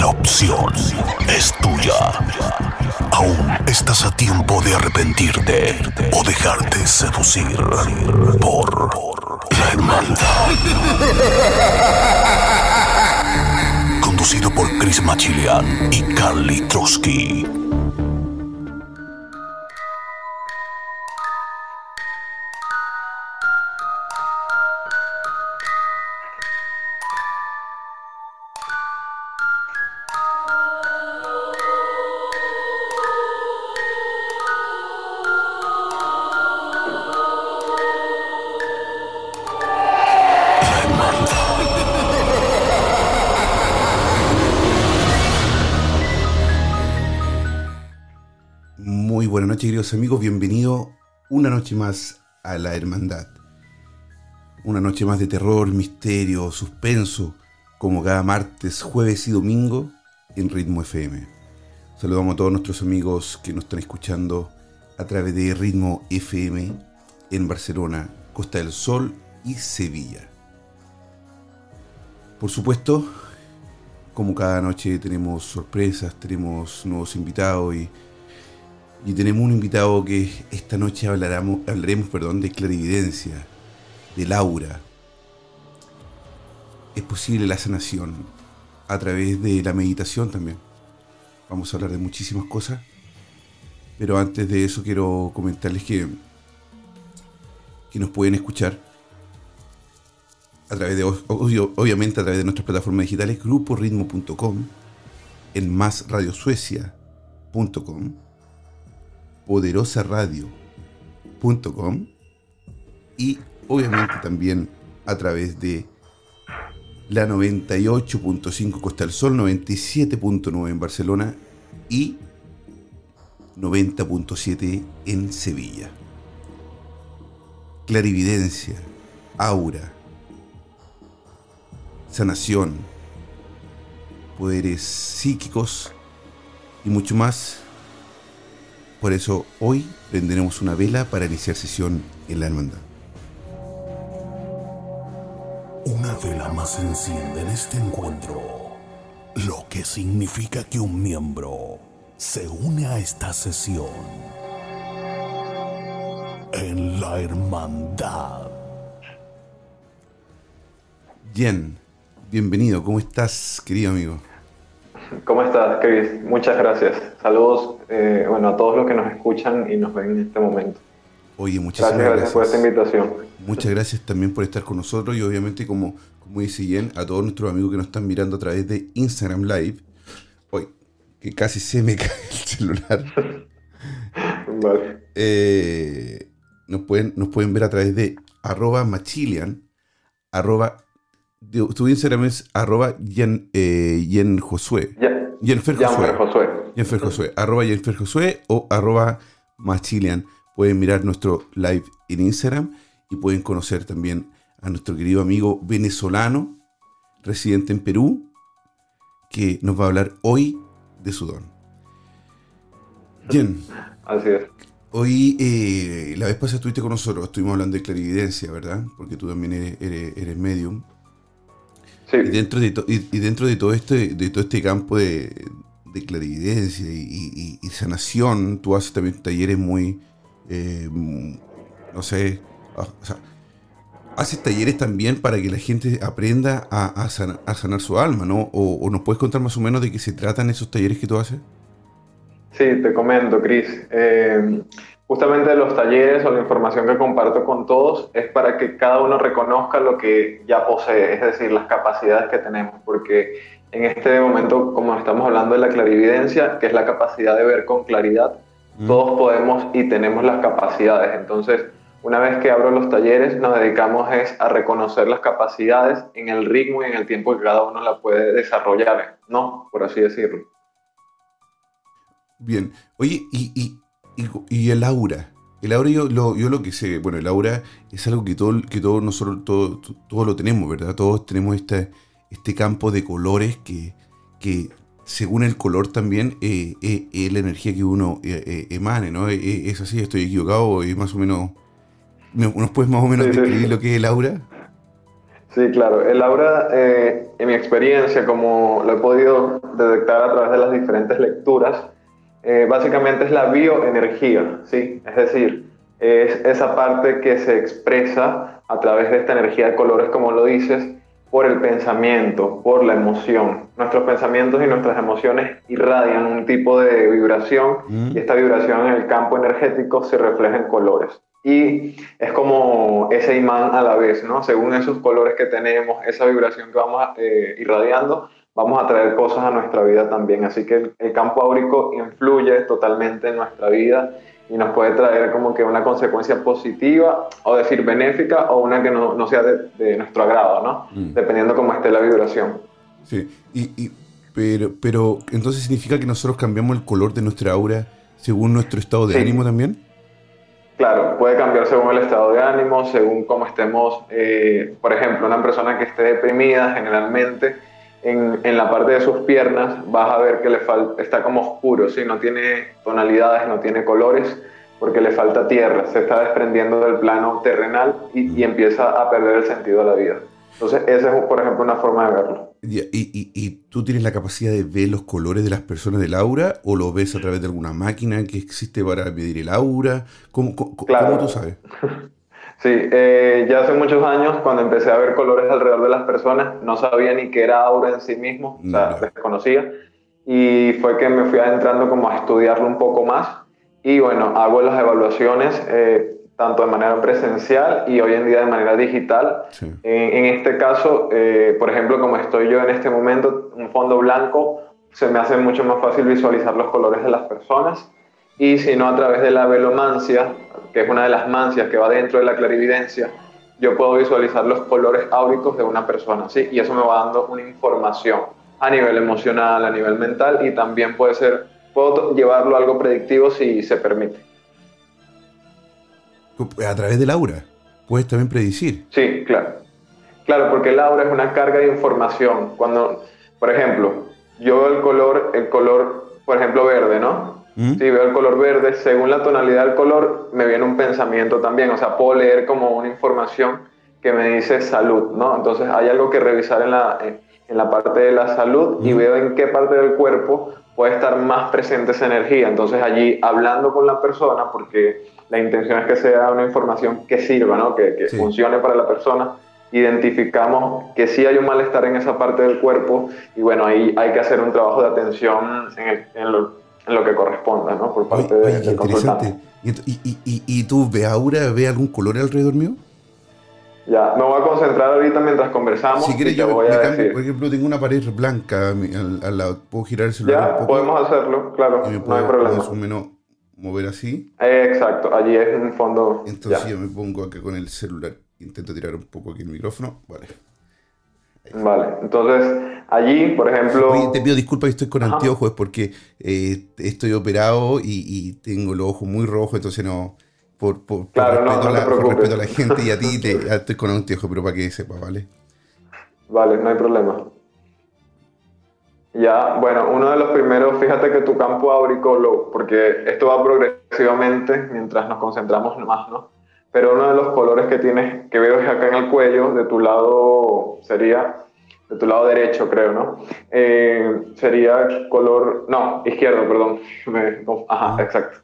La opción es tuya. Aún estás a tiempo de arrepentirte o dejarte seducir por la hermandad. Conducido por Chris Machilian y Carly Trotsky. Queridos amigos, bienvenido una noche más a la Hermandad. Una noche más de terror, misterio, suspenso, como cada martes, jueves y domingo en Ritmo FM. Saludamos a todos nuestros amigos que nos están escuchando a través de Ritmo FM en Barcelona, Costa del Sol y Sevilla. Por supuesto, como cada noche tenemos sorpresas, tenemos nuevos invitados y y tenemos un invitado que esta noche hablaremos, hablaremos perdón, de clarividencia, de Laura. Es posible la sanación a través de la meditación también. Vamos a hablar de muchísimas cosas. Pero antes de eso quiero comentarles que, que nos pueden escuchar a través de, obviamente a través de nuestras plataformas digitales, gruporitmo.com, en másradiosuecia.com poderosaradio.com y obviamente también a través de la 98.5 Costa del Sol, 97.9 en Barcelona y 90.7 en Sevilla. Clarividencia, aura, sanación, poderes psíquicos y mucho más por eso hoy prenderemos una vela para iniciar sesión en la hermandad. Una vela más enciende en este encuentro, lo que significa que un miembro se une a esta sesión en la hermandad. Jen, bienvenido, ¿cómo estás, querido amigo? ¿Cómo estás, Chris? Muchas gracias. Saludos eh, bueno, a todos los que nos escuchan y nos ven en este momento. Oye, muchas gracias. Gracias por esta invitación. Muchas gracias también por estar con nosotros y obviamente, como, como dice Jen, a todos nuestros amigos que nos están mirando a través de Instagram Live. Hoy, que casi se me cae el celular. vale. Eh, nos, pueden, nos pueden ver a través de arroba machilian, arroba tu Instagram es arroba Yen, eh, Josué. Yenfer Josué. Yenfer Josué. Arroba Yenfer Josué o arroba Machilian. Pueden mirar nuestro live en Instagram y pueden conocer también a nuestro querido amigo venezolano, residente en Perú, que nos va a hablar hoy de su don. Jen. Así es. Hoy, eh, la vez pasada estuviste con nosotros, estuvimos hablando de clarividencia, ¿verdad? Porque tú también eres, eres medium. Y, dentro de y, dentro de todo este, de todo este campo de, clarividencia y, sanación, tú haces también talleres muy, eh, no sé, ah, o sea, haces talleres también para que la gente aprenda a, sanar, su alma, ¿no? O, nos puedes contar más o menos de qué se tratan esos talleres que tú haces? Sí, te comento, Cris. Eh, Justamente los talleres o la información que comparto con todos es para que cada uno reconozca lo que ya posee, es decir, las capacidades que tenemos, porque en este momento, como estamos hablando de la clarividencia, que es la capacidad de ver con claridad, mm. todos podemos y tenemos las capacidades. Entonces, una vez que abro los talleres, nos dedicamos es a reconocer las capacidades en el ritmo y en el tiempo que cada uno la puede desarrollar, ¿no? Por así decirlo. Bien. Oye, y, y, y, el aura. El aura yo lo, yo lo que sé, bueno, el aura es algo que, todo, que todos nosotros todos todo lo tenemos, ¿verdad? Todos tenemos este, este campo de colores que, que según el color también eh, eh, es la energía que uno eh, emane, ¿no? ¿Es así? ¿Estoy equivocado? ¿Es más o menos... ¿Nos puedes más o menos describir lo que es el aura? Sí, claro. El aura, en mi experiencia, como lo he podido detectar a través de las diferentes lecturas, básicamente es la bioenergía, ¿sí? Es decir, es esa parte que se expresa a través de esta energía de colores, como lo dices, por el pensamiento, por la emoción. Nuestros pensamientos y nuestras emociones irradian un tipo de vibración mm. y esta vibración en el campo energético se refleja en colores. Y es como ese imán a la vez, ¿no? Según esos colores que tenemos, esa vibración que vamos eh, irradiando, vamos a traer cosas a nuestra vida también. Así que el, el campo áurico influye totalmente en nuestra vida y nos puede traer como que una consecuencia positiva o decir benéfica o una que no, no sea de, nuestro agrado, ¿no? Mm. Dependiendo cómo esté la vibración. Sí, y, y, pero, pero entonces significa que nosotros cambiamos el color de nuestra aura según nuestro estado de ánimo también. Claro, puede cambiar según el estado de ánimo, según cómo estemos, eh, por ejemplo, una persona que esté deprimida generalmente en, en, la parte de sus piernas vas a ver que le está como oscuro, ¿sí? no tiene tonalidades, no tiene colores, porque le falta tierra, se está desprendiendo del plano terrenal y, y empieza a perder el sentido de la vida. Entonces, esa es, por ejemplo, una forma de verlo. ¿Y, y, y tú tienes la capacidad de ver los colores de las personas del aura o lo ves a través de alguna máquina que existe para medir el aura? ¿Cómo, cómo, ¿cómo tú sabes? Sí, eh, ya hace muchos años, cuando empecé a ver colores alrededor de las personas, no sabía ni qué era aura en sí mismo, o sea, desconocía. Y fue que me fui adentrando como a estudiarlo un poco más. Y bueno, hago las evaluaciones eh, tanto de manera presencial y hoy en día de manera digital. En, este caso, eh, por ejemplo, como estoy yo en este momento, un fondo blanco, se me hace mucho más fácil visualizar los colores de las personas. Y si no, a través de la velomancia, que es una de las mancias que va dentro de la clarividencia, yo puedo visualizar los colores áuricos de una persona, ¿sí? Y eso me va dando una información a nivel emocional, a nivel mental y también puede ser, puedo llevarlo a algo predictivo si se permite. A través del aura, puedes también predecir. Sí, claro. Claro, porque el aura es una carga de información. Cuando, por ejemplo, yo el color, el color, por ejemplo, verde, ¿no? Si veo el color verde, según la tonalidad del color, me viene un pensamiento también. O sea, puedo leer como una información que me dice salud, ¿no? Entonces hay algo que revisar en la, en la parte de la salud y veo en qué parte del cuerpo puede estar más presente esa energía. Entonces allí hablando con la persona, porque la intención es que sea una información que sirva, ¿no? que, que funcione para la persona, identificamos que sí hay un malestar en esa parte del cuerpo y bueno, ahí hay que hacer un trabajo de atención en, el, en lo, lo que corresponda, ¿no? Por parte de, del interesante. ¿Y, y, y, ¿Y, tú ve ahora, ve algún color alrededor mío? Ya, me voy a concentrar ahorita mientras conversamos. Si quieres, yo voy a decir. por ejemplo, tengo una pared blanca al, lado. ¿Puedo girar el celular ya, un poco? podemos hacerlo, claro. no hay problema. Más o menos mover así. exacto, allí es un fondo. Entonces yo me pongo acá con el celular. Intento tirar un poco aquí el micrófono. Vale. Vale, entonces allí, por ejemplo... te pido disculpas que estoy con anteojos, es porque eh, estoy operado y, tengo los ojos muy rojos, entonces no... Por, por, claro, respeto, no, a la, por respeto, a la, gente y a ti, te, estoy con anteojos, pero para que sepas, ¿vale? Vale, no hay problema. Ya, bueno, uno de los primeros, fíjate que tu campo áurico, lo, porque esto va progresivamente mientras nos concentramos más, ¿no? pero uno de los colores que tienes, que veo es acá en el cuello, de tu lado sería, de tu lado derecho creo, ¿no? Eh, sería color, no, izquierdo, perdón. ajá, exacto.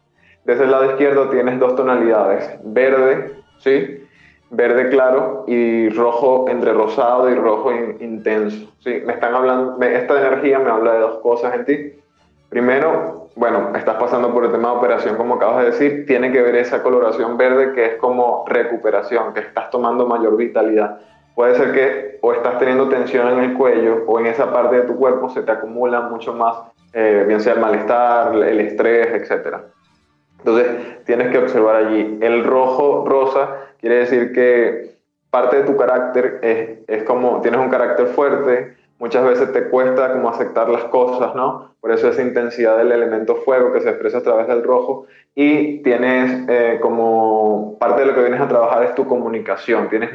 Desde el lado izquierdo tienes dos tonalidades, verde, ¿sí? Verde claro y rojo entre rosado y rojo intenso. Sí, me están hablando, esta energía me habla de dos cosas en ti. Primero, bueno, estás pasando por el tema de operación, como acabas de decir, tiene que ver esa coloración verde que es como recuperación, que estás tomando mayor vitalidad. Puede ser que o estás teniendo tensión en el cuello o en esa parte de tu cuerpo se te acumula mucho más, eh, bien sea el malestar, el estrés, etc. Entonces, tienes que observar allí. El rojo, rosa, quiere decir que parte de tu carácter es, es como, tienes un carácter fuerte, muchas veces te cuesta como aceptar las cosas, ¿no? Por eso esa intensidad del elemento fuego que se expresa a través del rojo y tienes eh, como parte de lo que vienes a trabajar es tu comunicación, tienes,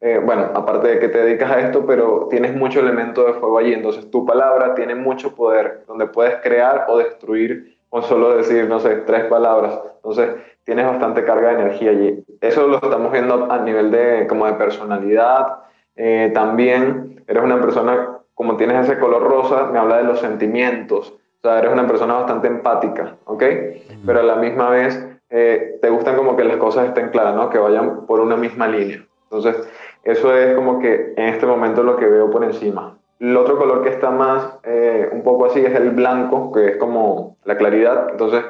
eh, bueno, aparte de que te dedicas a esto, pero tienes mucho elemento de fuego allí, entonces tu palabra tiene mucho poder, donde puedes crear o destruir con solo decir, no sé, tres palabras, entonces tienes bastante carga de energía allí. Eso lo estamos viendo a nivel de, como de personalidad, eh, también eres una persona, como tienes ese color rosa, me habla de los sentimientos. O sea, eres una persona bastante empática, ¿ok? Pero a la misma vez eh, te gustan como que las cosas estén claras, ¿no? Que vayan por una misma línea. Entonces, eso es como que en este momento lo que veo por encima. El otro color que está más eh, un poco así es el blanco, que es como la claridad. Entonces,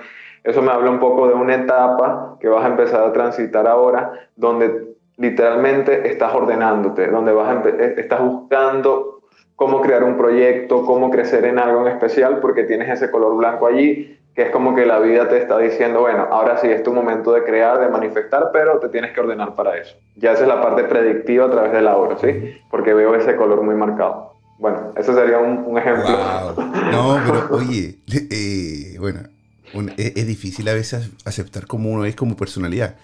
eso me habla un poco de una etapa que vas a empezar a transitar ahora, donde literalmente estás ordenándote, donde vas eh, estás buscando cómo crear un proyecto, cómo crecer en algo en especial, porque tienes ese color blanco allí, que es como que la vida te está diciendo, bueno, ahora sí es tu momento de crear, de manifestar, pero te tienes que ordenar para eso. Ya esa es la parte predictiva a través de la obra, ¿sí? Porque veo ese color muy marcado. Bueno, ese sería un, ejemplo. No, pero oye, eh, bueno, es, es, difícil a veces aceptar como uno es como personalidad,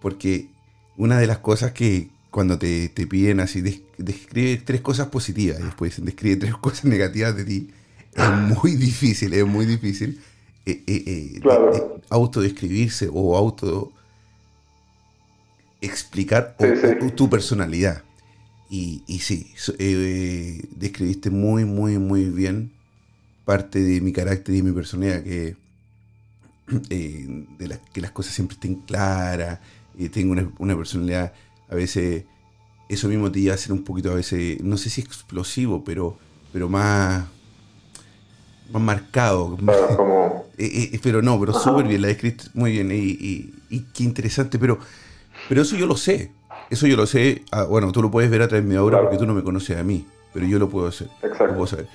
porque una de las cosas que cuando te, te piden así, describe tres cosas positivas y después describe tres cosas negativas de ti, es muy difícil, es muy difícil eh, eh, eh autodescribirse o auto explicar tu personalidad. Y, y sí, eh, describiste muy, muy, muy bien parte de mi carácter y mi personalidad, que, de que las cosas siempre estén claras, tengo una, personalidad, a veces eso mismo te iba a ser un poquito, a veces, no sé si explosivo, pero, pero más, más marcado. como... Eh, eh, pero no, pero súper bien, la describiste muy bien y, qué interesante, pero, pero eso yo lo sé. Eso yo lo sé, ah, bueno, tú lo puedes ver a través de mi obra porque tú no me conoces a mí, pero yo lo puedo hacer. Exacto. puedo saber.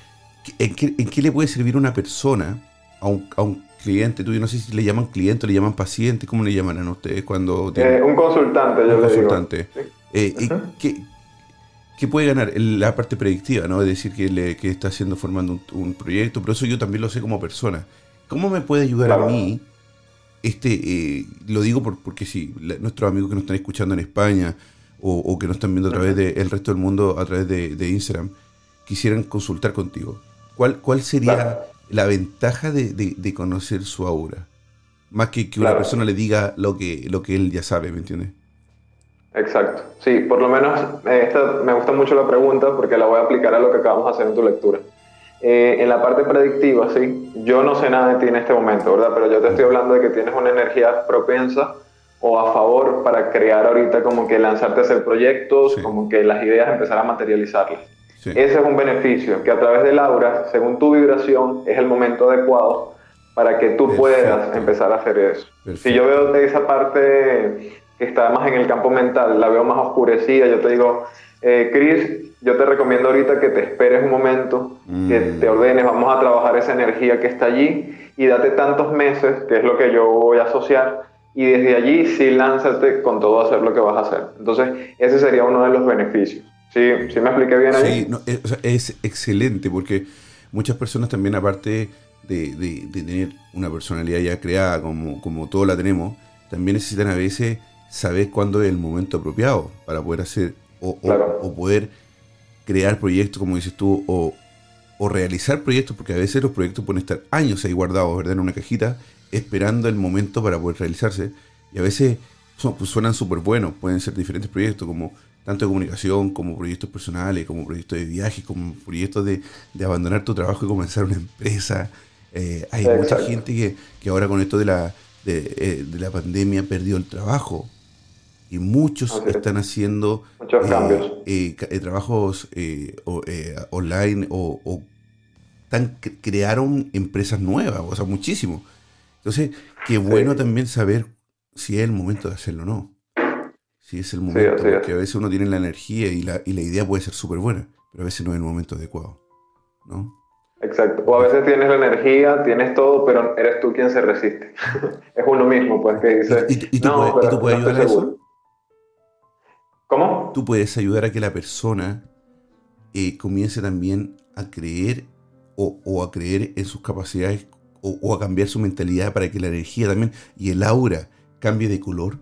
¿En qué, ¿En qué, le puede servir una persona a un, a un cliente tuyo, no sé si le llaman cliente le llaman paciente, ¿cómo le llaman a ustedes cuando eh, un consultante, yo un consultante. ¿qué, puede ganar? La parte predictiva, ¿no? Es decir, que, le, que está haciendo, formando un, proyecto, pero eso yo también lo sé como persona. ¿Cómo me puede ayudar a mí? Este, eh, lo digo porque si nuestros amigos que nos están escuchando en España o, que nos están viendo a través del resto del mundo, a través de, Instagram, quisieran consultar contigo, ¿cuál, cuál sería la ventaja de, conocer su aura. Más que que una persona le diga lo que, lo que él ya sabe, ¿me entiendes? Exacto. Sí, por lo menos eh, esta, me gusta mucho la pregunta porque la voy a aplicar a lo que acabamos de hacer en tu lectura. Eh, en la parte predictiva, sí, yo no sé nada de ti en este momento, ¿verdad? Pero yo te estoy hablando de que tienes una energía propensa o a favor para crear ahorita como que lanzarte a hacer proyectos, como que las ideas empezar a materializarlas. Ese es un beneficio, que a través del aura, según tu vibración, es el momento adecuado para que tú puedas empezar a hacer eso. Si yo veo esa parte que está más en el campo mental, la veo más oscurecida, yo te digo, eh, Chris, yo te recomiendo ahorita que te esperes un momento, que mm. te ordenes, vamos a trabajar esa energía que está allí y date tantos meses, que es lo que yo voy a asociar, y desde allí sí lánzate con todo a hacer lo que vas a hacer. Entonces, ese sería uno de los beneficios. Sí, sí me expliqué bien ahí. Sí, es, excelente porque muchas personas también, aparte de, tener una personalidad ya creada como, como todos la tenemos, también necesitan a veces saber cuándo es el momento apropiado para poder hacer o, poder crear proyectos, como dices tú, o, realizar proyectos, porque a veces los proyectos pueden estar años ahí guardados, ¿verdad? En una cajita, esperando el momento para poder realizarse. Y a veces pues, suenan súper buenos, pueden ser diferentes proyectos, como tanto de comunicación como proyectos personales, como proyectos de viaje, como proyectos de, abandonar tu trabajo y comenzar una empresa. Eh, hay mucha gente que, que, ahora con esto de la, de, eh, la pandemia perdió el trabajo y muchos están haciendo muchos cambios. Eh, trabajos online o, o crearon empresas nuevas, o sea, muchísimo. Entonces, qué bueno también saber si es el momento de hacerlo o no. Si es el momento, porque a veces uno tiene la energía y la, y la idea puede ser súper buena, pero a veces no es el momento adecuado, ¿no? Exacto. O a veces tienes la energía, tienes todo, pero eres tú quien se resiste. es uno mismo, pues, que dice. ¿Y, tú, puedes, ayudar a eso? ¿Cómo? Tú puedes ayudar a que la persona eh, comience también a creer o, a creer en sus capacidades o, a cambiar su mentalidad para que la energía también y el aura cambie de color?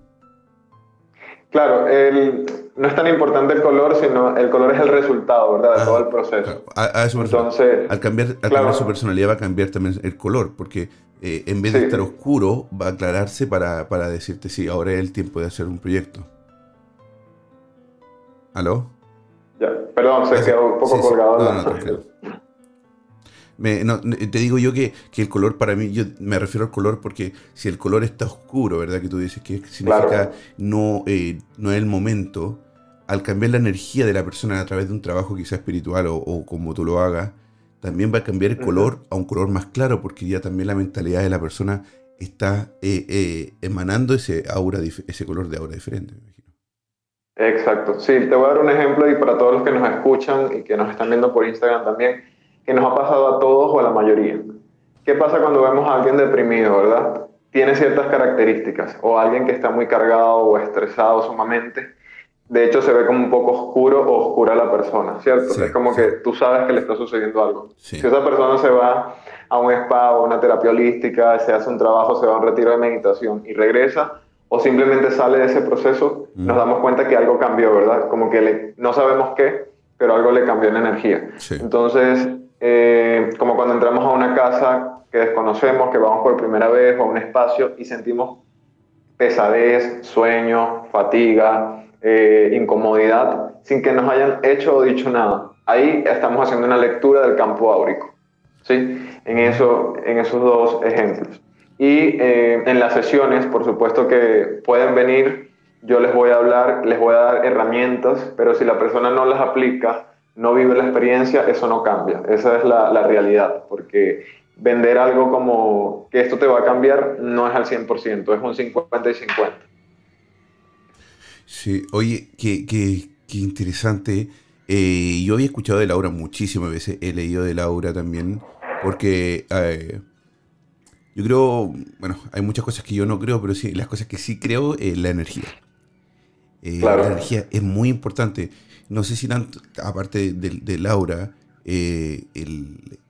Claro, no es tan importante el color, sino el color es el resultado, ¿verdad? De ah, todo el proceso. A, eso Entonces, al cambiar, al su personalidad va a cambiar también el color, porque eh, en vez de estar oscuro, va a aclararse para, para decirte, sí, ahora es el tiempo de hacer un proyecto. ¿Aló? Ya, perdón, se quedó un poco colgado. No, no, te digo yo que, el color para mí, yo me refiero al color porque si el color está oscuro, ¿verdad? Que tú dices que significa no, eh, no es el momento, al cambiar la energía de la persona a través de un trabajo quizá espiritual o, como tú lo hagas, también va a cambiar el color a un color más claro porque ya también la mentalidad de la persona está eh, eh, emanando ese aura, ese color de aura diferente. Exacto, sí, te voy a dar un ejemplo y para todos los que nos escuchan y que nos están viendo por Instagram también, que nos ha pasado a todos o a la mayoría. ¿Qué pasa cuando vemos a alguien deprimido, verdad? Tiene ciertas características, o alguien que está muy cargado o estresado sumamente, de hecho se ve como un poco oscuro o oscura la persona, ¿cierto? es como que tú sabes que le está sucediendo algo. Si esa persona se va a un spa o una terapia holística, se hace un trabajo, se va a un retiro de meditación y regresa, o simplemente sale de ese proceso, mm. nos damos cuenta que algo cambió, ¿verdad? Como que no sabemos qué, pero algo le cambió en energía. Entonces, eh, como cuando entramos a una casa que desconocemos, que vamos por primera vez o a un espacio y sentimos pesadez, sueño, fatiga, eh, incomodidad, sin que nos hayan hecho o dicho nada. Ahí estamos haciendo una lectura del campo áurico, ¿sí? En, eso, en esos dos ejemplos. Y eh, en las sesiones, por supuesto que pueden venir, yo les voy a hablar, les voy a dar herramientas, pero si la persona no las aplica, no vive la experiencia, eso no cambia. Esa es la, la, realidad, porque vender algo como que esto te va a cambiar no es al 100%, es un 50 y 50. Sí, oye, qué, qué, interesante. Eh, yo había escuchado de Laura muchísimas veces, he leído de Laura también, porque eh, yo creo, bueno, hay muchas cosas que yo no creo, pero sí, las cosas que sí creo, es la energía. Eh, la energía es muy importante no sé si tanto, aparte de, Laura, eh,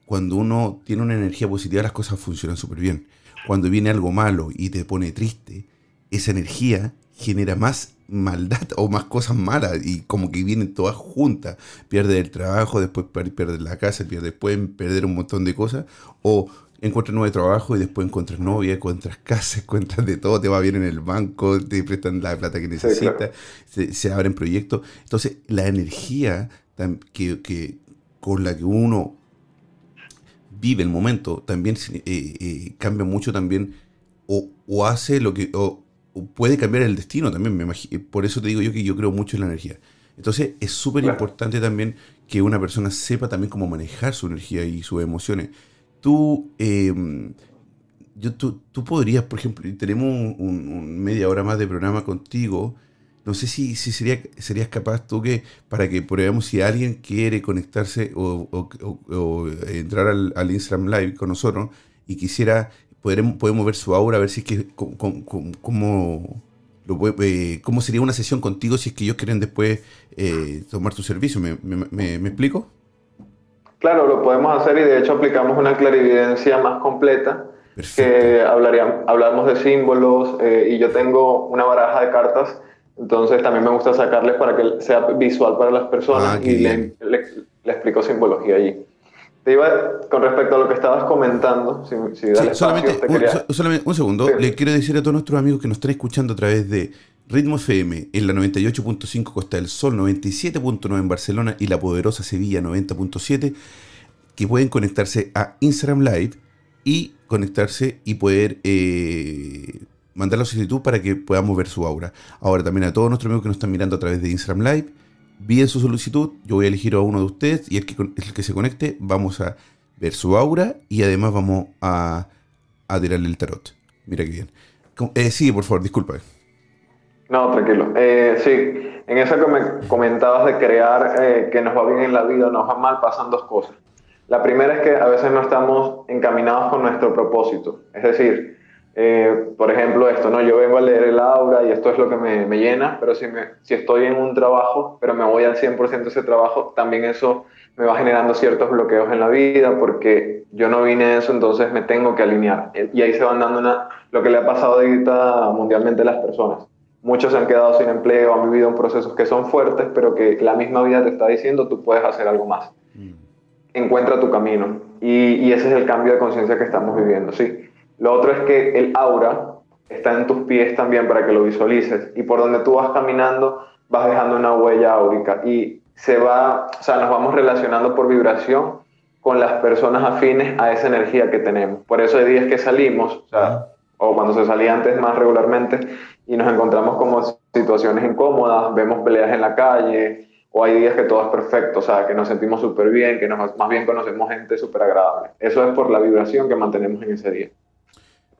cuando uno tiene una energía positiva las cosas funcionan súper bien. Cuando viene algo malo y te pone triste, esa energía genera más maldad o más cosas malas y como que vienen todas juntas. Pierde el trabajo, después pierde la casa, pierde, pueden perder un montón de cosas o encuentras nuevo trabajo y después encuentras novia, encuentras casa, encuentras de todo, te va bien en el banco, te prestan la plata que necesitas, se, abren proyectos. Entonces, la energía que, que, con la que uno vive el momento también eh, eh, cambia mucho también o, o, hace lo que o, puede cambiar el destino también me imagino por eso te digo yo que yo creo mucho en la energía. Entonces es súper importante también que una persona sepa también cómo manejar su energía y sus emociones tú, em, yo, tú, tú, podrías, por ejemplo, tenemos un, media hora más de programa contigo. No sé si, si sería, serías capaz tú que, para que probemos si alguien quiere conectarse o, entrar al, Instagram Live con nosotros y quisiera, podemos, podemos ver su aura, a ver si es que, cómo, eh, cómo sería una sesión contigo si es que ellos quieren después eh, tomar tu servicio. ¿Me, me, me explico? Claro, lo podemos hacer y de hecho aplicamos una clarividencia más completa. Que hablaríamos, hablamos de símbolos eh, y yo tengo una baraja de cartas, entonces también me gusta sacarles para que sea visual para las personas ah, y le, explico simbología allí. Te iba, con respecto a lo que estabas comentando, si, solamente, un, solamente, un, segundo, le quiero decir a todos nuestros amigos que nos están escuchando a través de Ritmo FM en la 98.5 Costa del Sol, 97.9 en Barcelona y la poderosa Sevilla 90.7, que pueden conectarse a Instagram Live y conectarse y poder eh, mandar la solicitud para que podamos ver su aura. Ahora también a todos nuestros amigos que nos están mirando a través de Instagram Live, envíen su solicitud, yo voy a elegir a uno de ustedes y el que, el que se conecte vamos a ver su aura y además vamos a, a tirarle el tarot. Mira qué bien. Eh, sí, por favor, disculpa. No, tranquilo. Eh, sí, en eso que me comentabas de crear eh, que nos va bien en la vida, nos va mal, pasan dos cosas. La primera es que a veces no estamos encaminados con nuestro propósito. Es decir, Eh, por ejemplo, esto, ¿no? Yo vengo a leer el aura y esto es lo que me, me llena, pero si, me, si estoy en un trabajo, pero me voy al 100% de ese trabajo, también eso me va generando ciertos bloqueos en la vida porque yo no vine a eso, entonces me tengo que alinear. Y ahí se van dando una, lo que le ha pasado ahorita mundialmente a las personas. Muchos se han quedado sin empleo, han vivido en procesos que son fuertes, pero que la misma vida te está diciendo, tú puedes hacer algo más. Mm. Encuentra tu camino. Y, y ese es el cambio de conciencia que estamos viviendo, sí. Lo otro es que el aura está en tus pies también para que lo visualices. Y por donde tú vas caminando, vas dejando una huella áurica. Y se va, o sea, nos vamos relacionando por vibración con las personas afines a esa energía que tenemos. Por eso hay días que salimos, o, sea, o cuando se salía antes más regularmente, y nos encontramos como situaciones incómodas, vemos peleas en la calle, o hay días que todo es perfecto, o sea, que nos sentimos súper bien, que nos, más bien conocemos gente súper agradable. Eso es por la vibración que mantenemos en ese día.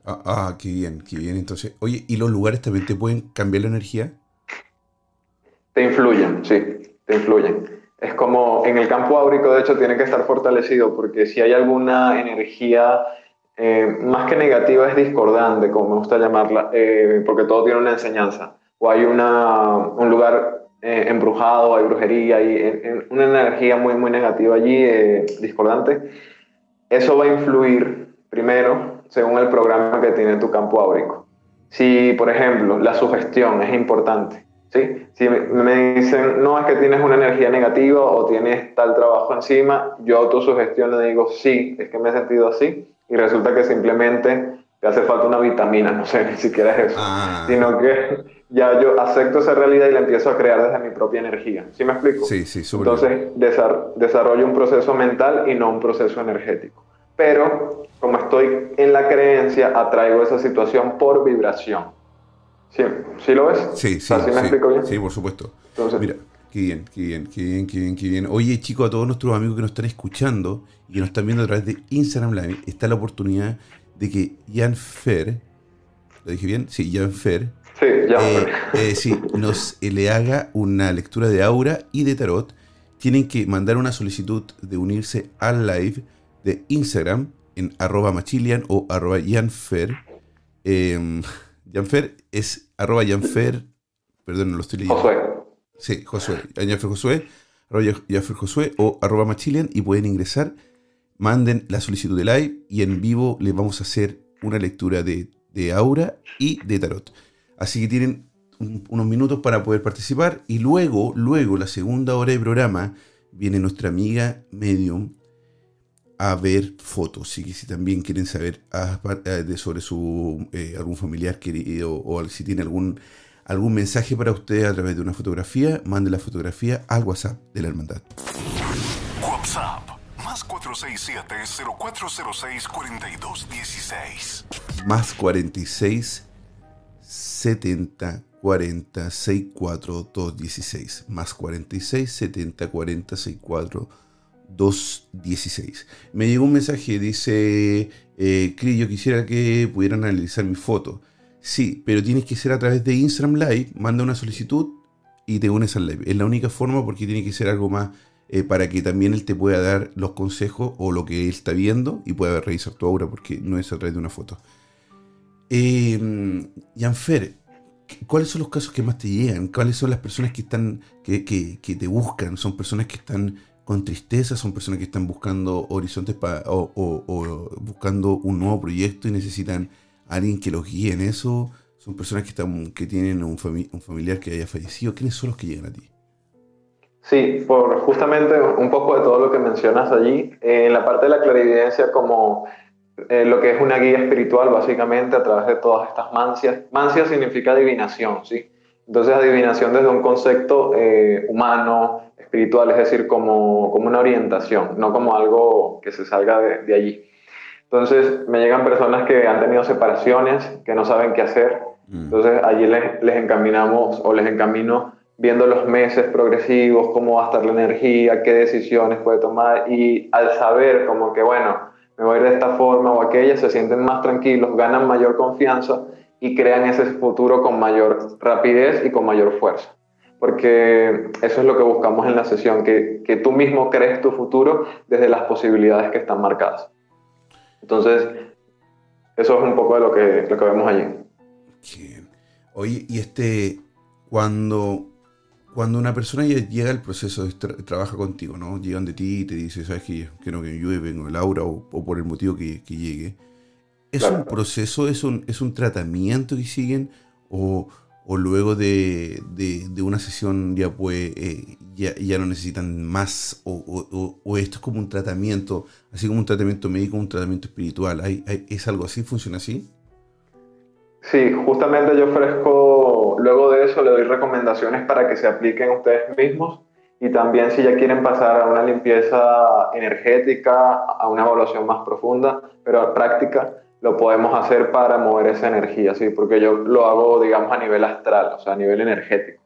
Ah, ah, qué bien, qué bien. Entonces, oye, ¿y los lugares también te pueden cambiar la energía? Te influyen, sí, te influyen. Es como en el campo áurico, de hecho, tiene que estar fortalecido porque si hay alguna energía eh, más que negativa, es discordante, como me gusta llamarla, eh, porque todo tiene una enseñanza. O hay una, un lugar eh, embrujado, hay brujería, hay una energía muy, muy negativa allí, discordante. Eso va a influir primero según el programa que tiene tu campo áurico. Si, por ejemplo, la sugestión es importante, ¿sí? Si me dicen, no, es que tienes una energía negativa o tienes tal trabajo encima, yo autosugestión le digo, sí, es que me he sentido así, y resulta que simplemente te hace falta una vitamina, no sé, ni siquiera es eso, ah. sino que ya yo acepto esa realidad y la empiezo a crear desde mi propia energía. ¿Sí me explico? Sí, sí, Entonces, desarrollo un proceso mental y no un proceso energético. Pero como estoy en la creencia, atraigo esa situación por vibración. ¿Sí, ¿Sí lo ves? Sí, sí. ¿Sí me explico bien? Sí, por supuesto. Entonces, Mira, qué bien, qué bien, qué bien, qué bien, qué bien. Oye, chicos, a todos nuestros amigos que nos están escuchando y que nos están viendo a través de Instagram Live, está la oportunidad de que Jan Fer, ¿lo dije bien? Sí, Jan Fer. Sí, Jan eh, eh, sí, nos eh, le haga una lectura de aura y de tarot. Tienen que mandar una solicitud de unirse al live de Instagram en arroba machilian o arroba yanfer. Eh, yanfer es arroba yanfer, perdón, no lo estoy leyendo. Josué. Sí, Josué. Yanfer Josué, yanfer Josué o arroba machilian y pueden ingresar. Manden la solicitud de live y en vivo les vamos a hacer una lectura de, de aura y de tarot. Así que tienen unos minutos para poder participar y luego, luego, la segunda hora de programa, viene nuestra amiga medium a ver fotos. Y si también quieren saber ah, eh, sobre su eh, algún familiar querido o si tiene algún, algún mensaje para usted a través de una fotografía, mande la fotografía al WhatsApp de la hermandad. WhatsApp más 467-0406-4216. Más 46 70 40 64 216. Más 46 70 40 64 2.16. Me llegó un mensaje, dice, eh, Cris, yo quisiera que pudieran analizar mi foto. Sí, pero tienes que ser a través de Instagram Live, manda una solicitud y te unes al live. Es la única forma porque tiene que ser algo más eh, para que también él te pueda dar los consejos o lo que él está viendo y pueda revisar tu obra porque no es a través de una foto. Eh, Janfer, ¿cuáles son los casos que más te llegan? ¿Cuáles son las personas que están que, que te buscan? ¿Son personas que están con tristeza, son personas que están buscando horizontes o, buscando un nuevo proyecto y necesitan alguien que los guíe en eso, son personas que, están, que tienen un, un familiar que haya fallecido. ¿Quiénes son los que llegan a ti? Sí, por justamente un poco de todo lo que mencionas allí, en la parte de la clarividencia como eh, lo que es una guía espiritual básicamente a través de todas estas mancias. Mancia significa adivinación, ¿sí? Entonces adivinación desde un concepto eh, humano, espiritual, es decir, como, como una orientación, no como algo que se salga de, allí. Entonces me llegan personas que han tenido separaciones, que no saben qué hacer, mm. entonces allí les, les encaminamos o les encamino viendo los meses progresivos, cómo va a estar la energía, qué decisiones puede tomar y al saber como que, bueno, me voy a ir de esta forma o aquella, se sienten más tranquilos, ganan mayor confianza y crean ese futuro con mayor rapidez y con mayor fuerza porque eso es lo que buscamos en la sesión, que, que tú mismo crees tu futuro desde las posibilidades que están marcadas. Entonces, eso es un poco de lo que, lo que vemos allí. Bien. Oye, y este, cuando, cuando una persona llega al proceso, de trabaja contigo, ¿no? Llegan de ti y te dicen, ¿sabes qué? Quiero que llueve, o el aura, o, por el motivo que, llegue. ¿Es un proceso, es un, es un tratamiento que siguen? ¿O, o luego de, de, una sesión ya, pues, ya, ya, no necesitan más? O, o, esto es como un tratamiento, así como un tratamiento médico, un tratamiento espiritual? ¿Hay, es algo así? ¿Funciona así? Sí, justamente yo ofrezco, luego de eso le doy recomendaciones para que se apliquen ustedes mismos y también si ya quieren pasar a una limpieza energética, a una evaluación más profunda, pero práctica, lo podemos hacer para mover esa energía, ¿sí? porque yo lo hago, digamos, a nivel astral, o sea, a nivel energético.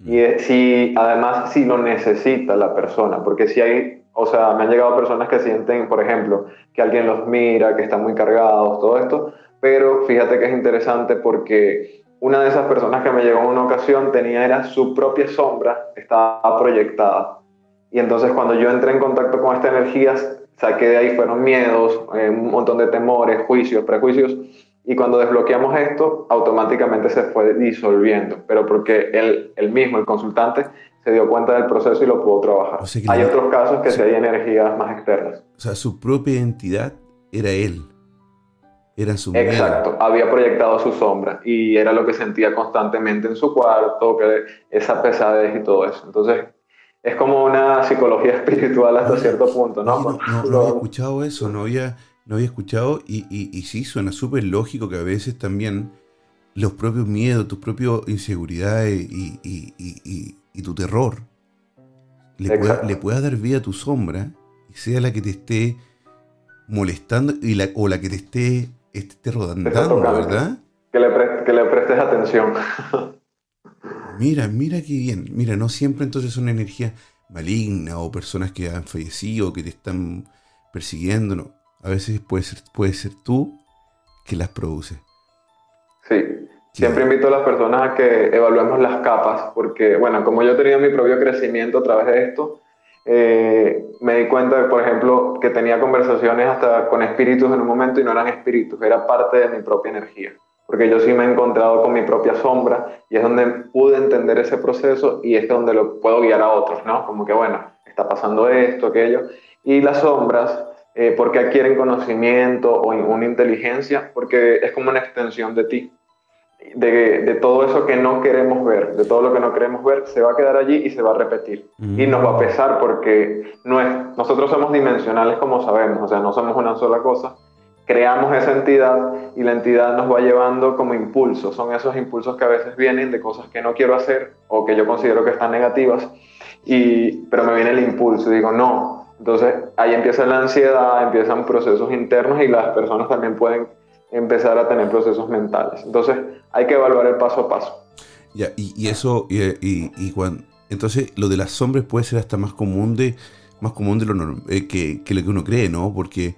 Y si, además, si lo necesita la persona, porque si hay, o sea, me han llegado personas que sienten, por ejemplo, que alguien los mira, que están muy cargados, todo esto, pero fíjate que es interesante porque una de esas personas que me llegó en una ocasión tenía era su propia sombra, estaba proyectada. Y entonces cuando yo entré en contacto con esta energía, saqué de ahí fueron miedos, eh, un montón de temores, juicios, prejuicios. Y cuando desbloqueamos esto, automáticamente se fue disolviendo, pero porque él, el mismo, el consultante, se dio cuenta del proceso y lo pudo trabajar. hay otros casos que sí hay energías más externas. O sea, su propia identidad era él. Era su Exacto, había proyectado su sombra y era lo que sentía constantemente en su cuarto, que esa pesadez y todo eso. Entonces, es como una psicología espiritual hasta cierto punto, ¿no? No, no, había escuchado eso, no había, no había escuchado y, y, sí, suena súper lógico que a veces también los propios miedos, tus propias inseguridades y, y, tu terror le pueda, le pueda, dar vida a tu sombra y sea la que te esté molestando y la, o la que te esté, esté rodando, ¿verdad? Que le, que le prestes atención. Mira, mira qué bien. Mira, no siempre entonces son energías malignas o personas que han fallecido, que te están persiguiendo. No. A veces puede ser, puede ser tú que las produce. Sí. Siempre invito a las personas a que evaluemos las capas, porque, bueno, como yo he tenido mi propio crecimiento a través de esto, eh, me di cuenta, por ejemplo, que tenía conversaciones hasta con espíritus en un momento y no eran espíritus, era parte de mi propia energía porque yo sí me he encontrado con mi propia sombra y es donde pude entender ese proceso y es donde lo puedo guiar a otros, ¿no? Como que, bueno, está pasando esto, aquello. Y las sombras, eh, porque adquieren conocimiento o una inteligencia, porque es como una extensión de ti. De, de, todo eso que no queremos ver, de todo lo que no queremos ver, se va a quedar allí y se va a repetir. Y nos va a pesar porque no es, nosotros somos dimensionales como sabemos, o sea, no somos una sola cosa, creamos esa entidad y la entidad nos va llevando como impulsos. Son esos impulsos que a veces vienen de cosas que no quiero hacer o que yo considero que están negativas, y, pero me viene el impulso digo, no. Entonces ahí empieza la ansiedad, empiezan procesos internos y las personas también pueden empezar a tener procesos mentales. Entonces hay que evaluar el paso a paso. Ya, y, eso, y, y, cuando, entonces lo de las sombras puede ser hasta más común de, más común de lo eh, que, que lo que uno cree, ¿no? Porque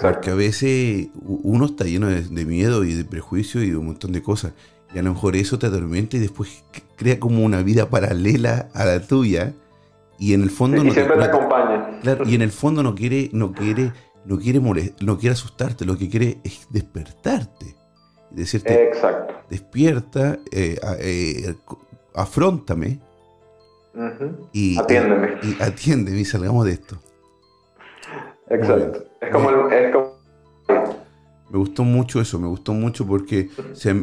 porque a veces uno está lleno de, miedo y de prejuicio y de un montón de cosas. Y a lo mejor eso te atormenta y después crea como una vida paralela a la tuya. Y en el fondo no siempre te, acompaña. Claro, y en el fondo no quiere, no quiere, no quiere no quiere asustarte, lo que quiere es despertarte. Decirte, Exacto. despierta, eh, eh, afrontame. y, atiéndeme. Y, y atiéndeme y salgamos de esto. Exacto. Es como, Me gustó mucho eso, me gustó mucho porque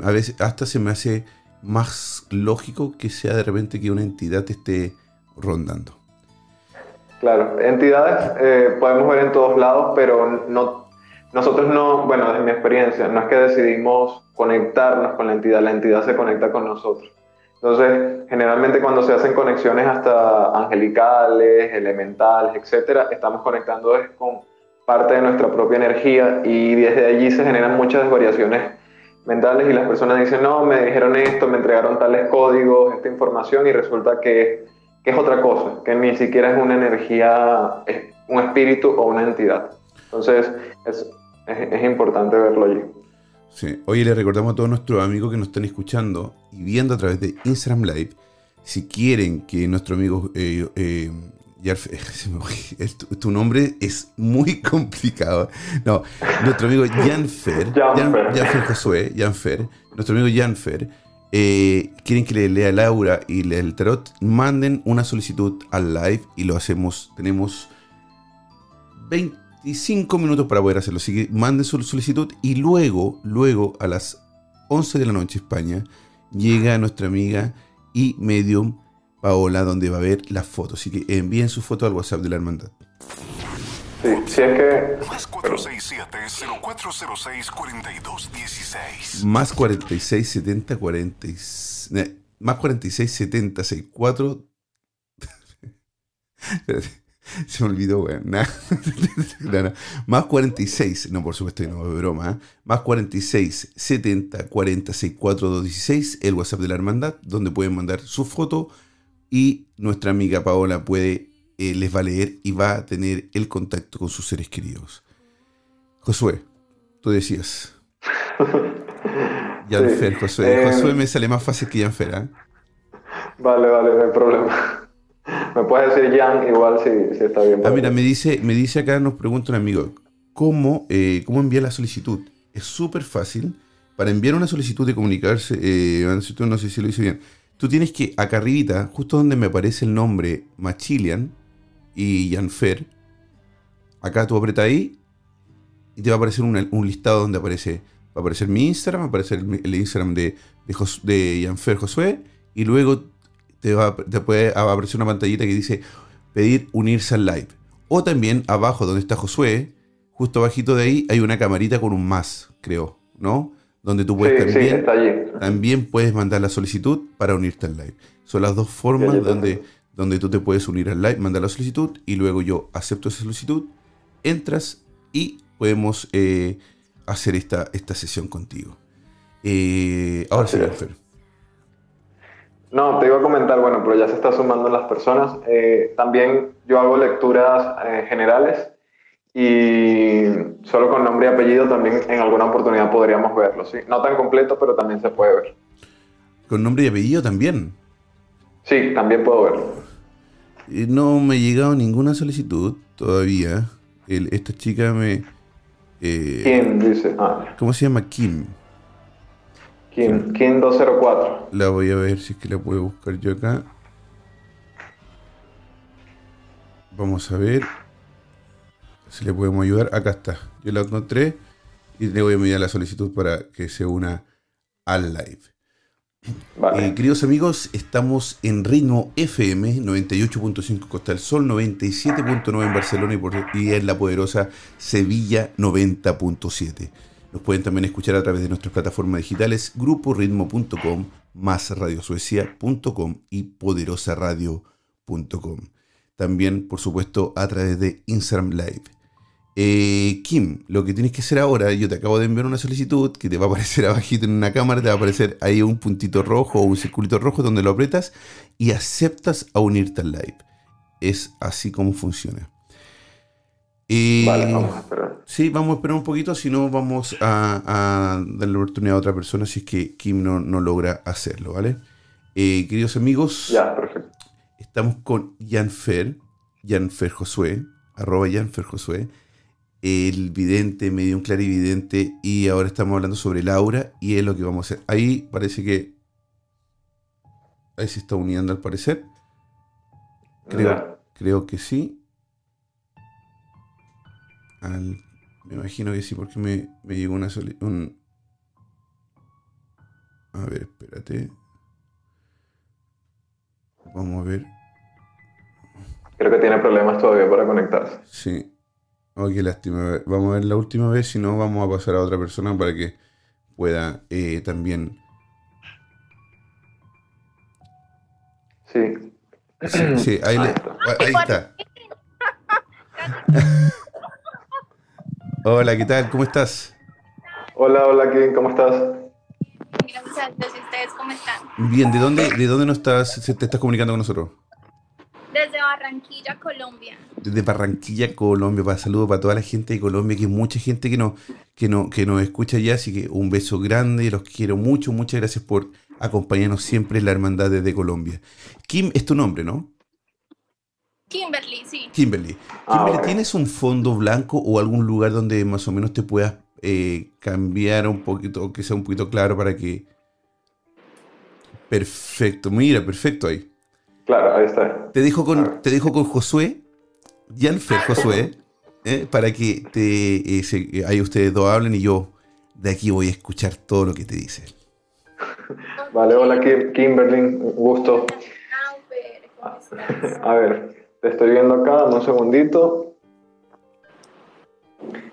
a veces hasta se me hace más lógico que sea de repente que una entidad te esté rondando. Claro, entidades eh, podemos ver en todos lados, pero no, nosotros no, bueno, desde mi experiencia, no es que decidimos conectarnos con la entidad, la entidad se conecta con nosotros. Entonces, generalmente cuando se hacen conexiones hasta angelicales, elementales, etcétera, estamos conectando con parte de nuestra propia energía y desde allí se generan muchas variaciones mentales y las personas dicen, no, me dijeron esto, me entregaron tales códigos, esta información y resulta que, es otra cosa, que ni siquiera es una energía, es un espíritu o una entidad. Entonces es, es, importante verlo allí. Sí. Hoy le recordamos a todos nuestros amigos que nos están escuchando y viendo a través de Instagram Live, si quieren que nuestro amigo eh, eh, tu nombre es muy complicado. No, nuestro amigo Janfer, Janfer Josué, Janfer, nuestro amigo Janfer, eh, quieren que le lea Laura y lea el tarot, manden una solicitud al live y lo hacemos. Tenemos 25 minutos para poder hacerlo. Así que manden su solicitud y luego, luego a las 11 de la noche España, llega nuestra amiga y medium Paola, donde va a ver las fotos. Así que envíen su foto al WhatsApp de la hermandad. Sí, si es que. Más 467-0406-4216. Más 4670 46. Más 4670 64. Se me olvidó, weón. Más 46, no, por supuesto, no es broma. ¿eh? Más 46 70 40 64 216, el WhatsApp de la hermandad, donde pueden mandar su foto y nuestra amiga Paola puede, eh, les va a leer y va a tener el contacto con sus seres queridos. Josué, tú decías. Janfer, Josué. Eh, Josué me sale más fácil que Janfer, ¿eh? Vale, vale, no hay problema. Me puedes decir Jan igual si, si está bien. Ah, mira, me dice, me dice acá, nos pregunta un amigo, ¿cómo, eh, cómo enviar la solicitud? Es súper fácil. Para enviar una solicitud de comunicarse, eh, no sé si lo hice bien, Tú tienes que, acá arribita, justo donde me aparece el nombre Machilian y Janfer, acá tú apretas ahí y te va a aparecer un, listado donde aparece, va a aparecer mi Instagram, va a aparecer el, Instagram de, de, Janfer Josué y luego te, va, te puede aparecer una pantallita que dice pedir unirse al live. O también abajo donde está Josué, justo abajito de ahí hay una camarita con un más, creo, ¿no? Donde tú puedes también, también puedes mandar la solicitud para unirte al live. Son las dos formas donde, donde tú te puedes unir al live, mandar la solicitud y luego yo acepto esa solicitud, entras y podemos eh, hacer esta, esta sesión contigo. Eh, ahora sí, Fer. No, te iba a comentar, bueno, pero ya se está sumando las personas. Eh, también yo hago lecturas generales y solo con nombre y apellido también en alguna oportunidad podríamos verlo, ¿sí? No tan completo, pero también se puede ver. ¿Con nombre y apellido también? Sí, también puedo verlo. No me ha llegado ninguna solicitud todavía. esta chica me... Eh, Kim dice. Ah. ¿Cómo se llama? Kim. Kim, Kim 204. La voy a ver si es que la puedo buscar yo acá. Vamos a ver si le podemos ayudar. Acá está. Yo la encontré y le voy a enviar la solicitud para que se una al live. Eh, queridos amigos, estamos en ritmo FM 98.5 Costa del Sol, 97.9 en Barcelona y, en la poderosa Sevilla 90.7. Nos pueden también escuchar a través de nuestras plataformas digitales gruporitmo.com, más radiosuecia.com y poderosaradio.com. También, por supuesto, a través de Instagram Live. Eh, Kim, lo que tienes que hacer ahora, yo te acabo de enviar una solicitud que te va a aparecer abajito en una cámara, te va a aparecer ahí un puntito rojo o un circulito rojo donde lo apretas y aceptas a unirte al live. Es así como funciona. Eh, vale, vamos a esperar. Sí, vamos a esperar un poquito, si no vamos a, darle la oportunidad a otra persona si es que Kim no, no logra hacerlo, ¿vale? Eh, queridos amigos, ya, perfecto. estamos con Janfer, Janfer Josué, arroba Janfer Josué el vidente, medio un clarividente, y ahora estamos hablando sobre Laura, y es lo que vamos a hacer. Ahí parece que. Ahí se está uniendo al parecer. Creo, creo que sí. me imagino que sí, porque me, llegó una un, A ver, espérate. Vamos a ver. Creo que tiene problemas todavía para conectarse. Sí. Oh, qué lástima. Vamos a ver la última vez, si no, vamos a pasar a otra persona para que pueda eh, también. Sí. Sí, ahí, está. hola, ¿qué tal? ¿Cómo estás? Hola, hola, Kim, ¿cómo estás? Gracias a Dios, ¿y ustedes cómo están? Bien, ¿de dónde, de dónde nos estás, te estás comunicando con nosotros? Barranquilla, Colombia. Desde Barranquilla, Colombia. Para saludo para toda la gente de Colombia, que hay mucha gente que, no, que, no, que nos escucha ya. Así que un beso grande, los quiero mucho. Muchas gracias por acompañarnos siempre en la hermandad desde Colombia. Kim es tu nombre, ¿no? Kimberly, sí. Kimberly. Kimberly. ¿tienes un fondo blanco o algún lugar donde más o menos te puedas eh, cambiar un poquito, o que sea un poquito claro para que... Perfecto, mira, perfecto ahí. Claro, ahí está. Te dejo con, te dejo con Josué, Janfer Josué, eh, para que te, eh, se- ahí ustedes dos hablen y yo de aquí voy a escuchar todo lo que te dice. Vale, hola Kim- Kimberly, un gusto. A ver, te estoy viendo acá, un segundito.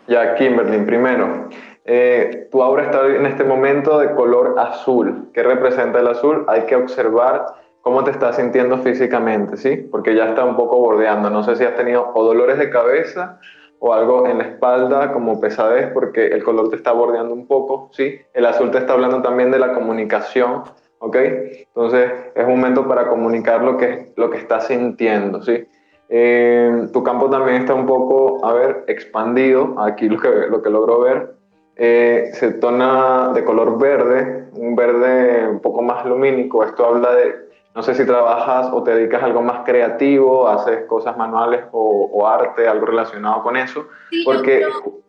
Ya, Kimberly, primero, eh, tu aura está en este momento de color azul. ¿Qué representa el azul? Hay que observar cómo te estás sintiendo físicamente, ¿sí? Porque ya está un poco bordeando. No sé si has tenido o dolores de cabeza o algo en la espalda como pesadez porque el color te está bordeando un poco, ¿sí? El azul te está hablando también de la comunicación, ¿ok? Entonces es momento para comunicar lo que, lo que estás sintiendo, ¿sí? Eh, tu campo también está un poco, a ver, expandido, aquí lo que, lo que logro ver, eh, se torna de color verde, un verde un poco más lumínico, esto habla de, no sé si trabajas o te dedicas a algo más creativo, haces cosas manuales o, o arte, algo relacionado con eso, Sí, porque... yo,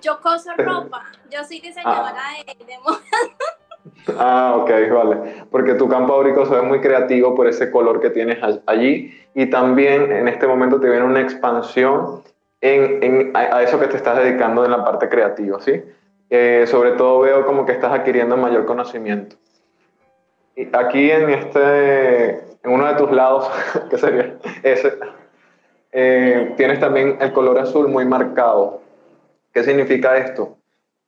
yo coso ropa. Yo soy diseñadora de, de moda. Ah, ok, vale. Porque tu campo áurico se ve muy creativo por ese color que tienes allí y también en este momento te viene una expansión en, en- a, a eso que te estás dedicando en la parte creativa, ¿sí? Eh, sobre todo veo como que estás adquiriendo mayor conocimiento. Aquí en este, en uno de tus lados, que sería ese, eh, tienes también el color azul muy marcado. ¿Qué significa esto?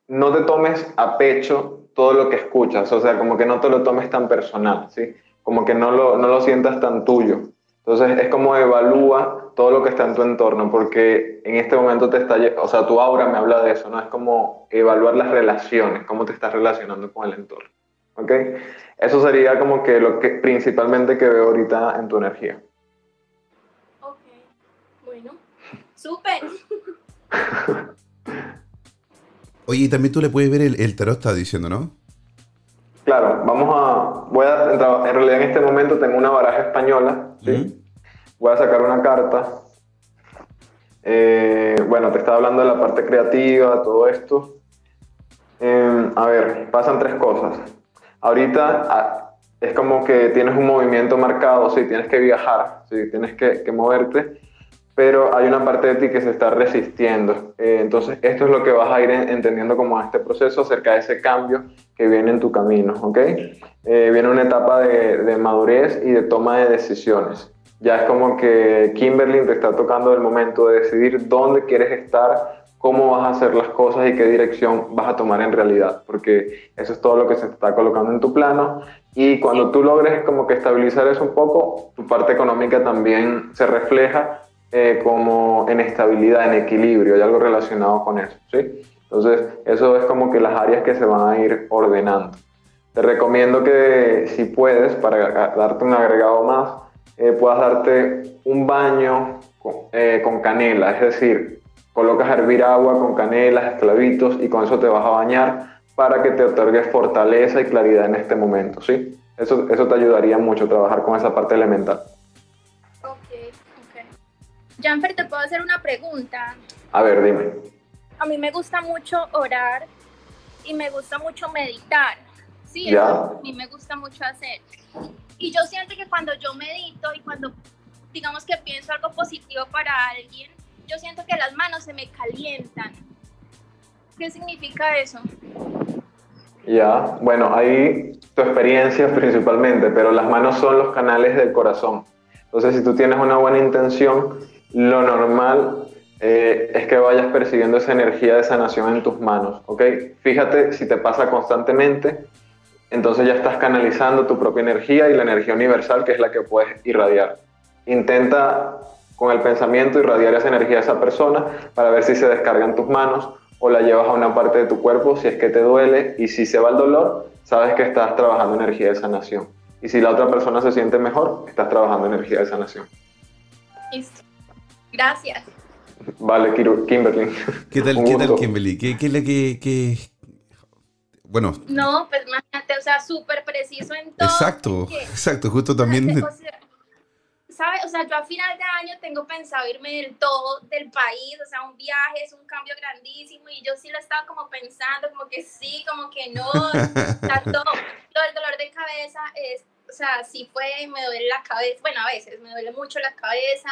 no te tomes a pecho todo lo que escuchas, o sea, como que no te lo tomes tan personal, ¿sí? Como que no lo, no lo sientas tan tuyo. Entonces es como evalúa todo lo que está en tu entorno, porque en este momento te está, o sea, tu aura me habla de eso, ¿no? Es como evaluar las relaciones, cómo te estás relacionando con el entorno, ¿ok? Eso sería como que lo que principalmente que veo ahorita en tu energía. Ok, bueno, súper. Oye, y también tú le puedes ver el, el tarot, está diciendo, ¿no? Claro, vamos a, voy a, en realidad en este momento tengo una baraja española, ¿sí? Voy a sacar una carta. Eh, bueno, te estaba hablando de la parte creativa, todo esto. Eh, a ver, pasan tres cosas. Ahorita ah, es como que tienes un movimiento marcado, sí, tienes que viajar, sí, tienes que, moverte, pero hay una parte de ti que se está resistiendo. Eh, entonces, esto es lo que vas a ir en- entendiendo como este proceso acerca de ese cambio que viene en tu camino, ¿ok? Eh, viene una etapa de, de madurez y de toma de decisiones. Ya es como que Kimberly te está tocando el momento de decidir dónde quieres estar, cómo vas a hacer las cosas y qué dirección vas a tomar en realidad, porque eso es todo lo que se está colocando en tu plano y cuando tú logres como que estabilizar eso un poco, tu parte económica también se refleja eh, como en estabilidad, en equilibrio, hay algo relacionado con eso, ¿sí? Entonces, eso es como que las áreas que se van a ir ordenando. Te recomiendo que si puedes, para darte un agregado más, eh, puedas darte un baño con, eh, con canela, es decir, colocas a hervir agua con canela, esclavitos y con eso te vas a bañar para que te otorgue fortaleza y claridad en este momento, ¿sí? Eso, eso te ayudaría mucho trabajar con esa parte elemental. Ok, ok. Janfer, te puedo hacer una pregunta. A ver, dime. A mí me gusta mucho orar y me gusta mucho meditar. Sí, Ya. eso a mí me gusta mucho hacer. Y yo siento que cuando yo medito y cuando, digamos que pienso algo positivo para alguien, yo siento que las manos se me calientan. ¿Qué significa eso? Ya, bueno, ahí tu experiencia principalmente, pero las manos son los canales del corazón. Entonces, si tú tienes una buena intención, lo normal eh, es que vayas percibiendo esa energía de sanación en tus manos, ¿ok? Fíjate si te pasa constantemente, entonces ya estás canalizando tu propia energía y la energía universal, que es la que puedes irradiar. Intenta con el pensamiento irradiar esa energía a esa persona para ver si se descarga en tus manos o la llevas a una parte de tu cuerpo si es que te duele y si se va el dolor, sabes que estás trabajando energía de sanación. Y si la otra persona se siente mejor, estás trabajando energía de sanación. Listo. Gracias. Vale, Kiru- Kimberly. ¿Qué tal, ¿qué tal. Kimberly? ¿Qué, qué es lo que, que- Bueno, No, pues imagínate, o sea, súper preciso en todo. exacto, exacto, justo también... O sea, ¿sabes? O sea, yo a final de año tengo pensado irme del todo del país, o sea, un viaje es un cambio grandísimo y yo sí lo estaba como pensando, como que sí, como que no, tanto, lo del dolor de cabeza es, o sea, sí fue, me duele la cabeza, bueno, a veces me duele mucho la cabeza,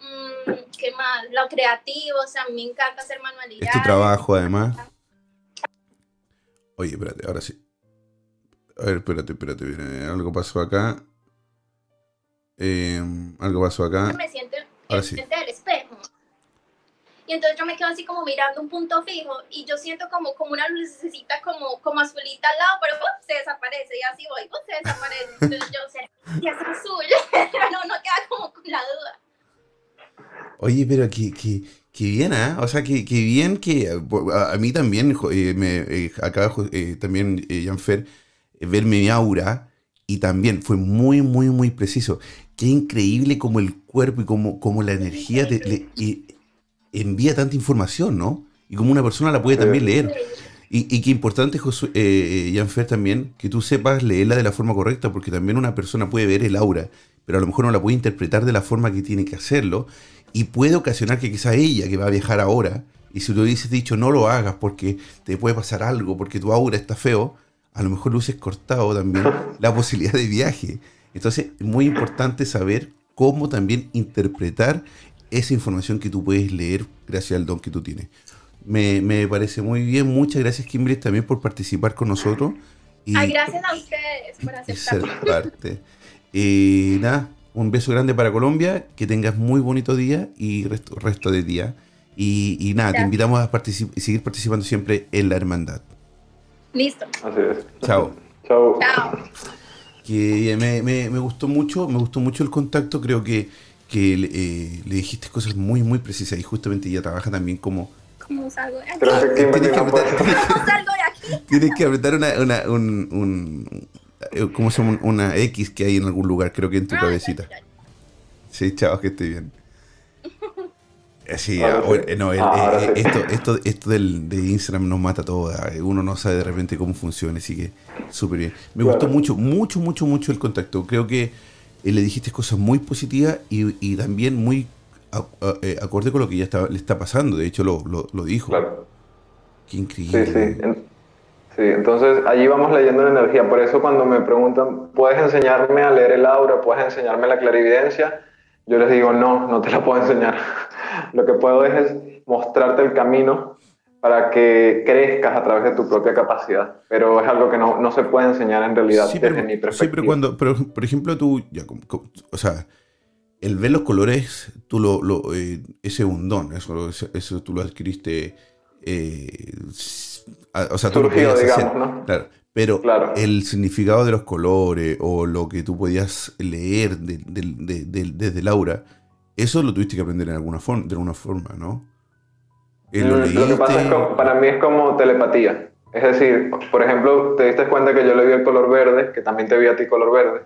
mmm, ¿qué más? Lo creativo, o sea, a mí me encanta hacer manualidades. Es tu trabajo, además. Oye, espérate, ahora sí. A ver, espérate, espérate, algo pasó acá. Eh, algo pasó acá. Me siento en frente del espejo. Y entonces yo me quedo así como mirando un punto fijo y yo siento como, como una lucecita como, como azulita al lado, pero se desaparece y así voy, se desaparece. Entonces yo, que es azul? pero no, no queda como con la duda. Oye, pero que, que, que bien, ¿eh? O sea, que, que bien que a, mí también eh, me eh, acaba eh, también eh, Janfer ver mi aura y también fue muy, muy, muy preciso. Qué increíble como el cuerpo y como, como la energía le, envía tanta información, ¿no? Y como una persona la puede también leer. Y, qué importante, Josué, eh, Janfer, también, que tú sepas leerla de la forma correcta, porque también una persona puede ver el aura, pero a lo mejor no la puede interpretar de la forma que tiene que hacerlo, y puede ocasionar que quizá ella, que va a viajar ahora, y si tú dices dicho no lo hagas porque te puede pasar algo, porque tu aura está feo, a lo mejor luces cortado también la posibilidad de viaje. Entonces, es muy importante saber cómo también interpretar esa información que tú puedes leer gracias al don que tú tienes. Me, me parece muy bien. Muchas gracias, Kimberly, también por participar con nosotros. Y, Ay, gracias a ustedes por aceptar. Parte. y nada, un beso grande para Colombia, que tengas muy bonito día y resto, resto de día. Y, y nada, te invitamos a seguir participando siempre en la hermandad. Listo. Así es. Chao. Chao. Chao. Que me, me, me, gustó mucho, me gustó mucho el contacto, creo que, que eh, le dijiste cosas muy, muy precisas y justamente ella trabaja también como... ¿Cómo salgo de aquí? tienes, que apretar, ¿Cómo salgo de aquí? tienes que apretar una, una, un, un, eh, ¿cómo se llama? Una X que hay en algún lugar, creo que en tu ah, cabecita. Sí, chao, que esté bien. Sí, no, esto, esto, esto del, de Instagram nos mata todo. Ah, uno no sabe de repente cómo funciona, así que súper bien. Me gustó mucho, mucho, mucho, mucho el contacto. Creo que eh, le dijiste cosas muy positivas y, y también muy eh, acorde con lo que ya está, le está pasando. De hecho, lo, lo, dijo. Claro. Qué increíble. Sí, sí. sí, entonces allí vamos leyendo la energía. Por eso cuando me preguntan, ¿puedes enseñarme a leer el aura? ¿Puedes enseñarme la clarividencia? Yo les digo, no, no te la puedo enseñar. Lo que puedo es, mostrarte el camino para que crezcas a través de tu propia capacidad. Pero es algo que no, no se puede enseñar en realidad sí, desde mi perspectiva. Sí, pero cuando, pero, por ejemplo, tú, ya, o sea, el ver los colores, tú lo, lo eh, ese es un don, eso, eso, tú lo adquiriste, eh, o sea, tú lo podías hacer. Claro, pero el significado de los colores o lo que tú podías leer de, de, de, desde Laura, eso lo tuviste que aprender en alguna forma, de alguna forma, ¿no? Eh, lo, lo, que pasa es que para mí es como telepatía. Es decir, por ejemplo, te diste cuenta que yo le vi el color verde, que también te vi a ti color verde,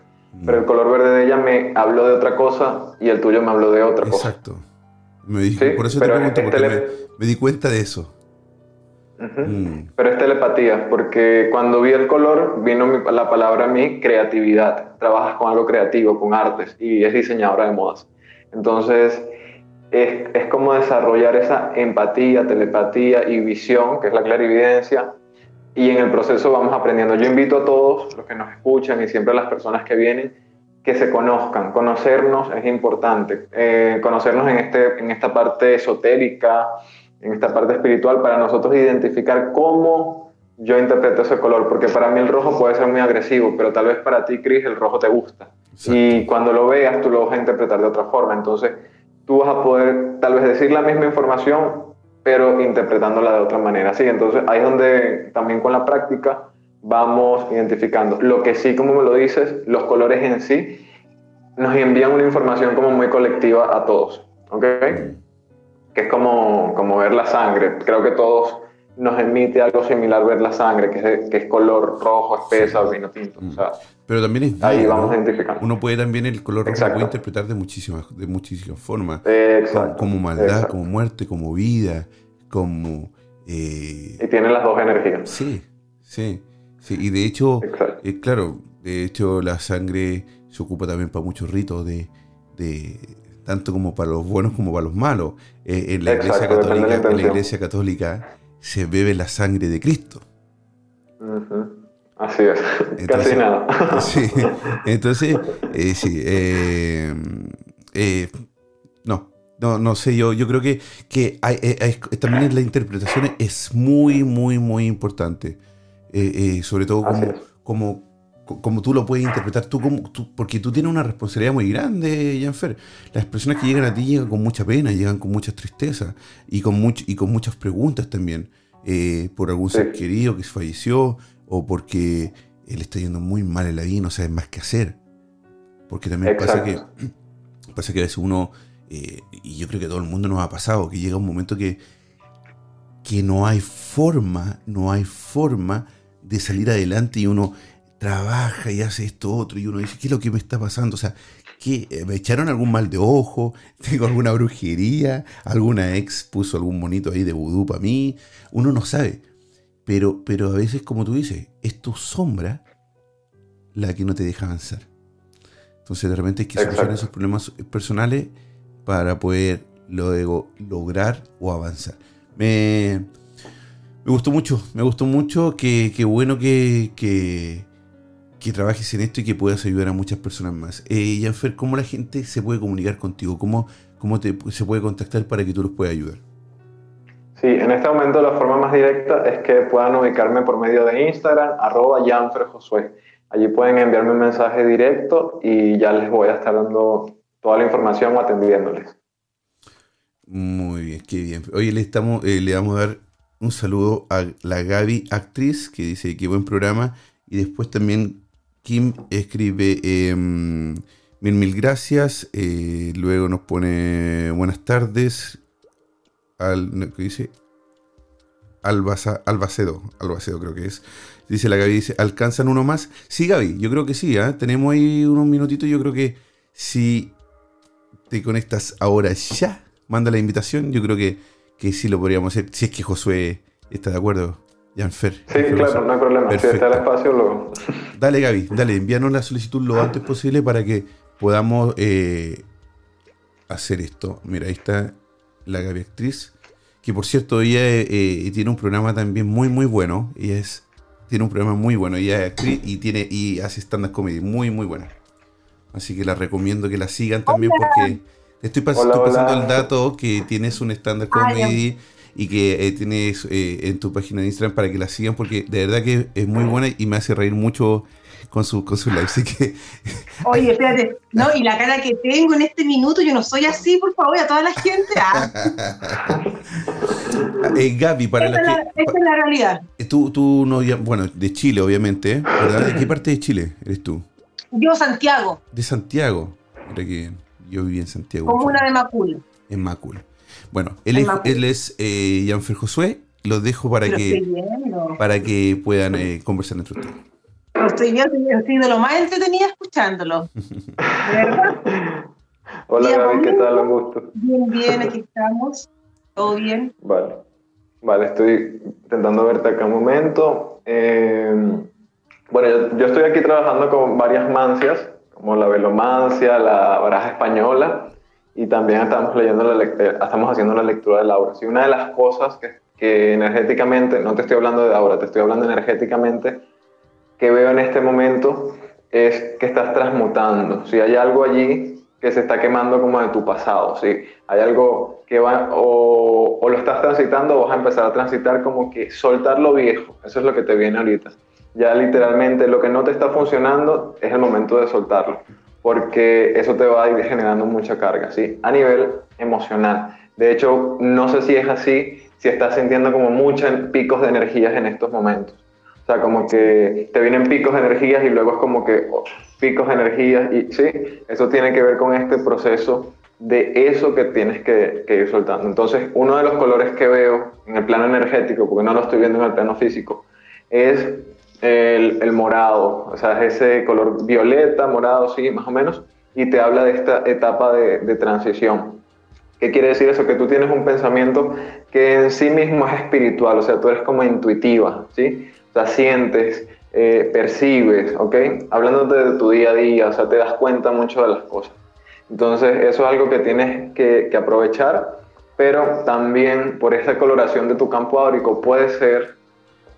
pero el mm. color verde de ella me habló de otra cosa y el tuyo me habló de otra cosa. Exacto. Me dije, por eso te pregunto, porque me, me di cuenta de eso. Mm. Pero es telepatía, porque cuando vi el color vino la palabra a mí creatividad. Trabajas con algo creativo, con artes, y es diseñadora de modas. Entonces, es, es como desarrollar esa empatía, telepatía y visión, que es la clarividencia, y en el proceso vamos aprendiendo. Yo invito a todos los que nos escuchan y siempre a las personas que vienen, que se conozcan. Conocernos es importante. Eh, conocernos en, este, en esta parte esotérica, en esta parte espiritual para nosotros identificar cómo yo interpreto ese color, porque para mí el rojo puede ser muy agresivo, pero tal vez para ti, Chris, el rojo te gusta. Y cuando lo veas, tú lo vas a interpretar de otra forma. Entonces, tú vas a poder tal vez decir la misma información, pero interpretándola de otra manera. Sí, entonces ahí es donde también con la práctica vamos identificando. Lo que sí, como me lo dices, los colores en sí nos envían una información como muy colectiva a todos. ¿Ok? Que es como, como ver la sangre. Creo que todos nos emite algo similar ver la sangre, que es, que es color rojo, espesa vino tinto. O sea, Pero también es ahí vamos identificando. Uno puede también el color rojo lo puede interpretar de muchísimas, de muchísimas formas. Exacto. Como, maldad, como muerte, como vida, como... Eh... Y tiene las dos energías. Sí, sí. sí. Y de hecho, eh, claro, de hecho la sangre se ocupa también para muchos ritos de, de tanto como para los buenos como para los malos. Eh, en, la iglesia católica, en la iglesia católica se bebe la sangre de Cristo. Así es, casi nada. Sí, entonces, eh, sí, eh, no, no, no sé, yo, yo creo que, que también la interpretación es muy, muy, muy importante. sobre todo como, como, como tú lo puedes interpretar, tú, como, porque tú tienes una responsabilidad muy grande, Janfer. Las personas que llegan a ti llegan con mucha pena, llegan con mucha tristeza y con, much, y con muchas preguntas también, eh, por algún ser querido que falleció o porque él está yendo muy mal en la vida y no sabe más qué hacer. Porque también pasa que, pasa que a veces uno, eh, y yo creo que todo el mundo nos ha pasado, que llega un momento que, que no hay forma, no hay forma de salir adelante y uno trabaja y hace esto otro y uno dice, ¿qué es lo que me está pasando? O sea, ¿qué, ¿me echaron algún mal de ojo? ¿Tengo alguna brujería? ¿Alguna ex puso algún monito ahí de vudú para mí? Uno no sabe. Pero, pero a veces, como tú dices, es tu sombra la que no te deja avanzar. Entonces de repente hay que solucionar esos problemas personales para poder luego lograr o avanzar. Me, me gustó mucho, me gustó mucho, que, bueno que, que trabajes en esto y que puedas ayudar a muchas personas más. Eh, Janfer, ¿cómo la gente se puede comunicar contigo? ¿Cómo, cómo te, se puede contactar para que tú los puedas ayudar? Sí, en este momento la forma más directa es que puedan ubicarme por medio de Instagram, arroba Josué. Allí pueden enviarme un mensaje directo y ya les voy a estar dando toda la información o atendiéndoles. Muy bien, qué bien. Hoy le, estamos, eh, le vamos a dar un saludo a la Gaby Actriz, que dice que buen programa. Y después también Kim escribe em, mil mil gracias. Eh, luego nos pone buenas tardes. Al, ¿qué dice? Albacedo, Albacedo creo que es. Dice la Gaby, dice, ¿alcanzan uno más? Sí, Gaby, yo creo que sí, ¿ah? tenemos ahí unos minutitos, yo creo que si te conectas ahora ya, manda la invitación, yo creo que, que sí lo podríamos hacer, si es que Josué está de acuerdo. Janfer. Sí, claro, no hay problema. Si está el espacio, lo... Dale, Gaby, dale, envíanos la solicitud lo antes posible para que podamos eh, hacer esto. Mira, ahí está la Gaby actriz, que por cierto, ella eh, tiene un programa también muy, muy bueno. Y es, tiene un programa muy bueno. Ella es actriz y, tiene, y hace stand-up comedy muy, muy buena. Así que la recomiendo que la sigan también porque estoy, pasando el dato que tienes un stand-up comedy y que eh, tienes eh, en tu página de Instagram para que la sigan porque de verdad que es muy buena y me hace reír mucho con su, con su live. Así que... Oye, espérate, no, y la cara que tengo en este minuto, yo no soy así, por favor, a toda la gente. Ah. eh, Gaby, para la que, esta es la realidad. Tú, tú no, bueno, de Chile, obviamente, ¿verdad? ¿De qué parte de Chile eres tú? Yo, Santiago. De Santiago. Mira que yo viví en Santiago. Como una de Macul. En Macul. Bueno, él es, él es eh, Janfer Josué. Los dejo para que, para que puedan eh, conversar entre ustedes. estoy bien, estoy de lo más entretenida escuchándolo. Hola Gaby, ¿qué tal? Un gusto. Bien, bien, aquí estamos. ¿Todo bien? Vale. Vale, estoy intentando verte acá un momento. Eh, bueno, yo, yo, estoy aquí trabajando con varias mancias, como la velomancia, la baraja española, y también estamos, leyendo la estamos haciendo la lectura de Laura. Y una de las cosas que, que, energéticamente, no te estoy hablando de Laura, te estoy hablando energéticamente, que veo en este momento es que estás transmutando. Si hay algo allí que se está quemando como de tu pasado, si hay algo que va o, lo estás transitando vas a empezar a transitar como que soltar lo viejo, eso es lo que te viene ahorita. Ya literalmente lo que no te está funcionando es el momento de soltarlo porque eso te va a ir generando mucha carga, ¿sí? A nivel emocional. De hecho, no sé si es así, si estás sintiendo como muchos picos de energías en estos momentos. O sea, como que te vienen picos de energías y luego es como que oh, picos de energías y sí, eso tiene que ver con este proceso de eso que tienes que, que, ir soltando. Entonces, uno de los colores que veo en el plano energético, porque no lo estoy viendo en el plano físico, es el, morado, o sea, es ese color violeta, morado, sí, más o menos, y te habla de esta etapa de, transición. ¿Qué quiere decir eso? Que tú tienes un pensamiento que en sí mismo es espiritual, o sea, tú eres como intuitiva, ¿sí? O sea, sientes, eh, percibes, ¿ok? Hablando de tu día a día, o sea, te das cuenta mucho de las cosas. Entonces, eso es algo que tienes que, aprovechar, pero también por esa coloración de tu campo áurico puede ser,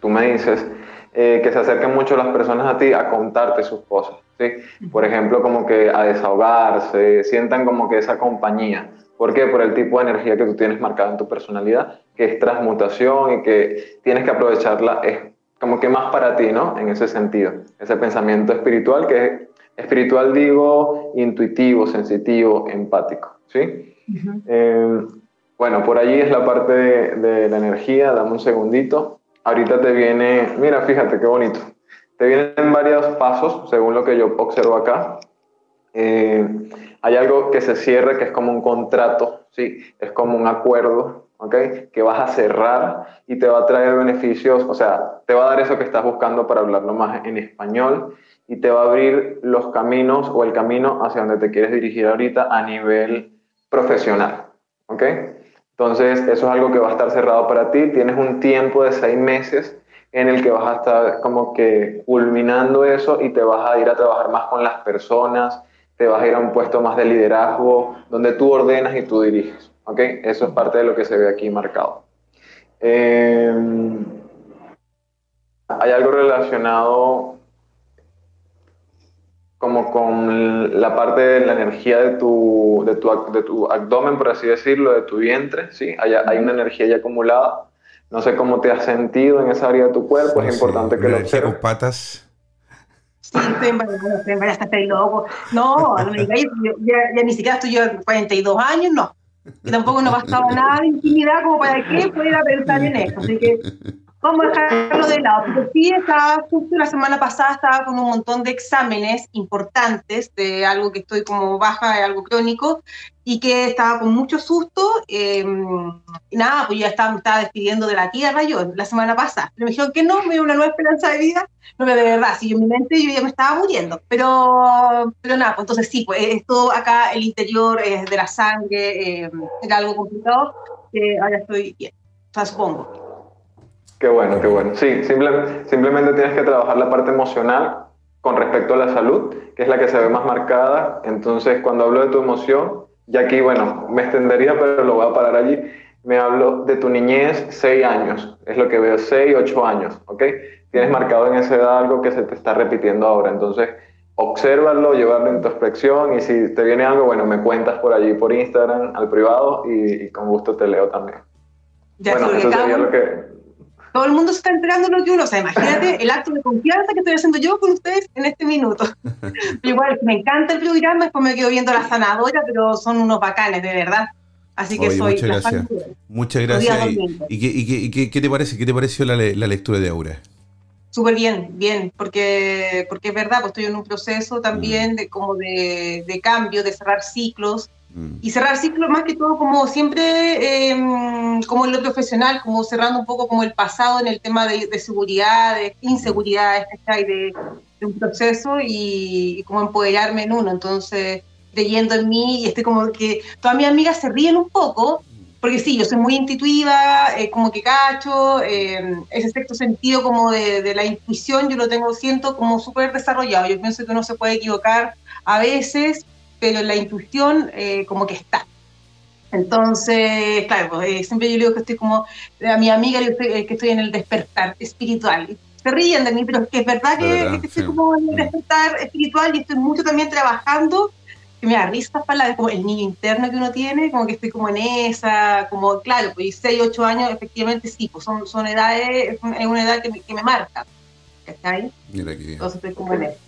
tú me dices, eh, que se acerquen mucho las personas a ti a contarte sus cosas. ¿sí? Por ejemplo, como que a desahogarse, sientan como que esa compañía. ¿Por qué? Por el tipo de energía que tú tienes marcada en tu personalidad, que es transmutación y que tienes que aprovecharla, es como que más para ti, ¿no? En ese sentido. Ese pensamiento espiritual que es espiritual, digo, intuitivo, sensitivo, empático, ¿sí? Eh, bueno, por allí es la parte de, la energía, dame un segundito. Ahorita te viene, mira, fíjate qué bonito. Te vienen varios pasos, según lo que yo observo acá. Eh, hay algo que se cierre, que es como un contrato, ¿sí? Es como un acuerdo, ¿ok? Que vas a cerrar y te va a traer beneficios, o sea, te va a dar eso que estás buscando para hablarlo más en español y te va a abrir los caminos o el camino hacia donde te quieres dirigir ahorita a nivel profesional, ¿ok? Entonces, eso es algo que va a estar cerrado para ti. Tienes un tiempo de seis meses en el que vas a estar como que culminando eso y te vas a ir a trabajar más con las personas, te vas a ir a un puesto más de liderazgo, donde tú ordenas y tú diriges. ¿ok? Eso es parte de lo que se ve aquí marcado. Em, hay algo relacionado como con la parte de la energía de tu, de tu, de tu abdomen, por así decirlo, de tu vientre, ¿sí? Hay, hay, una energía ya acumulada. No sé cómo te has sentido en esa área de tu cuerpo, es importante que lo observes. con patas. Sí, estoy embarazada, estoy embarazada, estoy loco. No, no me digáis, ya, ya, ni siquiera estoy yo 42 años, no. Y tampoco nos bastaba nada de intimidad como para que pueda pensar en eso. Así que vamos a dejarlo de lado. Porque sí, estaba, justo la semana pasada estaba con un montón de exámenes importantes de algo que estoy como baja, de algo crónico, y que estaba con mucho susto. Eh, y nada, pues ya estaba, me estaba despidiendo de la tierra yo la semana pasada. Pero me dijeron que no, me dio una nueva esperanza de vida. No, de verdad, si yo en mi mente yo ya me estaba muriendo. Pero, pero nada, pues entonces sí, pues esto acá, el interior es de la sangre, eh, era algo complicado. que ahora estoy bien, o sea, supongo. Qué bueno, qué bueno. Sí, simplemente tienes que trabajar la parte emocional con respecto a la salud, que es la que se ve más marcada. Entonces, cuando hablo de tu emoción, y aquí, bueno, me extendería, pero lo voy a parar allí. Me hablo de tu niñez, 6 años, es lo que veo, 6, 8 años, ¿ok? Tienes marcado en esa edad algo que se te está repitiendo ahora, entonces obsérvalo, llevarlo en introspección y si te viene algo, bueno, me cuentas por allí, por Instagram, al privado y, con gusto te leo también. bueno, eso sería lo que, todo el mundo se está entregando lo que uno, o sea, imagínate el acto de confianza que estoy haciendo yo con ustedes en este minuto. igual, me encanta el programa, después me quedo viendo la sanadora, pero son unos bacanes, de verdad. Así que soy. Muchas gracias. Muchas gracias. ¿Y, qué, te parece? ¿Qué te pareció la, lectura de Aura? Súper bien, bien, porque, porque es verdad, pues estoy en un proceso también mm. de como de, de cambio, de cerrar ciclos, Mm. Y cerrar ciclos más que todo como siempre, em, como en lo profesional, como cerrando un poco como el pasado en el tema de, seguridad, de inseguridad, de, de, un proceso y, como empoderarme en uno. Entonces, creyendo en mí y estoy como que todas mis amigas se ríen un poco, porque sí, yo soy muy intuitiva, eh, como que cacho, em, ese sexto sentido como de, de, la intuición yo lo tengo, siento como súper desarrollado. Yo pienso que uno se puede equivocar a veces, pero la intuición eh, como que está. Entonces, claro, pues, eh, siempre yo digo que estoy como, a mi amiga le digo que estoy en el despertar espiritual. Se ríen de mí, pero es que es verdad que, estoy como en el despertar espiritual y estoy mucho también trabajando, que me da risa para como el niño interno que uno tiene, como que estoy como en esa, como, claro, pues 6, 8 años, efectivamente sí, pues son, son edades, es una edad que me, que me marca. ¿Está ahí? Entonces estoy como en eso.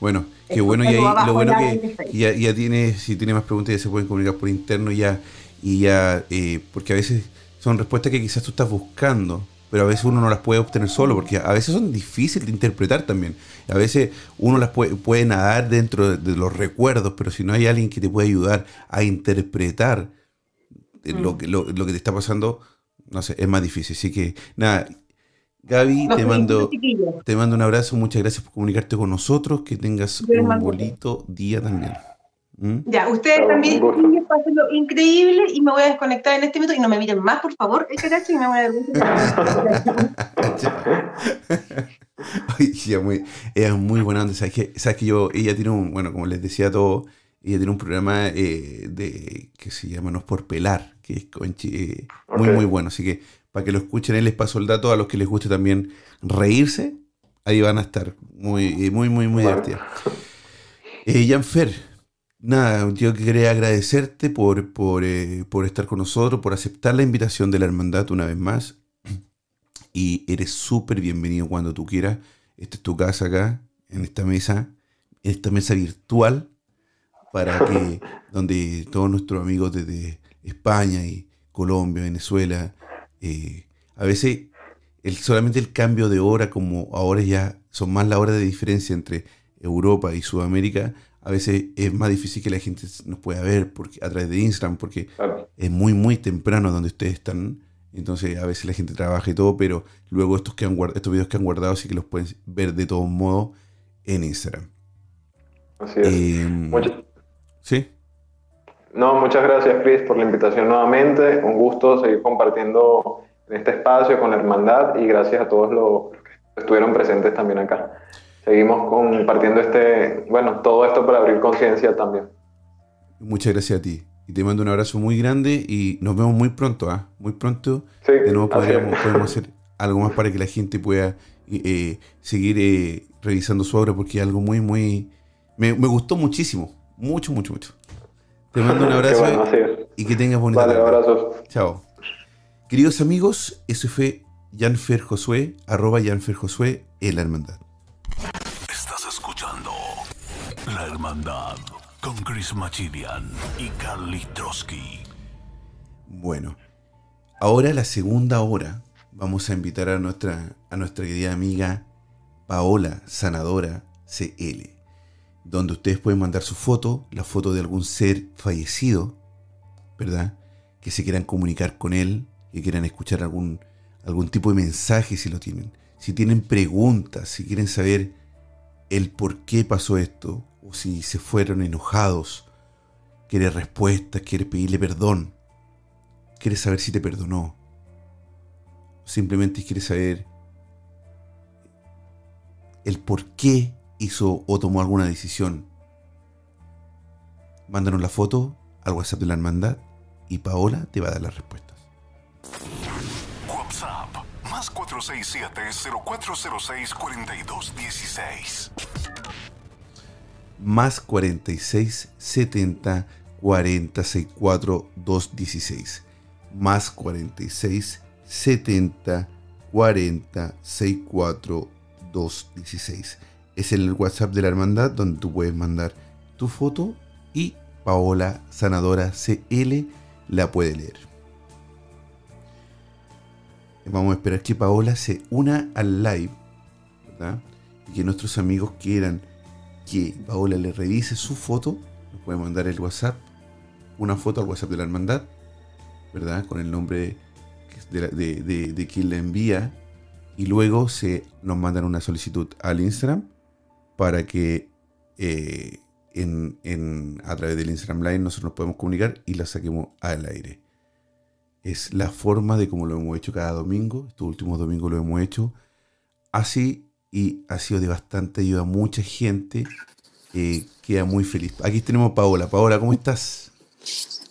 Bueno, qué bueno, y ahí lo bueno que ya, ya tiene, si tiene más preguntas ya se pueden comunicar por interno ya, y ya, eh, porque a veces son respuestas que quizás tú estás buscando, pero a veces uno no las puede obtener solo, porque a veces son difíciles de interpretar también. A veces uno las puede, puede nadar dentro de, los recuerdos, pero si no hay alguien que te pueda ayudar a interpretar eh, lo, mm. que, lo, lo que te está pasando, no sé, es más difícil. Así que nada, Gaby, te mando, te mando un abrazo, muchas gracias por comunicarte con nosotros, que tengas un bonito día también. ¿Mm? Ya, ustedes también pasen lo increíble y me voy a desconectar en este minuto y no me miren más, por favor, y me voy a ella, muy, ella es muy buena onda, sabes que, sabes que yo, ella tiene un, bueno, como les decía todo, ella tiene un programa eh, de que se llama Nos por Pelar, que es eh, muy, muy bueno. Así que para que lo escuchen, él les paso el dato a los que les guste también reírse. Ahí van a estar muy, muy, muy, muy divertidos. Eh, Janfer, nada, yo quería agradecerte por, por, por estar con nosotros, por aceptar la invitación de la hermandad una vez más. Y eres súper bienvenido cuando tú quieras. Esta es tu casa acá, en esta mesa, en esta mesa virtual para que donde todos nuestros amigos desde España y Colombia, Venezuela, eh, a veces el, solamente el cambio de hora, como ahora ya son más la hora de diferencia entre Europa y Sudamérica, a veces es más difícil que la gente nos pueda ver porque, a través de Instagram, porque es muy, muy temprano donde ustedes están. Entonces a veces la gente trabaja y todo, pero luego estos, que han, estos videos que han guardado sí que los pueden ver de todos modos en Instagram. Así es. Em, Sí. No, muchas gracias, Chris, por la invitación nuevamente. Un gusto seguir compartiendo en este espacio con la hermandad y gracias a todos los que estuvieron presentes también acá. Seguimos compartiendo este, bueno, todo esto para abrir conciencia también. Muchas gracias a ti. Y te mando un abrazo muy grande y nos vemos muy pronto, ¿ah? Muy pronto. de nuevo podemos hacer algo más para que la gente pueda eh, seguir eh, revisando su obra porque es algo muy, muy... Me, me gustó muchísimo. Mucho, mucho, mucho. Te mando un abrazo y que tengas bonita Vale, abrazos. Chao. Queridos amigos, eso fue Janfer Josué, arroba Janfer Josué en la hermandad. Estás escuchando La Hermandad con Chris Machilian y Carly Trotsky. Bueno, ahora la segunda hora vamos a invitar a nuestra, a nuestra querida amiga Paola Sanadora CL donde ustedes pueden mandar su foto, la foto de algún ser fallecido, ¿verdad? Que se quieran comunicar con él, que quieran escuchar algún, algún tipo de mensaje si lo tienen. Si tienen preguntas, si quieren saber el por qué pasó esto, o si se fueron enojados, quiere respuestas, quiere pedirle perdón, quiere saber si te perdonó, simplemente quiere saber el por qué hizo o tomó alguna decisión. Mándanos la foto al WhatsApp de la hermandad y Paola te va a dar las respuestas. WhatsApp más 467-0406-4216. Más 4670 4064 216. Más 46 70 40 64 216 es el WhatsApp de la hermandad donde tú puedes mandar tu foto y Paola Sanadora CL la puede leer. Vamos a esperar que Paola se una al live, ¿verdad? Y que nuestros amigos quieran que Paola le revise su foto, nos puede mandar el WhatsApp, una foto al WhatsApp de la hermandad, ¿verdad? Con el nombre de, de, de quien la envía y luego se nos mandan una solicitud al Instagram para que eh, en, a través del Instagram Live nosotros nos podemos comunicar y la saquemos al aire. Es la forma de cómo lo hemos hecho cada domingo. Estos últimos domingos lo hemos hecho así y ha sido de bastante ayuda a mucha gente. Eh, queda muy feliz. Aquí tenemos a Paola. Paola, ¿cómo estás?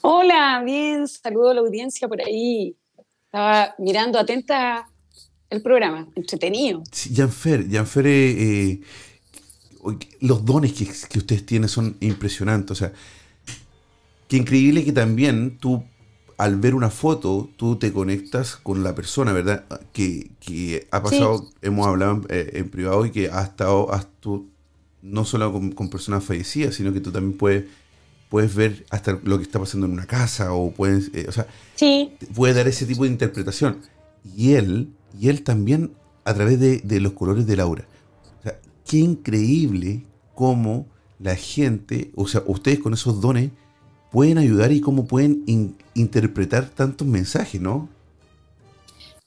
Hola, bien. Saludo a la audiencia por ahí. Estaba mirando atenta el programa, entretenido. Sí, Janfer, Janfer eh, los dones que, ustedes tienen son impresionantes. O sea, qué increíble que también tú, al ver una foto, tú te conectas con la persona, ¿verdad? Que, ha pasado, hemos hablado eh, en, privado y que ha estado, tú, no solo con, personas fallecidas, sino que tú también puedes puedes ver hasta lo que está pasando en una casa o puedes, eh, o sea, puede dar ese tipo de interpretación. Y él, y él también a través de, de los colores de Laura qué increíble cómo la gente, o sea, ustedes con esos dones pueden ayudar y cómo pueden interpretar tantos mensajes, ¿no?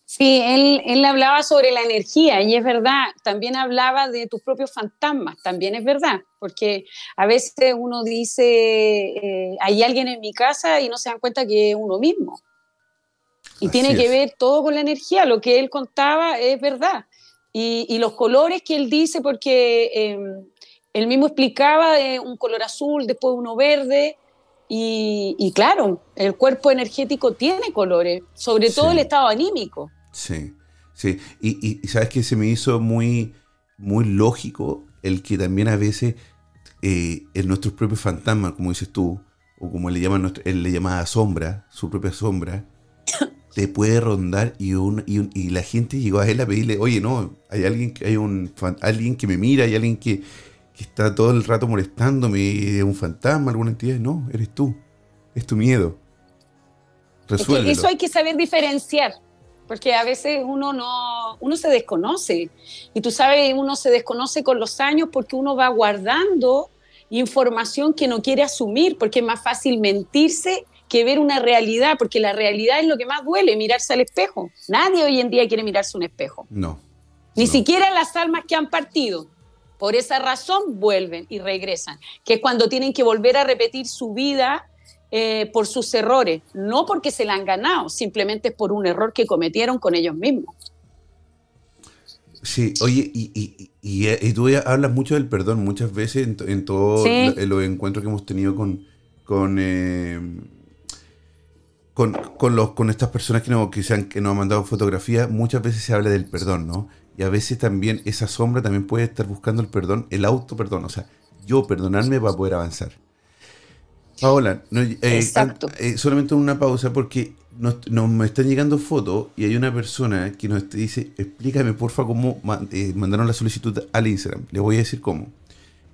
Sí, él, él, hablaba sobre la energía y es verdad, también hablaba de tus propios fantasmas, también es verdad, porque a veces uno dice, eh, hay alguien en mi casa y no se dan cuenta que es uno mismo. Y tiene que ver todo con la energía, lo que él contaba es verdad. Y, los colores que él dice, porque em, él mismo explicaba de un color azul, después uno verde, y, claro, el cuerpo energético tiene colores, sobre todo el estado anímico. Sí, sí. Y, sabes que se me hizo muy, muy lógico el que también a veces eh, en nuestros propios fantasmas, como dices tú, o como le llaman él le llamaba sombra, su propia sombra, te puede rondar y, un, y, la gente llegó a él a pedirle, oye, no, hay alguien, hay un, alguien que me mira, hay alguien que, que está todo el rato molestándome, un fantasma, alguna entidad. No, eres tú. Es tu miedo. Resuélvelo. eso hay que saber diferenciar, porque a veces uno no, uno se desconoce. Y tú sabes, uno se desconoce con los años porque uno va guardando información que no quiere asumir, porque es más fácil mentirse que ver una realidad, porque la realidad es lo que más duele, mirarse al espejo. Nadie hoy en día quiere mirarse un espejo. No. Ni siquiera las almas que han partido. Por esa razón vuelven y regresan, que es cuando tienen que volver a repetir su vida eh, por sus errores, no porque se la han ganado, simplemente por un error que cometieron con ellos mismos. Sí, oye, y, y, tú hablas mucho del perdón muchas veces en, todos los encuentros que hemos tenido con, con, eh, con, los, con estas personas que, no, que, se han, que nos han mandado fotografías, muchas veces se habla del perdón, ¿no? Y a veces también esa sombra también puede estar buscando el perdón, el auto perdón, o sea, yo perdonarme para poder avanzar. Paola, eh, eh, solamente una pausa porque nos, me están llegando fotos y hay una persona que nos dice, explícame porfa cómo eh, mandaron la solicitud al Instagram. Le voy a decir cómo.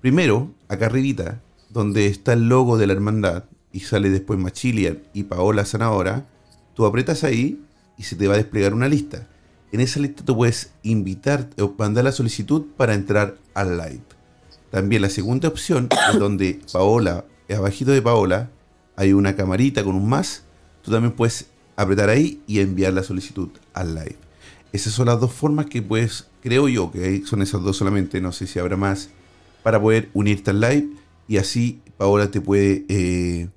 Primero, acá arribita, donde está el logo de la hermandad y sale después Machilian y Paola Sanadora, tú apretas ahí y se te va a desplegar una lista. En esa lista tú puedes invitar o mandar la solicitud para entrar al live. También la segunda opción es donde Paola, abajito de Paola, hay una camarita con un más. Tú también puedes apretar ahí y enviar la solicitud al live. Esas son las dos formas que puedes, creo yo que son esas dos solamente, no sé si habrá más, para poder unirte al live y así Paola te puede, eh,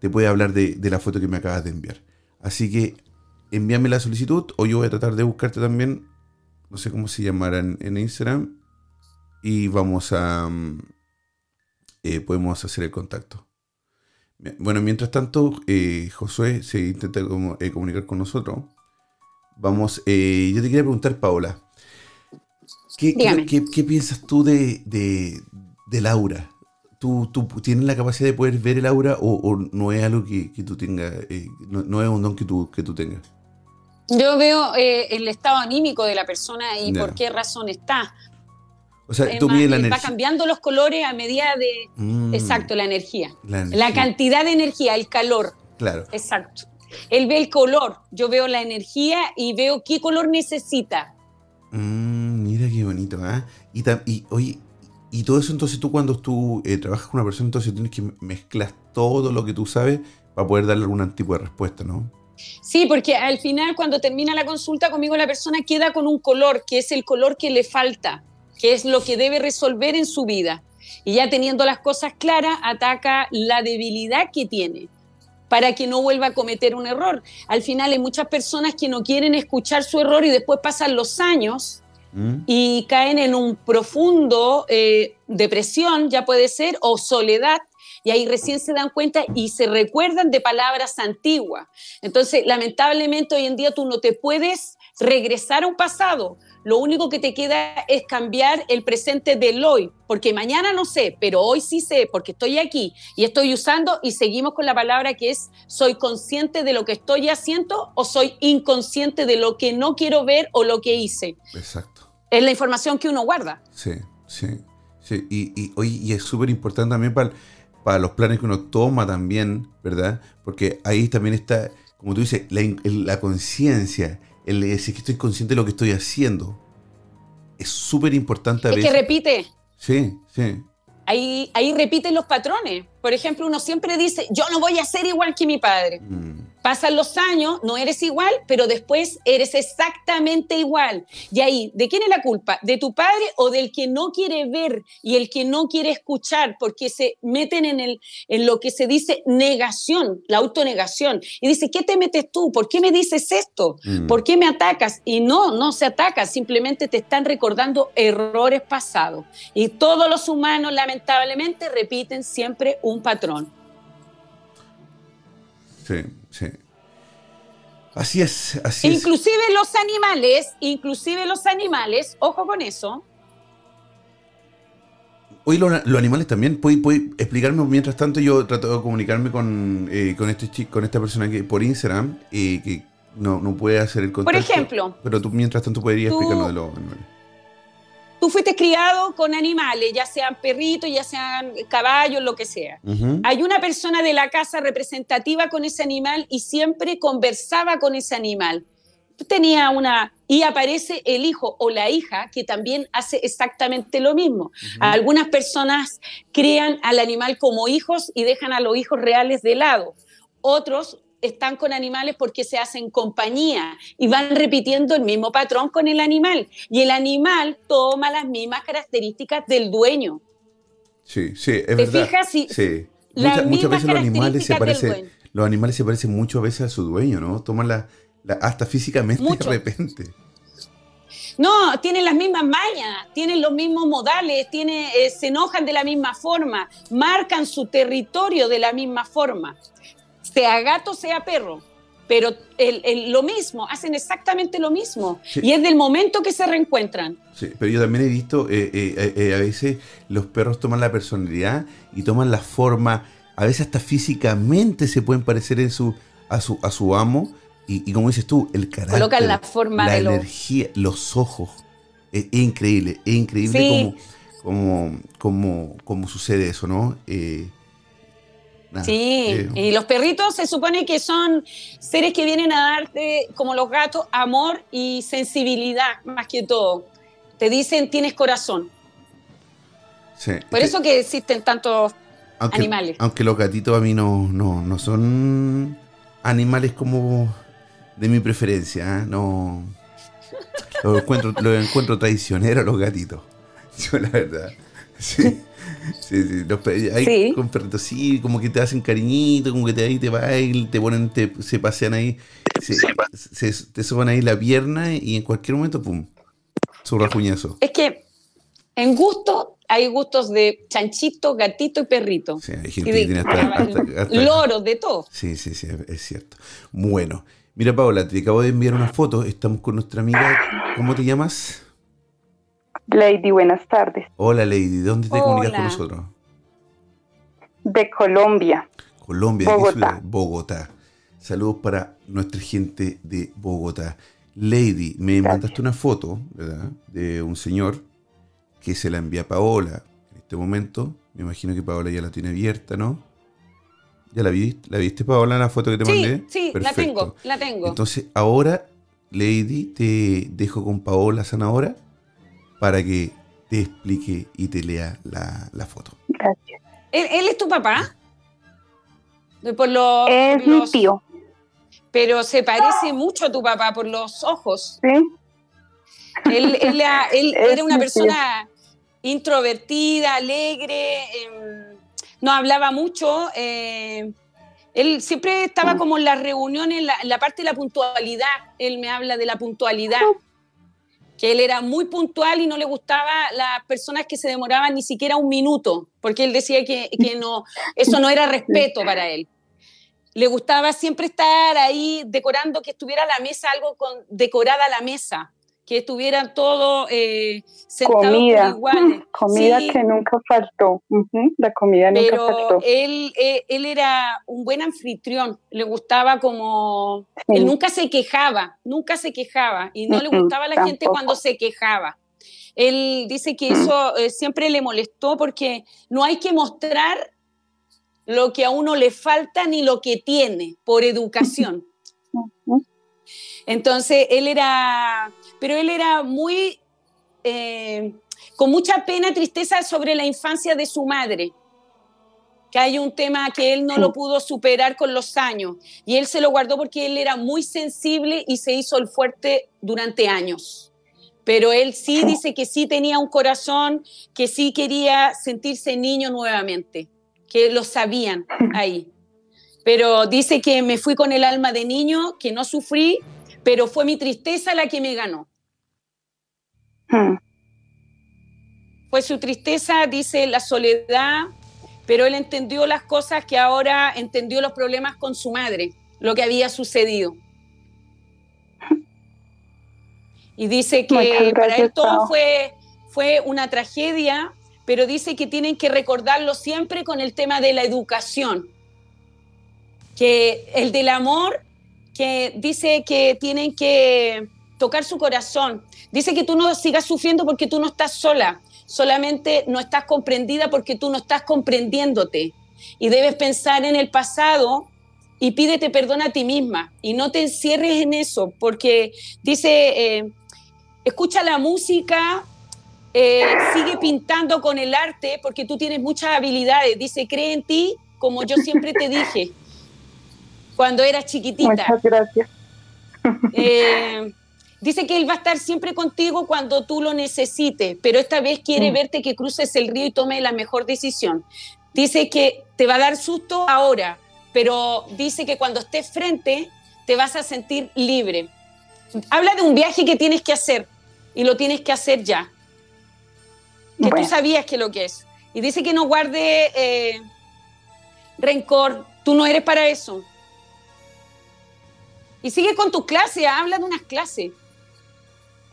te puede hablar de, de la foto que me acabas de enviar. Así que envíame la solicitud o yo voy a tratar de buscarte también, no sé cómo se llamará en, Instagram, y vamos a, mm, eh, podemos hacer el contacto. Bueno, mientras tanto, eh, Josué se intenta eh, comunicar con nosotros. Vamos, yo te quería preguntar, Paola, ¿qué, qué, piensas tú de, de, Laura? ¿Tú, ¿Tú, tienes la capacidad de poder ver el aura o, no es algo que, tú tengas, no, no, es un don que tú, que tú tengas? Yo veo eh, el estado anímico de la persona y por qué razón está. O sea, tú la energía. Va cambiando los colores a medida de. Mm. exacto, la energía. la cantidad de energía, el calor. Claro. Exacto. Él ve el color, yo veo la energía y veo qué color necesita. Mm, mira qué bonito, ¿ah? Y, y, oye, y todo eso entonces tú cuando tú eh, trabajas con una persona, entonces tienes que mezclar todo lo que tú sabes para poder darle algún tipo de respuesta, ¿no? Sí, porque al final cuando termina la consulta conmigo la persona queda con un color, que es el color que le falta, que es lo que debe resolver en su vida. Y ya teniendo las cosas claras, ataca la debilidad que tiene para que no vuelva a cometer un error. Al final hay muchas personas que no quieren escuchar su error y después pasan los años y caen en un profundo eh, depresión, ya puede ser, o soledad, y ahí recién se dan cuenta y se recuerdan de palabras antiguas. Entonces, lamentablemente hoy en día tú no te puedes regresar a un pasado. Lo único que te queda es cambiar el presente del hoy, porque mañana no sé, pero hoy sí sé, porque estoy aquí y estoy usando y seguimos con la palabra que es soy consciente de lo que estoy haciendo o soy inconsciente de lo que no quiero ver o lo que hice. Exacto. Es la información que uno guarda. Sí, sí, sí. Y, y, y es súper importante también para para los planes que uno toma también, ¿verdad? Porque ahí también está, como tú dices, la, conciencia, el decir que estoy consciente de lo que estoy haciendo. Es súper importante a es que repite. Sí, sí. Ahí, ahí repiten los patrones. Por ejemplo, uno siempre dice, yo no voy a ser igual que mi padre. Mm. Pasan los años, no eres igual, pero después eres exactamente igual. Y ahí, ¿de quién es la culpa? ¿De tu padre o del que no quiere ver y el que no quiere escuchar? Porque se meten en, el, en lo que se dice negación, la autonegación. Y dice, ¿qué te metes tú? ¿Por qué me dices esto? Mm. ¿Por qué me atacas? Y no, no se ataca, simplemente te están recordando errores pasados. Y todos los humanos, lamentablemente, repiten siempre un patrón. Sí, sí. Así es, así inclusive los animales, inclusive los animales, ojo con eso. Hoy los, animales también, ¿puede, explicarme mientras tanto? Yo trato de comunicarme con, eh, con, este con esta persona que por Instagram, eh, que no, no puede hacer el contacto. Por ejemplo. Pero tú mientras tanto podrías explicarnos de los animales tú fuiste criado con animales, ya sean perritos, ya sean caballos, lo que sea. Hay una persona de la casa representativa con ese animal y siempre conversaba con ese animal. Tú tenías una... Y aparece el hijo o la hija que también hace exactamente lo mismo. Algunas personas crían al animal como hijos y dejan a los hijos reales de lado. Otros están con animales porque se hacen compañía y van repitiendo el mismo patrón con el animal. Y el animal toma las mismas características del dueño. Sí, sí, es ¿Te Fijas? Sí. muchas veces los animales se parecen, los animales se parecen mucho veces a su dueño, ¿no? Toman la, hasta físicamente de repente. No, tienen las mismas mañas, tienen los mismos modales, tiene, eh, se enojan de la misma forma, marcan su territorio de la misma forma sea gato, sea perro, pero lo mismo, hacen exactamente lo mismo. Y es del momento que se reencuentran. Sí, pero yo también he visto, eh, eh, eh, a veces los perros toman la personalidad y toman la forma, a veces hasta físicamente se pueden parecer en su, a, su, a su amo. Y, como dices tú, el carácter, Colocan la, forma la energía, los ojos. Es, increíble, es increíble cómo, cómo, cómo, sucede eso, ¿no? Sí, y los perritos se supone que son seres que vienen a darte, como los gatos, amor y sensibilidad, más que todo. Te dicen, tienes corazón. Sí. Por eso que existen tantos animales. Aunque los gatitos a mí no, no, no son animales como de mi preferencia, ¿eh? no... Los encuentro, los encuentro traicioneros los gatitos. Yo la verdad. Sí. Sí, sí, los, hay con perritos, sí, como que te hacen cariñito, como que te ahí te bailan, te ponen, te, se pasean ahí, se, te suban ahí la pierna y en cualquier momento, pum, su rajuñazo. Es que en gusto hay gustos de chanchito, gatito y perrito. Sí, hay gente que tiene hasta, loros, de todo. Sí, sí, sí, es cierto. Bueno, mira Paola, te acabo de enviar una foto, estamos con nuestra amiga, ¿cómo te llamas? Lady, buenas tardes. Hola Lady, ¿dónde te comunicas con nosotros? De Colombia. Colombia, Bogotá. Bogotá. Saludos para nuestra gente de Bogotá. Lady, me mandaste una foto, ¿verdad? De un señor que se la envía a Paola en este momento. Me imagino que Paola ya la tiene abierta, ¿no? ¿Ya la viste? ¿La viste, Paola, la foto que te mandé? Sí, la tengo, la tengo. Entonces, ahora, Lady, te dejo con Paola Sanadora para que te explique y te lea la, foto. Gracias. ¿Él, es tu papá? Por los, es mi tío. Pero se parece mucho a tu papá por los ojos. Sí. Él, era una persona introvertida, alegre, em, no hablaba mucho. Eh, él siempre estaba como en las reuniones, la, la, parte de la puntualidad. Él me habla de la puntualidad que él era muy puntual y no le gustaba las personas que se demoraban ni siquiera un minuto, porque él decía que, que no, eso no era respeto para él. Le gustaba siempre estar ahí decorando que estuviera la mesa, algo con, decorada la mesa que estuvieran todos eh, sentados comida, iguales. Comida que nunca faltó. La comida nunca faltó. Él, eh, él era un buen anfitrión. Le gustaba como. Él nunca se quejaba, nunca se quejaba. Y no le gustaba a la gente cuando se quejaba. Él dice que eso eh, siempre le molestó porque no hay que mostrar lo que a uno le falta ni lo que tiene por educación. Entonces, él era, pero él era muy, eh, con mucha pena, tristeza sobre la infancia de su madre. que hay un tema que él no lo pudo superar con los años y él se lo guardó porque él era muy sensible y se hizo el fuerte durante años. Pero él sí dice que sí tenía un corazón, que sí quería sentirse niño nuevamente, que lo sabían ahí. Pero dice que me fui con el alma de niño, que no sufrí, pero fue mi tristeza la que me ganó. Hmm. Fue su tristeza, dice, la soledad, pero él entendió las cosas que ahora entendió los problemas con su madre, lo que había sucedido. Y dice que para él todo fue, fue una tragedia, pero dice que tienen que recordarlo siempre con el tema de la educación, que el del amor, que dice que tienen que tocar su corazón. Dice que tú no sigas sufriendo porque tú no estás sola, solamente no estás comprendida porque tú no estás comprendiéndote. Y debes pensar en el pasado y pídete perdón a ti misma y no te encierres en eso, porque dice, eh, escucha la música, eh, sigue pintando con el arte porque tú tienes muchas habilidades. Dice, cree en ti como yo siempre te dije cuando eras chiquitita. Muchas gracias. Eh, Dice que Él va a estar siempre contigo cuando tú lo necesites, pero esta vez quiere mm. verte que cruces el río y tome la mejor decisión. Dice que te va a dar susto ahora, pero dice que cuando estés frente te vas a sentir libre. Habla de un viaje que tienes que hacer y lo tienes que hacer ya. Que tú sabías que lo que es. Y dice que no guarde eh, rencor. Tú no eres para eso. Y sigue con tu clase, habla de unas clases.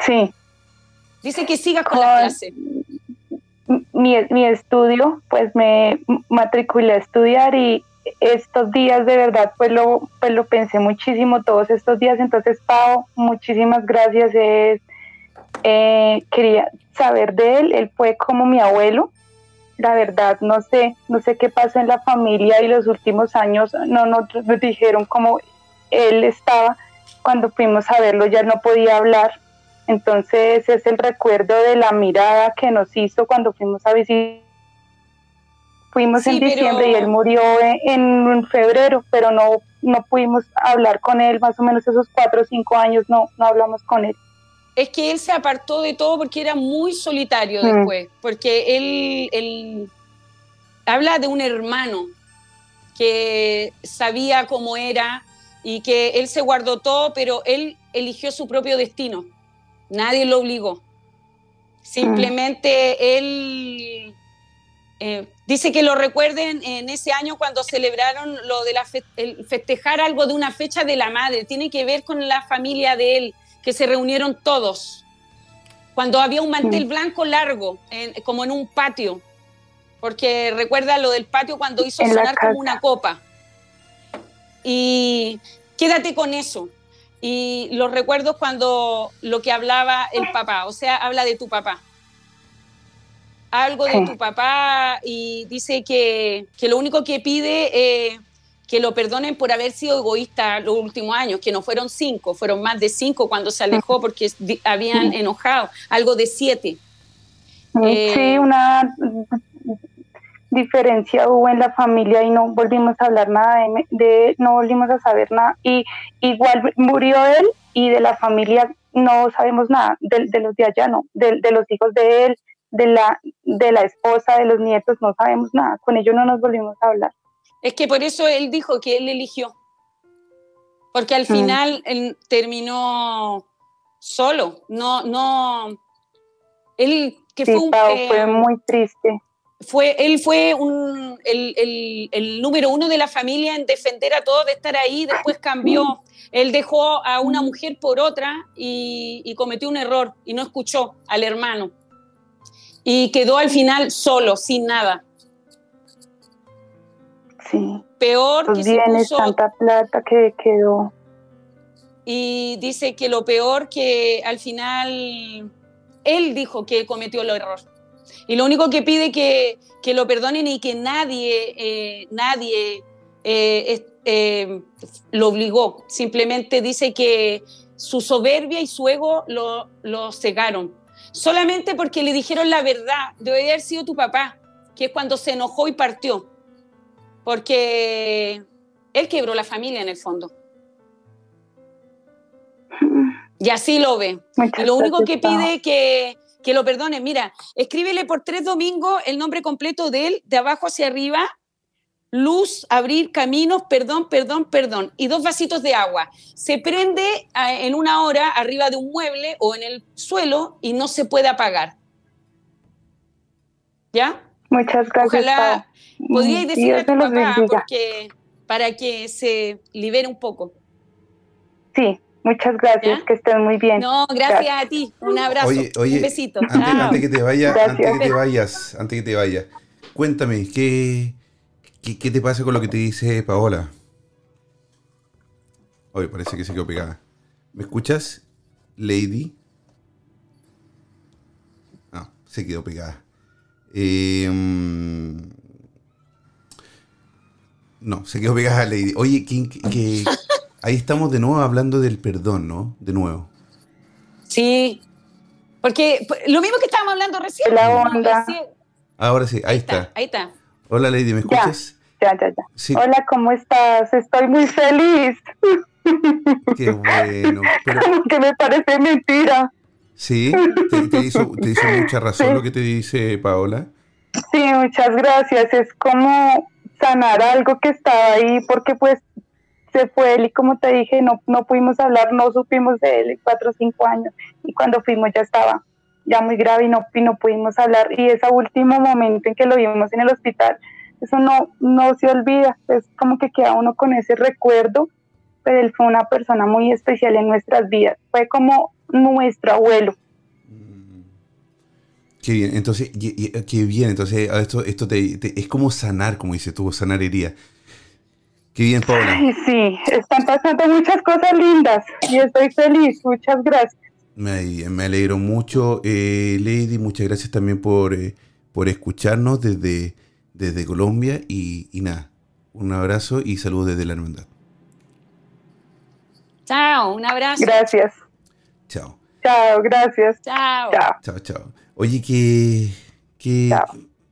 Sí. Dice que sigas con, la clase. Mi, mi estudio, pues me matriculé a estudiar y estos días de verdad pues lo, pues lo pensé muchísimo todos estos días. Entonces, Pau, muchísimas gracias. Es, eh, quería saber de él. Él fue como mi abuelo. La verdad, no sé, no sé qué pasó en la familia y los últimos años no nos dijeron cómo él estaba. Cuando fuimos a verlo ya no podía hablar entonces es el recuerdo de la mirada que nos hizo cuando fuimos a visitar. Fuimos en diciembre y él murió en, febrero, pero no, no pudimos hablar con él, más o menos esos cuatro o cinco años no, no hablamos con él. Es que él se apartó de todo porque era muy solitario mm. después, porque él, él habla de un hermano que sabía cómo era y que él se guardó todo, pero él eligió su propio destino nadie lo obligó. Simplemente él eh, dice que lo recuerden en ese año cuando celebraron lo de la festejar algo de una fecha de la madre. Tiene que ver con la familia de él, que se reunieron todos. Cuando había un mantel blanco largo, como en un patio. Porque recuerda lo del patio cuando hizo sonar como una copa. Y quédate con eso. Y los recuerdos cuando lo que hablaba el papá, o sea, habla de tu papá. Algo de tu papá y dice que, que lo único que pide es que lo perdonen por haber sido egoísta los últimos años, que no fueron cinco, fueron más de cinco cuando se alejó porque habían enojado, algo de siete. Sí, eh, una diferencia hubo en la familia y no volvimos a hablar nada de, no volvimos a saber nada. Y igual murió él y de la familia no sabemos nada. De, los de allá no. De, los hijos de él de la de la esposa de los nietos no sabemos nada. Con ellos no nos volvimos a hablar. Es que por eso él dijo que él eligió. Porque al mm. final él terminó solo. No no él que fue un, fue muy triste fue, él fue el, número uno de la familia en defender a todos de estar ahí, después cambió, él dejó a una mujer por otra y, cometió un error y no escuchó al hermano. Y quedó al final solo, sin nada. Sí. Peor que se puso, tanta plata que quedó. Y dice que lo peor que al final él dijo que cometió el error y lo único que pide que, que lo perdonen y que nadie, eh, nadie eh, eh, lo obligó. Simplemente dice que su soberbia y su ego lo, lo cegaron. Solamente porque le dijeron la verdad, debe haber sido tu papá, que es cuando se enojó y partió. porque él quebró la familia en el fondo. Y así lo ve. y lo único que pide que, que lo perdone. Mira, escríbele por tres domingos el nombre completo de él, de abajo hacia arriba, luz, abrir caminos, perdón, perdón, perdón, y dos vasitos de agua. Se prende en una hora arriba de un mueble o en el suelo y no se puede apagar. ¿Ya? Muchas gracias. Ojalá podríais decirle a tu papá porque, para que se libere un poco. Sí, muchas gracias, que estén muy bien. No, gracias, a ti. Un abrazo, un besito. Antes, que te vaya, antes que te vayas, antes que te vayas, cuéntame, ¿qué, ¿Qué, te pasa con lo que te dice Paola? Oye, parece que se quedó pegada. ¿Me escuchas, Lady? Ah, se quedó pegada. Em, no, se quedó pegada Lady. Oye, que, ahí estamos de nuevo hablando del perdón, ¿no? De nuevo. Sí, porque lo mismo que estábamos hablando recién. La onda. Ahora sí, ahí, está. Ahí está. Hola Lady, ¿me escuchas? Ya, ya, ya. Hola, ¿cómo estás? Estoy muy feliz. Qué bueno. Pero... que me parece mentira. Sí, te, hizo, mucha razón lo que te dice Paola. Sí, muchas gracias. Es como sanar algo que estaba ahí porque pues se fue él y como te dije, no, no pudimos hablar, no supimos de él en cuatro o cinco años y cuando fuimos ya estaba ya muy grave y no, no pudimos hablar y ese último momento en que lo vimos en el hospital, eso no, no se olvida, es como que queda uno con ese recuerdo, pero él fue una persona muy especial en nuestras vidas, fue como nuestro abuelo. Mm. Qué bien, entonces, qué bien, entonces esto, esto te, es como sanar, como dice tú, sanar herida. Qué bien, Paula. Ay, sí, están pasando muchas cosas lindas y estoy feliz, muchas gracias. Me, me alegro mucho, eh, Lady, muchas gracias también por, eh, por escucharnos desde desde Colombia y, nada, un abrazo y saludos desde la hermandad. Chao, un abrazo. Gracias. Chao. Chao, gracias. Chao. Chao, chao. Oye, qué, qué,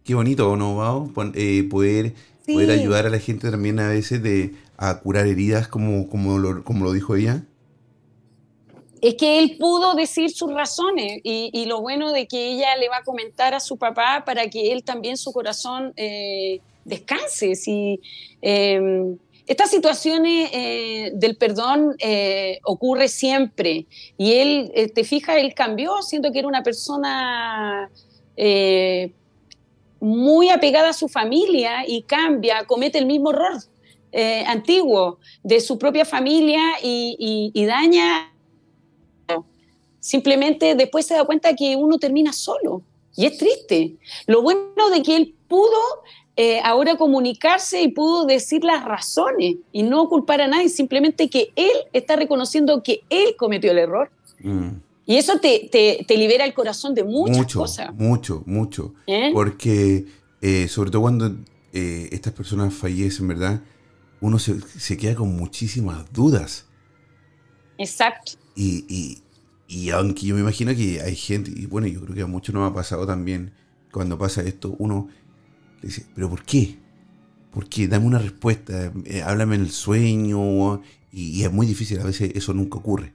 qué bonito, ¿no, eh, poder, poder ayudar a la gente también a veces de, a curar heridas como, como, como lo dijo ella es que él pudo decir sus razones y, lo bueno de que ella le va a comentar a su papá para que él también su corazón eh, descanse. Si, em, estas situaciones eh, del perdón eh, ocurre siempre y él, te fijas, él cambió, siento que era una persona muy apegada a su familia y cambia, comete el mismo error antiguo de su propia familia y, y daña Simplemente después se da cuenta que uno termina solo y es triste. Lo bueno de que él pudo eh, ahora comunicarse y pudo decir las razones y no culpar a nadie, simplemente que él está reconociendo que él cometió el error. Mm. Y eso te, te, libera el corazón de muchas mucho, cosas. Mucho, mucho. ¿Eh? Porque, eh, sobre todo cuando estas personas fallecen, ¿verdad? Uno se, se, queda con muchísimas dudas. Exacto. y, y aunque yo me imagino que hay gente, y bueno, yo creo que a muchos nos ha pasado también, cuando pasa esto, uno le dice, pero ¿por qué? ¿Por qué? Dame una respuesta, eh, háblame en el sueño, y, es muy difícil, a veces eso nunca ocurre.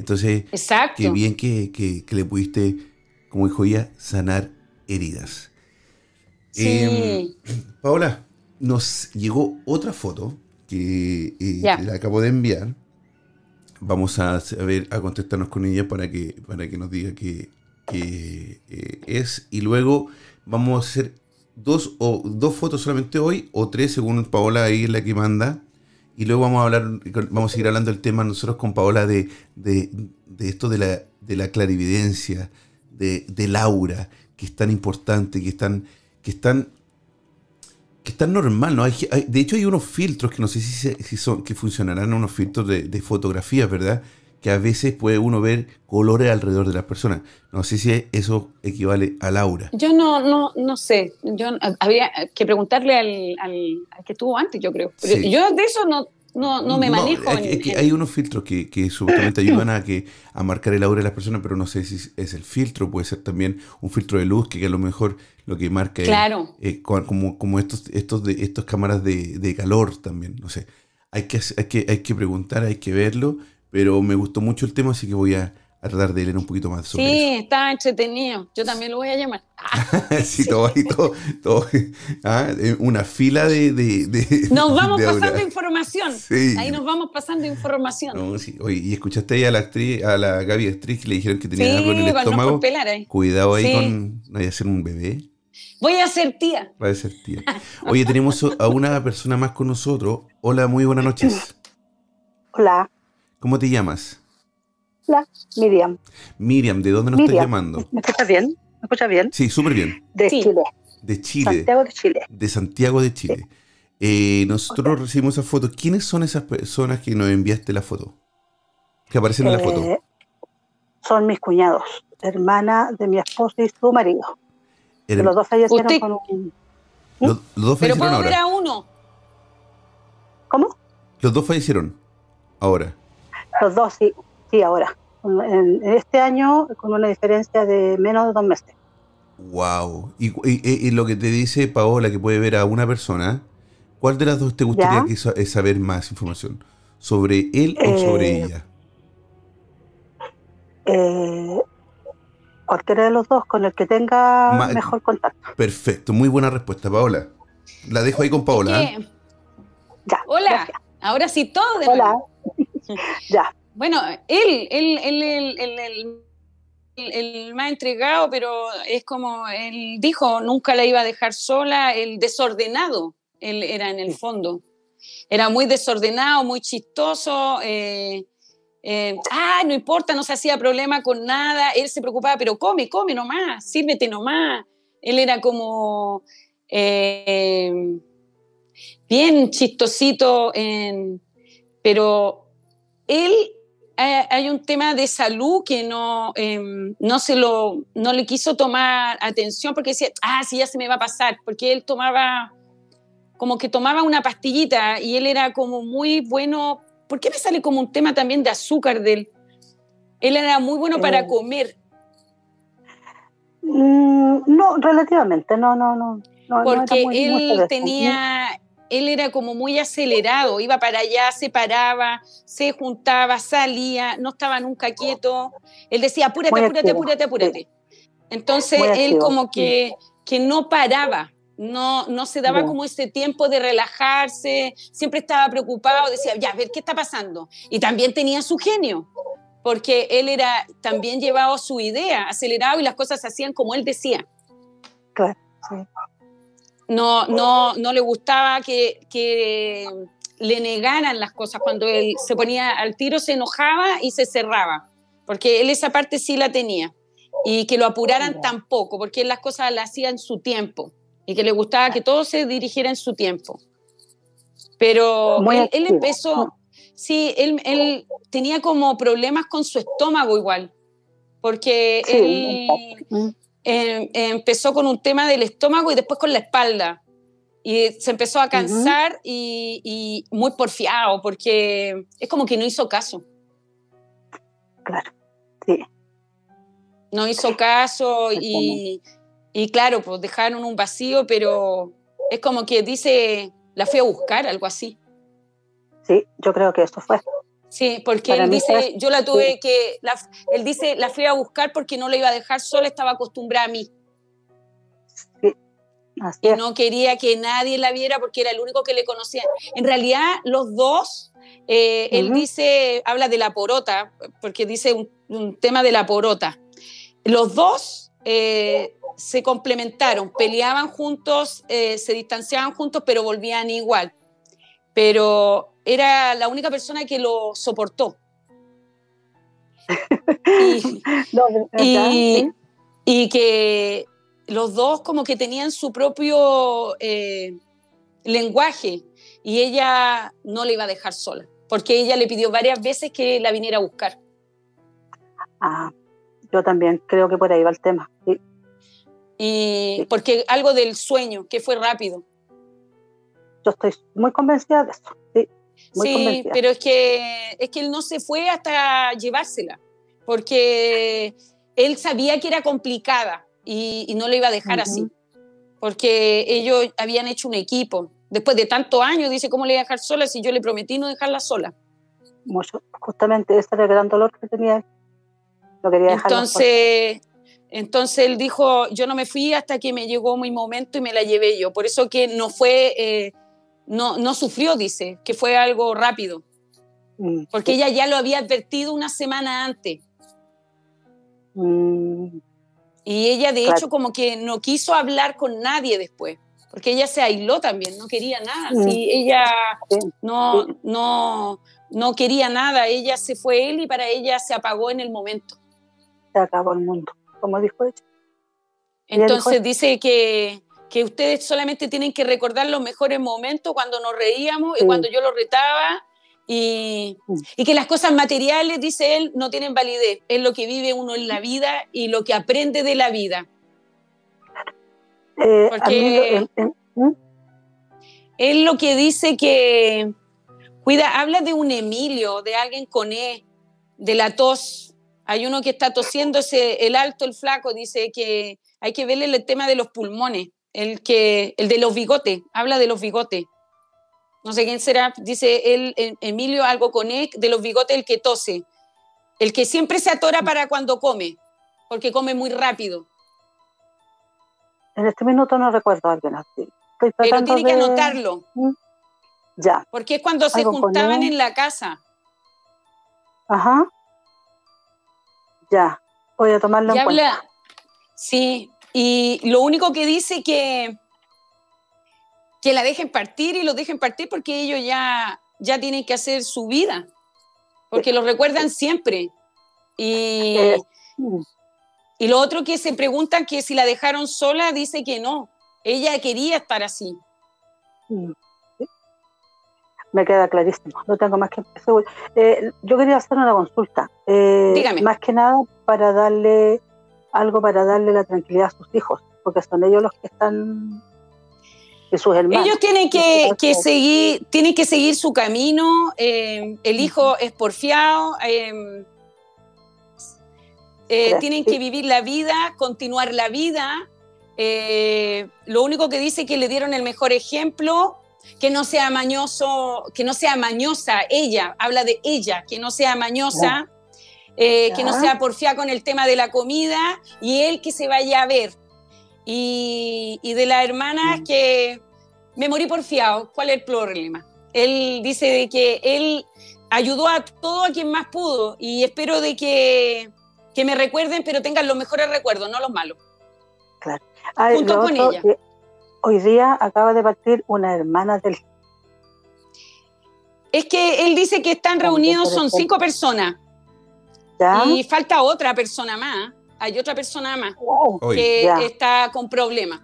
Entonces, qué bien que, que, le pudiste, como dijo ella, sanar heridas. Sí. Em, Paola, nos llegó otra foto que eh, la acabo de enviar vamos a, ver, a contestarnos con ella para que, para que nos diga qué, eh, es. Y luego vamos a hacer dos, o, dos fotos solamente hoy, o tres según Paola ahí es la que manda. Y luego vamos a hablar, vamos a seguir hablando del tema nosotros con Paola de, de, esto de la, de la clarividencia, de, del aura, que es tan importante, que están, que están que está normal, ¿no? Hay, de hecho hay unos filtros que no sé si, si son, que funcionarán unos filtros de, de fotografía, ¿verdad? Que a veces puede uno ver colores alrededor de las personas. No sé si eso equivale a Laura. Yo no, no, no sé. Yo habría que preguntarle al, al, que estuvo antes, yo creo. Yo de eso no, no, no me manejo. hay unos filtros que, que supuestamente ayudan a que a marcar el aura de las personas, pero no sé si es el filtro, puede ser también un filtro de luz que, a lo mejor lo que marca claro. es, como, como estos, estos de estos cámaras de, de calor también. No sé. Hay que, hay que, hay que preguntar, hay que verlo, pero me gustó mucho el tema, así que voy a, a tratar de leer un poquito más sobre Sí, está entretenido. Yo también lo voy a llamar. sí, todo ahí, todo, todo ah, una fila de... nos vamos pasando información. Sí. Ahí nos vamos pasando información. No, sí. Oye, ¿y escuchaste ahí a la actriz, a la Gaby Strix, que le dijeron que tenía algo en el estómago? ahí. Cuidado ahí con... ¿No a ser un bebé? Voy a ser tía. Voy a ser tía. Oye, tenemos a una persona más con nosotros. Hola, muy buenas noches. Hola. ¿Cómo te llamas? Miriam. Miriam, ¿de dónde nos estás llamando? ¿Me escuchas bien? ¿Me escuchas bien? Sí, súper bien. De Chile. De Chile. Santiago de Chile. De Santiago de Chile. Eh, nosotros recibimos esa foto. ¿Quiénes son esas personas que nos enviaste la foto? Que aparecen en la foto. Eh, son mis cuñados, hermana de mi esposo y su marido. los dos fallecieron con un... Los, dos Pero puedo ahora. ver a uno. ¿Cómo? Los dos fallecieron ahora. Los dos, sí, sí, ahora en, este año con una diferencia de menos de dos meses. Wow. Y, lo que te dice Paola, que puede ver a una persona, ¿cuál de las dos te gustaría que, saber más información? ¿Sobre él o sobre eh, ella? Eh, cualquiera de los dos, con el que tenga mejor contacto. Perfecto, muy buena respuesta, Paola. La dejo ahí con Paola. ¿eh? Ya, Hola, ahora sí todo de Hola. ya. Bueno, él, él, él, él, el más entregado, pero es como él dijo, nunca la iba a dejar sola, el desordenado, él era en el fondo. Era muy desordenado, muy chistoso. Eh, eh, ah, no importa, no se hacía problema con nada. Él se preocupaba, pero come, come nomás, sírvete nomás. Él era como eh, bien chistosito, en, pero él hay un tema de salud que no, em, no, se lo, no le quiso tomar atención porque decía, ah, sí, ya se me va a pasar, porque él tomaba, como que tomaba una pastillita y él era como muy bueno, ¿por qué me sale como un tema también de azúcar de él? Él era muy bueno para eh. comer. Mm, no, relativamente, no, no, no. porque él tenía, él era como muy acelerado, iba para allá, se paraba, se juntaba, salía, no estaba nunca quieto. Él decía, apúrate, apúrate, apúrate, apúrate. Entonces él como que, que no paraba, no, no se daba como ese tiempo de relajarse, siempre estaba preocupado, decía, ya, a ver qué está pasando. Y también tenía su genio, porque él era también llevado su idea, acelerado y las cosas se hacían como él decía. Claro, sí no, no, no le gustaba que, que le negaran las cosas. Cuando él se ponía al tiro se enojaba y se cerraba, porque él esa parte sí la tenía. Y que lo apuraran tampoco, porque él las cosas las hacía en su tiempo y que le gustaba que todo se dirigiera en su tiempo. Pero él, empezó, sí, él, él, tenía como problemas con su estómago igual, porque él, Em, empezó con un tema del estómago y después con la espalda. Y se empezó a cansar y, muy porfiado, porque es como que no hizo caso. Claro, sí. No hizo caso y, y claro, pues dejaron un vacío, pero es como que dice, la fui a buscar, algo así. Sí, yo creo que esto fue. Sí, porque él dice, yo la tuve que, él dice, la fui a buscar porque no la iba a dejar sola, estaba acostumbrada a mí. Sí. y no quería que nadie la viera porque era el único que le conocía. En realidad, los dos, eh, él dice, habla de la porota, porque dice un, tema de la porota. Los dos eh, se complementaron, peleaban juntos, eh, se distanciaban juntos, pero volvían igual. Pero era la única persona que lo soportó. y, que los dos como que tenían su propio eh, lenguaje y ella no le iba a dejar sola, porque ella le pidió varias veces que la viniera a buscar. Ah, yo también creo que por ahí va el tema. Y porque algo del sueño, que fue rápido. Yo estoy muy convencida de eso. sí, pero es que, es que él no se fue hasta llevársela, porque él sabía que era complicada y, no lo iba a dejar así, porque ellos habían hecho un equipo. Después de tantos años, dice, ¿cómo le iba a dejar sola si yo le prometí no dejarla sola? justamente ese era el gran dolor que tenía. Lo quería dejar entonces, entonces él dijo, yo no me fui hasta que me llegó mi momento y me la llevé yo. Por eso que no fue, eh, no, no sufrió, dice, que fue algo rápido. Mm. Porque ella ya lo había advertido una semana antes. Mm. Y ella, de hecho, como que no quiso hablar con nadie después, porque ella se aisló también, no quería nada. Mm. ella no, no, no quería nada, ella se fue él y para ella se apagó en el momento. Se acabó el mundo, como dijo ella. Entonces dice que, que, ustedes solamente tienen que recordar los mejores momentos cuando nos reíamos y cuando yo lo retaba y, y, que las cosas materiales, dice él, no tienen validez. Es lo que vive uno en la vida y lo que aprende de la vida. Eh, Porque ¿Mm? él lo que dice que, cuida, habla de un Emilio, de alguien con E, de la tos. Hay uno que está tosiendo, ese, el alto, el flaco, dice que hay que verle el tema de los pulmones, el, que, el de los bigotes, habla de los bigotes no sé quién será, dice él, Emilio, algo con él, de los bigotes, el que tose, el que siempre se atora para cuando come, porque come muy rápido. En este minuto no recuerdo a alguien así. Pero tiene que anotarlo. ¿Mm? Ya. Porque es cuando se juntaban en la casa. Ajá. Ya. Voy a tomarlo en cuenta. Sí, y lo único que dice que que la dejen partir y los dejen partir porque ellos ya, ya tienen que hacer su vida, porque lo recuerdan siempre. Y, y lo otro que se preguntan que si la dejaron sola, dice que no, ella quería estar así. Me queda clarísimo, no tengo más que eh, yo quería hacer una consulta, eh, Dígame. más que nada para darle algo para darle la tranquilidad a sus hijos, porque son ellos los que están ellos tienen que, seguir, tienen que seguir su camino, eh, el hijo es porfiado, eh, eh, tienen que vivir la vida, continuar la vida. lo único que dice que le dieron el mejor ejemplo, que no sea mañoso, que no sea mañosa ella, habla de ella, que no sea mañosa, que no sea porfiada con el tema de la comida y él que se vaya a ver y, de la hermana mm. que me morí porfiado. ¿Cuál es el problema? Él dice de que él ayudó a todo a quien más pudo y espero de que, que me recuerden, pero tengan los mejores recuerdos, no los malos. Claro. Junto con ella. Hoy día acaba de partir una hermana del... Es que él dice que están reunidos, son cinco personas. ¿Ya? Y falta otra persona más hay otra persona más que está con problemas.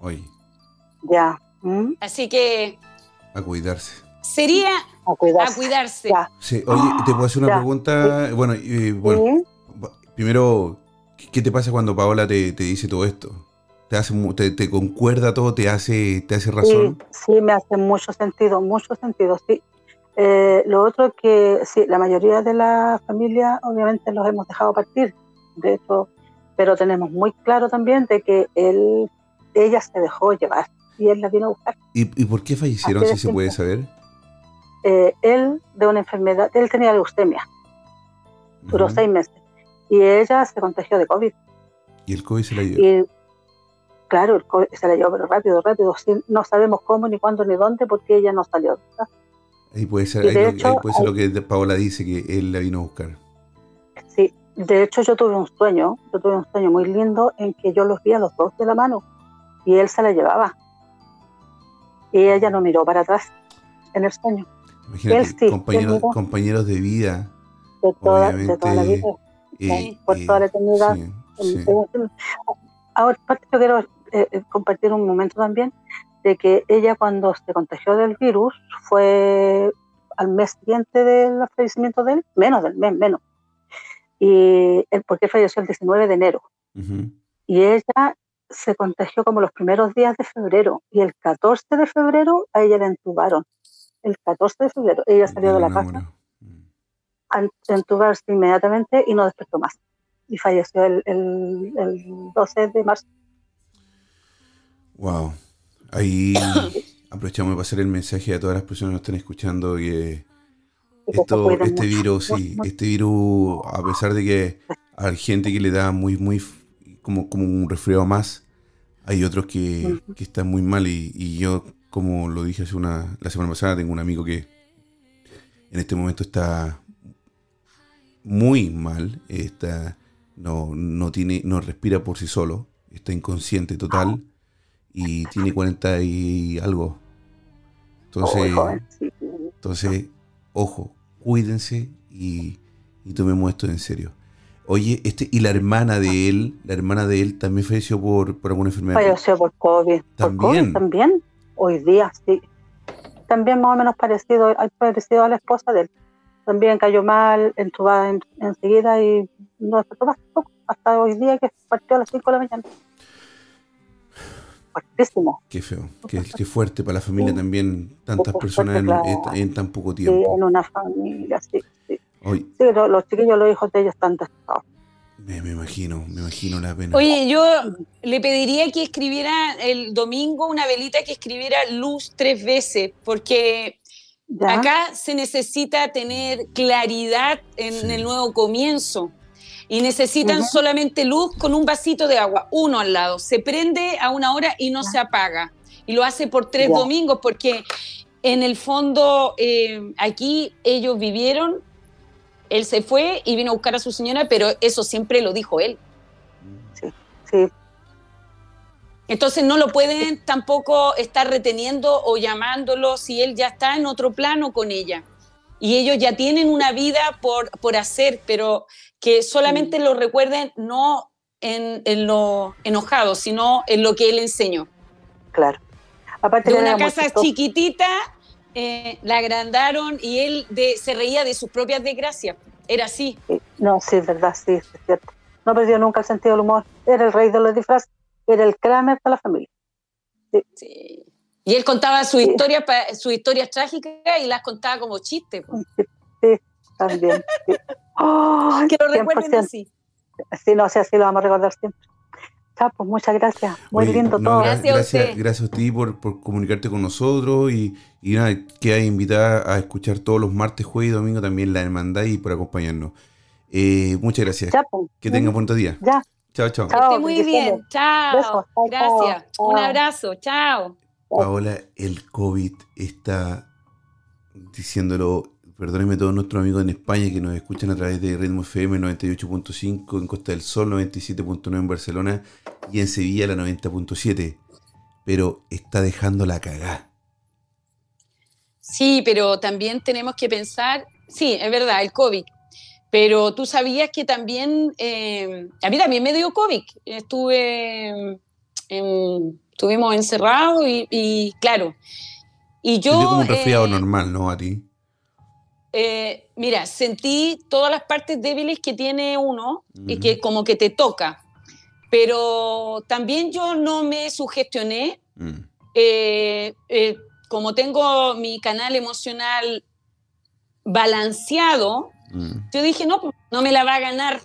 Hoy. Ya. ¿Mm? Así que. A cuidarse. Sería a cuidarse. Sí, oye, te puedo hacer una pregunta. Bueno, bueno primero, ¿qué te pasa cuando Paola te, dice todo esto? ¿Te, hace, te, concuerda todo? ¿Te hace, te hace razón? Sí, sí, me hace mucho sentido, mucho sentido, sí. Eh, lo otro que sí, la mayoría de la familia obviamente los hemos dejado partir de hecho, pero tenemos muy claro también de que él, ella se dejó llevar y él la vino a buscar. ¿Y, por qué fallecieron, si se puede saber? Eh, él de una enfermedad, él tenía leucemia, duró seis meses, y ella se contagió de COVID. ¿Y el COVID se la llevó? claro, el COVID se la llevó, pero rápido, rápido, no sabemos cómo, ni cuándo, ni dónde, porque ella no salió. Ahí puede ser, ahí, puede ser lo que Paola dice, que él la vino a buscar. Sí, de hecho, yo tuve un sueño, yo tuve un sueño muy lindo en que yo los vi a los dos de la mano y él se la llevaba. Y ella no miró para atrás en el sueño. Imagínate, compañeros, de vida. De toda, la vida. por toda la eternidad. Ahora, yo quiero eh, eh, compartir un momento también de que ella cuando se contagió del virus fue al mes siguiente del fallecimiento de él, menos del mes, menos y porque falleció el 19 de enero. Y ella se contagió como los primeros días de febrero y el 14 de febrero a ella la entubaron el 14 de febrero. Ella salió de la casa a entubarse inmediatamente y no despertó más. Y falleció el, el, el 12 de marzo. Wow. Ahí aprovechamos de pasar el mensaje a todas las personas que nos están escuchando que esto, este virus, sí, este virus, a pesar de que hay gente que le da muy, muy, como, como un resfriado más, hay otros que, que están muy mal y, y, yo, como lo dije hace una, la semana pasada, tengo un amigo que en este momento está muy mal, está, no, no, tiene, no respira por sí solo, está inconsciente total y tiene 40 y algo. Entonces, entonces ojo, cuídense y, tomemos esto en serio. Oye, este, y la hermana de él, la hermana de él también falleció por, por alguna enfermedad. Falleció por COVID. ¿También? también. Hoy día, sí. También más o menos parecido, parecido a la esposa de él. También cayó mal, entubada en, enseguida y no despertó más hasta hoy día que partió a las 5 de la mañana. Fuertísimo. Qué feo, qué, fuerte para la familia también, tantas personas en, tan poco tiempo. Sí, en una familia, sí. Sí, sí los, chiquillos, los hijos de ellos están testados. Me, me, imagino, me imagino la pena. Oye, yo le pediría que escribiera el domingo una velita que escribiera luz tres veces, porque acá se necesita tener claridad en el nuevo comienzo y necesitan solamente luz con un vasito de agua, uno al lado. Se prende a una hora y no se apaga. Y lo hace por tres domingos porque en el fondo eh, aquí ellos vivieron, él se fue y vino a buscar a su señora, pero eso siempre lo dijo él. Sí, sí. Entonces no lo pueden tampoco estar reteniendo o llamándolo si él ya está en otro plano con ella. Y ellos ya tienen una vida por, por hacer, pero que solamente lo recuerden no en, lo enojado, sino en lo que él enseñó. Claro. Aparte de una casa chiquitita, eh, la agrandaron y él de, se reía de sus propias desgracias. Era así. No, sí, es verdad, sí, es cierto. No perdió nunca el sentido del humor. Era el rey de los disfraces, era el Kramer de la familia. Sí. Y él contaba su historia, su historia trágica y las contaba como chiste. Sí, también. que lo recuerden así. Sí, no, sé, así lo vamos a recordar siempre. pues muchas gracias. Muy lindo todo. Gracias, gracias, a ti por, comunicarte con nosotros y, y nada, queda invitada a escuchar todos los martes, jueves y domingo también la hermandad y por acompañarnos. Eh, muchas gracias. Pues. que tengan buen día. Ya. Chao, chao. Que esté muy bien. Chao. Gracias. Un abrazo. Chao. Paola, el COVID está diciéndolo Perdónenme todos nuestros amigos en España que nos escuchan a través de Ritmo FM 98.5 en Costa del Sol, 97.9 en Barcelona y en Sevilla la 90.7. Pero está dejando la cagá. Sí, pero también tenemos que pensar, sí, es verdad, el COVID. Pero tú sabías que también, eh, a mí también me dio COVID. Estuve, estuvimos encerrados y, claro. Y yo... como un resfriado eh, normal, ¿no? A ti. Eh, mira, sentí todas las partes débiles que tiene uno y que como que te toca, pero también yo no me sugestioné. Mm. Eh, eh, como tengo mi canal emocional balanceado, mm. yo dije, no, no me la va a ganar.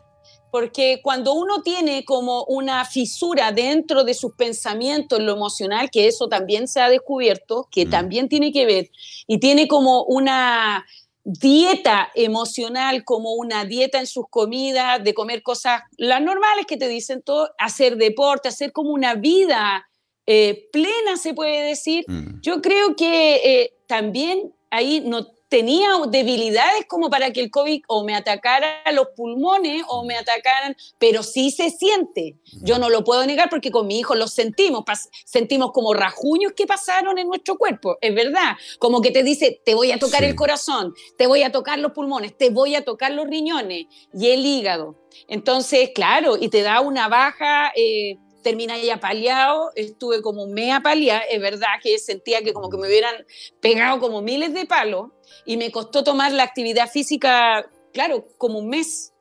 Porque cuando uno tiene como una fisura dentro de sus pensamientos, lo emocional, que eso también se ha descubierto, que mm. también tiene que ver, y tiene como una dieta emocional como una dieta en sus comidas, de comer cosas, las normales que te dicen todo, hacer deporte, hacer como una vida eh, plena, se puede decir. Mm. Yo creo que eh, también ahí no tenía debilidades como para que el COVID o me atacara los pulmones o me atacaran, pero sí se siente. Yo no lo puedo negar porque con mi hijo lo sentimos, sentimos como rajuños que pasaron en nuestro cuerpo, es verdad. Como que te dice, te voy a tocar el corazón, te voy a tocar los pulmones, te voy a tocar los riñones y el hígado. Entonces, claro, y te da una baja... Eh, termina ya paliado, estuve como un mes apaleada, es verdad que sentía que como que me hubieran pegado como miles de palos y me costó tomar la actividad física, claro, como un mes,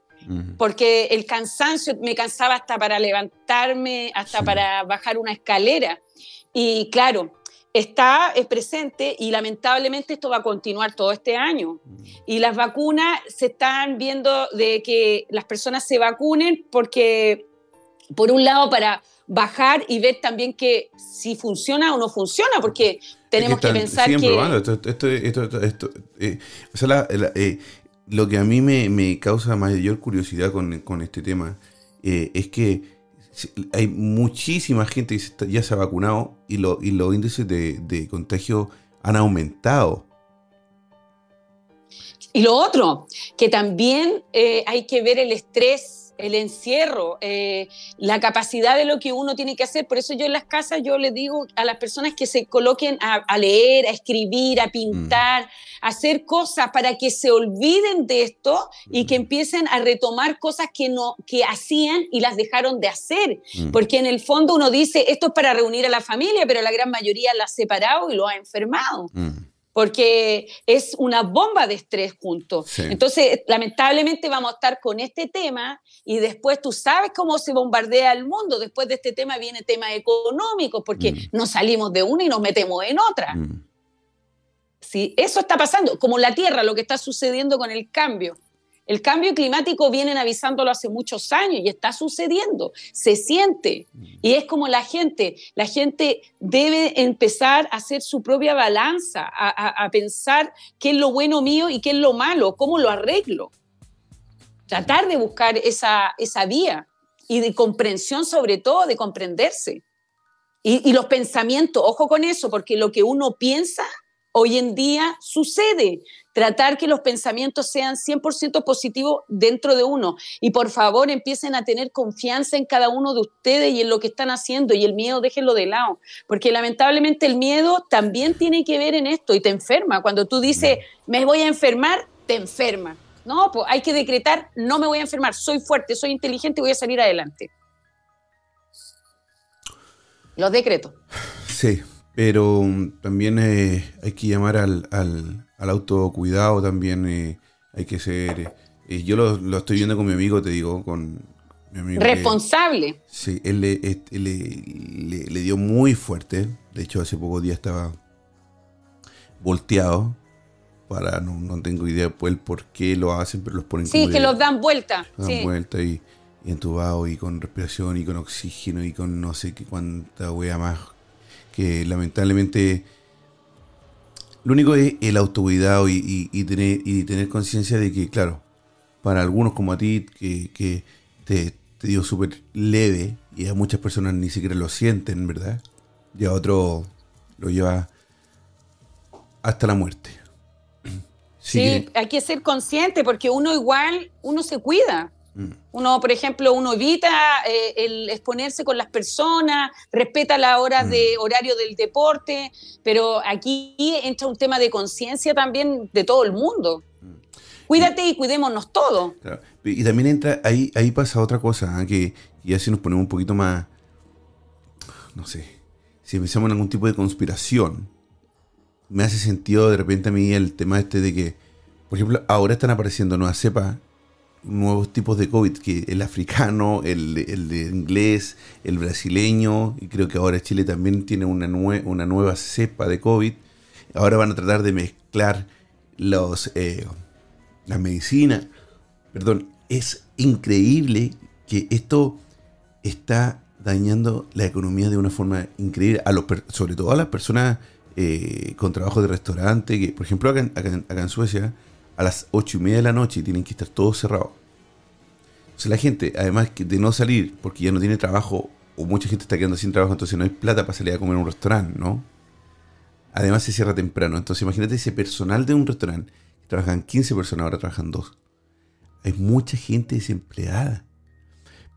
porque el cansancio me cansaba hasta para levantarme, hasta para bajar una escalera. Y claro, está presente y lamentablemente esto va a continuar todo este año. Y las vacunas se están viendo de que las personas se vacunen porque, por un lado, para bajar y ver también que si funciona o no funciona, porque tenemos que, pensar que... lo que a mí me, causa mayor curiosidad con, este tema eh, es que hay muchísima gente que ya se ha vacunado y, y los índices de, contagio han aumentado. Y lo otro, que también eh, hay que ver el estrés el encierro, eh, la capacidad de lo que uno tiene que hacer. Por eso yo en las casas yo les digo a las personas que se coloquen a, leer, a escribir, a pintar, a hacer cosas para que se olviden de esto y que empiecen a retomar cosas que no que hacían y las dejaron de hacer. Porque en el fondo uno dice esto es para reunir a la familia, pero la gran mayoría la ha separado y lo ha enfermado porque es una bomba de estrés junto. Entonces, lamentablemente vamos a estar con este tema y después tú sabes cómo se bombardea el mundo. Después de este tema viene tema económico, porque mm. nos salimos de una y nos metemos en otra. Mm. Sí, eso está pasando, como la Tierra, lo que está sucediendo con el cambio. El cambio climático vienen avisándolo hace muchos años y está sucediendo, se siente. Y es como la gente, la gente debe empezar a hacer su propia balanza, a, pensar qué es lo bueno mío y qué es lo malo, cómo lo arreglo. Tratar de buscar esa, esa vía y de comprensión sobre todo, de comprenderse. Y, y los pensamientos, ojo con eso, porque lo que uno piensa hoy en día sucede tratar que los pensamientos sean 100% positivos dentro de uno. Y por favor empiecen a tener confianza en cada uno de ustedes y en lo que están haciendo y el miedo déjenlo de lado, porque lamentablemente el miedo también tiene que ver en esto y te enferma. Cuando tú dices, me voy a enfermar, te enferma. No, pues hay que decretar, no me voy a enfermar, soy fuerte, soy inteligente y voy a salir adelante. Los decretos. Sí, pero también eh, hay que llamar al, al autocuidado también eh, hay que ser... Eh, yo lo, estoy viendo con mi amigo, te digo, con mi amigo. Responsable. sí, él, le, dio muy fuerte. De hecho, hace pocos días estaba volteado. Para, no, tengo idea pues, por qué lo hacen, pero los ponen Sí, que los dan vuelta. Dan vuelta y, y, entubado y con respiración y con oxígeno y con no sé qué cuánta wea más. Que lamentablemente lo único es el autocuidado y, y, tener, y tener conciencia de que, claro, para algunos como a ti, que, te, dio súper leve y a muchas personas ni siquiera lo sienten, ¿verdad? Y a otro lo lleva hasta la muerte. Sí, hay que ser consciente porque uno igual, uno se cuida. Mm. Uno, por ejemplo, uno evita eh, el exponerse con las personas, respeta las horas de mm. horario del deporte, pero aquí entra un tema de conciencia también de todo el mundo. Mm. Cuídate y cuidémonos todos. Y también entra, ahí, ahí pasa otra cosa, ¿ah? que ya si nos ponemos un poquito más, no sé, si empezamos en algún tipo de conspiración, me hace sentido de repente a mí el tema este de que, por ejemplo, ahora están apareciendo nuevas cepas nuevos tipos de COVID, que el africano, el, el inglés, el brasileño, y creo que ahora Chile también tiene una, una nueva cepa de COVID. Ahora van a tratar de mezclar los, eh, la. Perdón, es increíble que esto está dañando la economía de una forma increíble, a los, sobre todo a las personas eh, con trabajo de restaurante, que por ejemplo acá, acá en Suecia, a las ocho y media de la noche tienen que estar todos cerrados. Entonces la gente, además de no salir porque ya no tiene trabajo, o mucha gente está quedando sin trabajo, entonces no hay plata para salir a comer en un restaurante, ¿no? Además se cierra temprano. Entonces imagínate ese personal de un restaurante, trabajan 15 personas, ahora trabajan 2. Hay mucha gente desempleada.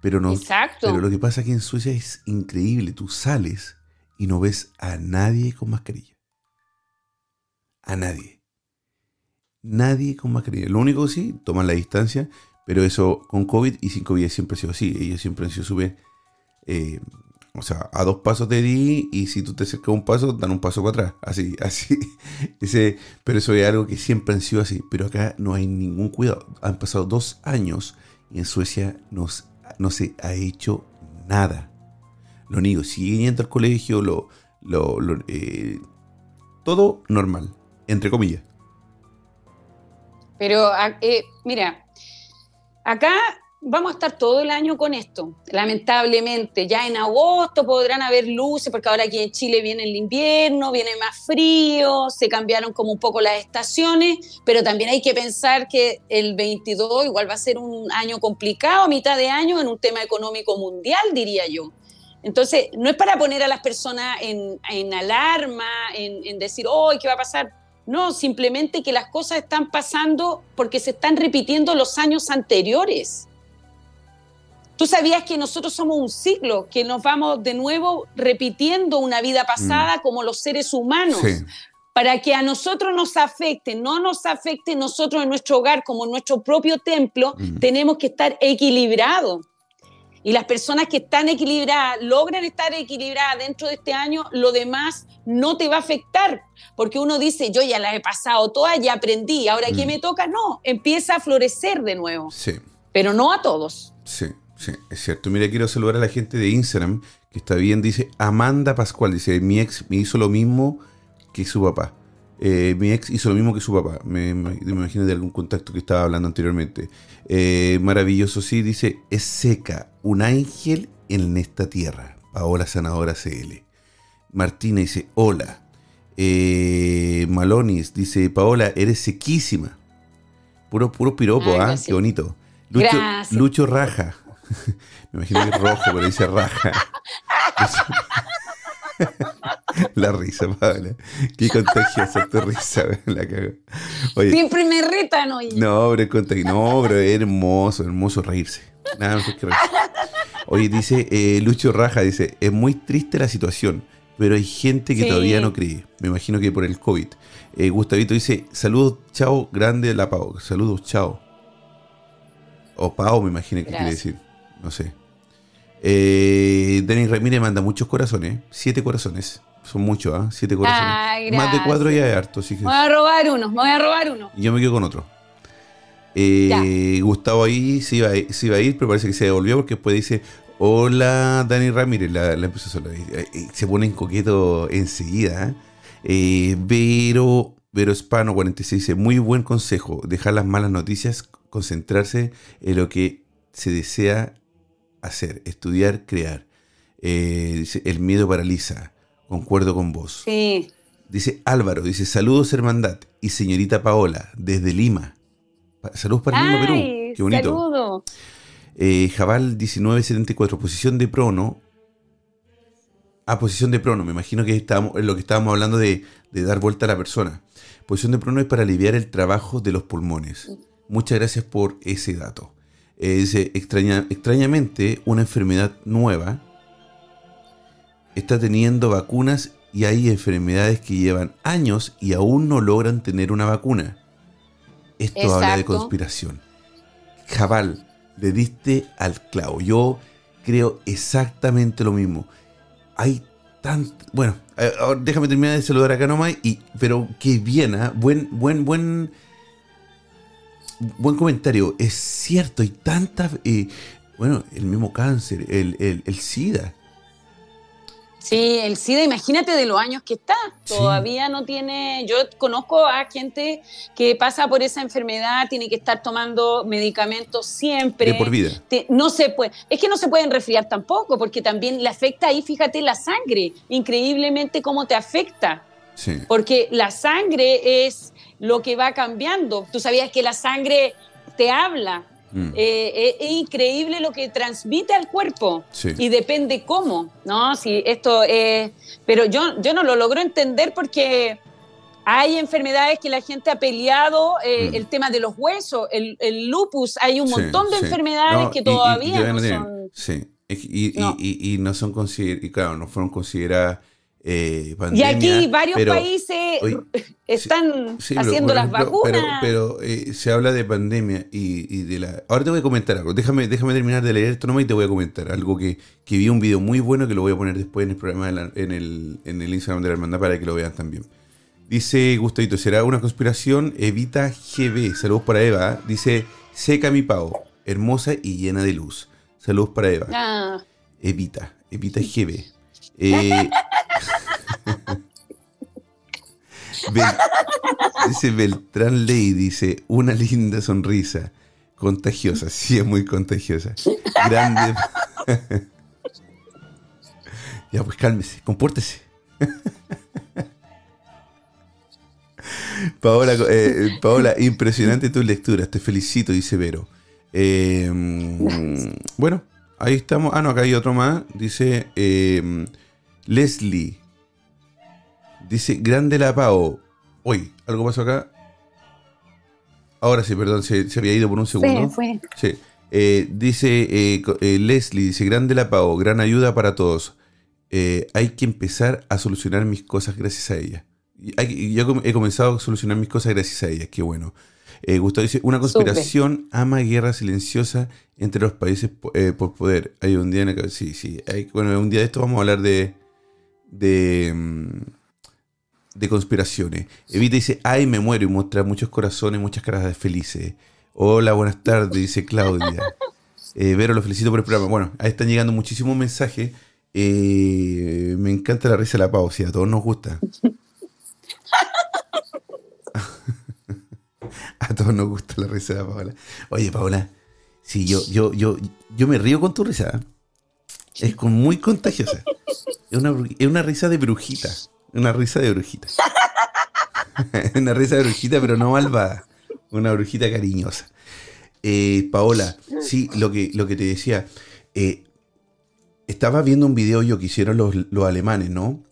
Pero no. Exacto. Pero lo que pasa aquí en Suecia es increíble. Tú sales y no ves a nadie con mascarilla. A nadie nadie con mascarilla. Lo único que sí, toman la distancia, pero eso con COVID y sin COVID siempre ha sido así. Ellos siempre han sido súper... Eh, o sea, a dos pasos de ti y si tú te acercas un paso, dan un paso para atrás. Así, así. Ese, pero eso es algo que siempre han sido así. Pero acá no hay ningún cuidado. Han pasado dos años y en Suecia no se ha hecho nada. Los niños siguen yendo al colegio, lo, lo, eh, todo normal, entre comillas. Pero, eh, mira, acá vamos a estar todo el año con esto, lamentablemente. Ya en agosto podrán haber luces, porque ahora aquí en Chile viene el invierno, viene más frío, se cambiaron como un poco las estaciones, pero también hay que pensar que el 22 igual va a ser un año complicado, mitad de año, en un tema económico mundial, diría yo. Entonces, no es para poner a las personas en, alarma, en, en decir, oh, ¿qué va a pasar? No, simplemente que las cosas están pasando porque se están repitiendo los años anteriores. Tú sabías que nosotros somos un ciclo, que nos vamos de nuevo repitiendo una vida pasada mm. como los seres humanos. Para que a nosotros nos afecte, no nos afecte nosotros en nuestro hogar como en nuestro propio templo, mm. tenemos que estar equilibrados. Y las personas que están equilibradas, logran estar equilibradas dentro de este año, lo demás no te va a afectar. Porque uno dice, yo ya la he pasado toda, ya aprendí, ahora ¿qué mm. me toca? No, empieza a florecer de nuevo. Sí. Pero no a todos. Sí. Sí, es cierto. Mira, quiero saludar a la gente de Instagram que está bien. Dice Amanda Pascual. Dice: Mi ex me hizo lo mismo que su papá. Eh, mi ex hizo lo mismo que su papá. Me, imagino de algún contacto que estaba hablando anteriormente. Eh, maravilloso, sí. Dice: Es seca, un ángel en esta tierra. Paola Sanadora CL. Martina dice: Hola. Eh, Malonis dice: Paola, eres sequísima. Puro, puro piropo, ¿ah? Qué bonito. Lucho, Lucho Raja. Me imagino que es rojo, pero dice raja. La risa, Pablo. Qué contagiosa tu risa, la cago. Siempre me retan hoy. No, pero es No, pero hermoso, hermoso reírse. Nada más que reírse. Oye, dice eh, Lucho Raja, dice, es muy triste la situación, pero hay gente que todavía no cree. Me imagino que por el COVID. Eh, Gustavito dice, saludos, chao, grande la Pau. Saludos, chao. O Pau, me imagino que quiere decir no sé. Eh, Denis Ramírez manda muchos corazones, siete corazones. Son muchos, ¿ah? Siete corazones. Más de cuatro ya es harto. Me voy a robar uno, me voy a robar uno. Y yo me quedo con otro. Eh, Gustavo ahí se iba, se iba, a ir, pero parece que se devolvió porque después dice, hola Dani Ramírez, la, empezó a saludar. Se pone en coqueto enseguida. ¿eh? Vero, Vero Spano 46 dice, muy buen consejo, dejar las malas noticias, concentrarse en lo que se desea hacer, estudiar, crear. Eh, dice, el miedo paraliza. Concuerdo con vos. Sí. Dice Álvaro, dice, saludos hermandad. Y señorita Paola, desde Lima. Saludos para Lima, Perú. Qué bonito. Saludo. Eh, Jabal 1974, posición de prono. Ah, posición de prono, me imagino que estamos, en lo que estábamos hablando de, de dar vuelta a la persona. Posición de prono es para aliviar el trabajo de los pulmones. Muchas gracias por ese dato. Eh, dice, extraña, extrañamente, una enfermedad nueva está teniendo vacunas y hay enfermedades que llevan años y aún no logran tener una vacuna. Esto habla de conspiración. Jabal, le diste al clavo. Yo creo exactamente lo mismo. Hay tanto... Bueno, eh, déjame terminar de saludar acá nomás. Y, pero qué bien, buen, buen, buen buen comentario. Es cierto, hay tantas. Eh, bueno, el mismo cáncer, el, el, SIDA. Sí, el SIDA, imagínate de los años que está. Todavía no tiene. Yo conozco a gente que pasa por esa enfermedad, tiene que estar tomando medicamentos siempre. De por vida. no se puede. Es que no se pueden resfriar tampoco, porque también le afecta ahí, fíjate, la sangre. Increíblemente cómo te afecta. Sí. Porque la sangre es lo que va cambiando. Tú sabías que la sangre te habla. Mm. Eh, eh, es, increíble lo que transmite al cuerpo y depende cómo, ¿no? Si esto es, pero yo, yo no lo logro entender porque hay enfermedades que la gente ha peleado, eh, mm. el tema de los huesos, el, lupus, hay un montón de enfermedades que todavía no, son... Sí, y, no. son consideradas, y claro, no fueron consideradas eh, y aquí varios países están haciendo las vacunas. Pero, eh, se habla de pandemia y, de la... Ahora te voy a comentar algo. Déjame, déjame terminar de leer esto nomás y te voy a comentar algo que, que vi un video muy bueno que lo voy a poner después en el programa, en, el, en el Instagram de la hermandad para que lo vean también. Dice Gustavito, ¿será una conspiración? Evita GB. Saludos para Eva. Dice, seca mi pavo, hermosa y llena de luz. Saludos para Eva. Ah. Evita, Evita GB. Eh, dice Beltrán Ley, dice, una linda sonrisa. Contagiosa, sí, es muy contagiosa. Grande. ya, pues cálmese, compórtese. Paola, eh, Paola, impresionante tu lectura, te felicito, dice Vero. Eh, bueno, ahí estamos. Ah, no, acá hay otro más. Dice eh, Leslie. Dice, grande la Pao. Uy, ¿algo pasó acá? Ahora sí, perdón, se, había ido por un segundo. fue. Sí. Eh, dice eh, eh, Leslie, dice, grande la Pao, gran ayuda para todos. hay que empezar a solucionar mis cosas gracias a ella. yo he comenzado a solucionar mis cosas gracias a ella, qué bueno. Gustavo dice, una conspiración ama guerra silenciosa entre los países por poder. Hay un día en el sí, sí. bueno, un día de esto vamos a hablar de... de mm, de conspiraciones. Evita dice, ay, me muero y muestra muchos corazones, muchas caras de felices. Hola, buenas tardes, dice Claudia. Eh, Vero, lo felicito por el programa. Bueno, ahí están llegando muchísimos mensajes. Eh, me encanta la risa de la pausa, a todos nos gusta. a todos nos gusta la risa de la Paola. Oye, Paola, sí, yo, yo, yo, yo me río con tu risa. Es muy contagiosa. Es una, es una risa de brujita. Una risa de brujita. una risa de brujita, pero no malvada. Una brujita cariñosa. Eh, Paola, sí, lo que, lo que te decía. Eh, estaba viendo un video yo que hicieron los, alemanes, ¿no?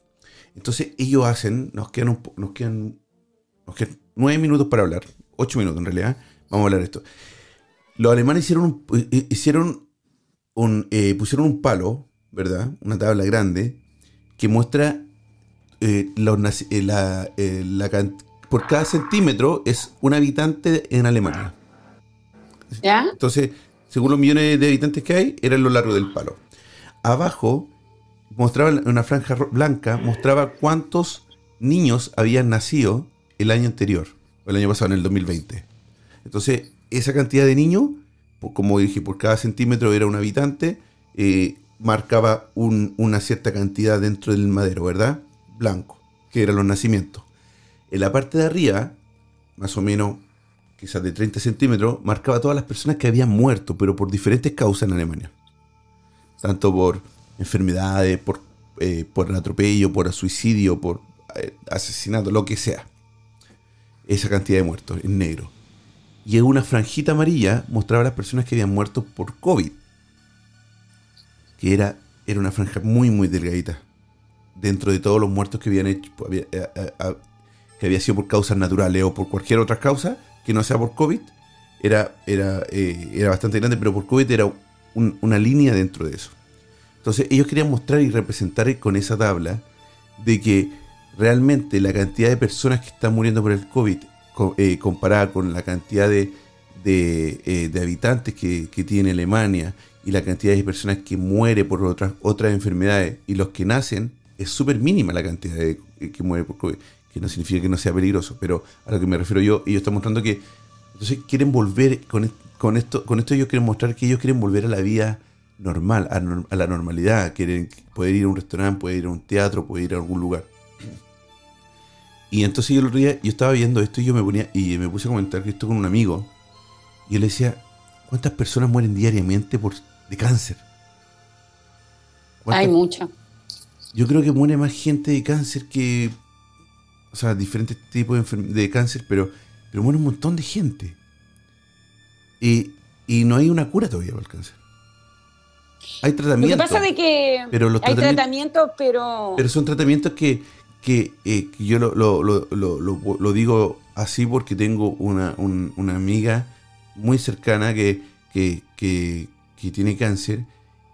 Entonces ellos hacen, nos quedan, quedan, nos quedan nueve minutos para hablar, ocho minutos en realidad. Vamos a hablar de esto. Los alemanes hicieron eh, hicieron un, pusieron un palo, ¿verdad? Una tabla grande que muestra eh, eh, eh, por cada centímetro es un habitante en Alemania. ¿Ya? Entonces, según los millones de habitantes que hay, era lo largo del palo. Abajo, mostraba una franja blanca, mostraba cuántos niños habían nacido el año anterior, o el año pasado, en el 2020. Entonces, esa cantidad de niños, como dije, por cada centímetro era un habitante, marcaba una cierta cantidad dentro del madero, ¿verdad? Blanco, que eran los nacimientos. En la parte de arriba, más o menos quizás de 30 centímetros, marcaba todas las personas que habían muerto, pero por diferentes causas en Alemania. Tanto por enfermedades, por, eh, atropello, por suicidio, por eh, asesinato, lo que sea. Esa cantidad de muertos en negro. Y en una franjita amarilla mostraba a las personas que habían muerto por COVID. Que era, era una franja muy, muy delgadita dentro de todos los muertos que habían hecho, eh, eh, eh, que había sido por causas naturales o por cualquier otra causa que no sea por COVID, era, era, era bastante grande, pero por COVID era una línea dentro de eso. Entonces ellos querían mostrar y representar con esa tabla de que realmente la cantidad de personas que están muriendo por el COVID, comparada con la cantidad de, de, habitantes que, que, tiene Alemania y la cantidad de personas que muere por otras, otras enfermedades y los que nacen, es súper mínima la cantidad de, que muere por que no significa que no sea peligroso, pero a lo que me refiero yo, ellos están mostrando que entonces quieren volver con, esto, con esto ellos quieren mostrar que ellos quieren volver a la vida normal, a, la normalidad, quieren poder ir a un restaurante, poder ir a un teatro, poder ir a algún lugar. Y entonces yo el otro yo estaba viendo esto y yo me ponía y me puse a comentar esto con un amigo y yo le decía, ¿cuántas personas mueren diariamente por de cáncer? Hay muchas. Yo creo que muere más gente de cáncer que. O sea, diferentes tipos de, de cáncer, pero, pero muere un montón de gente. Y, y no hay una cura todavía para el cáncer. Hay tratamientos. Lo que pasa de que pero los hay tratamientos, pero. Pero son tratamientos que, que, eh, yo lo, lo, lo, lo, digo así porque tengo una, una amiga muy cercana que, que, que, que, tiene cáncer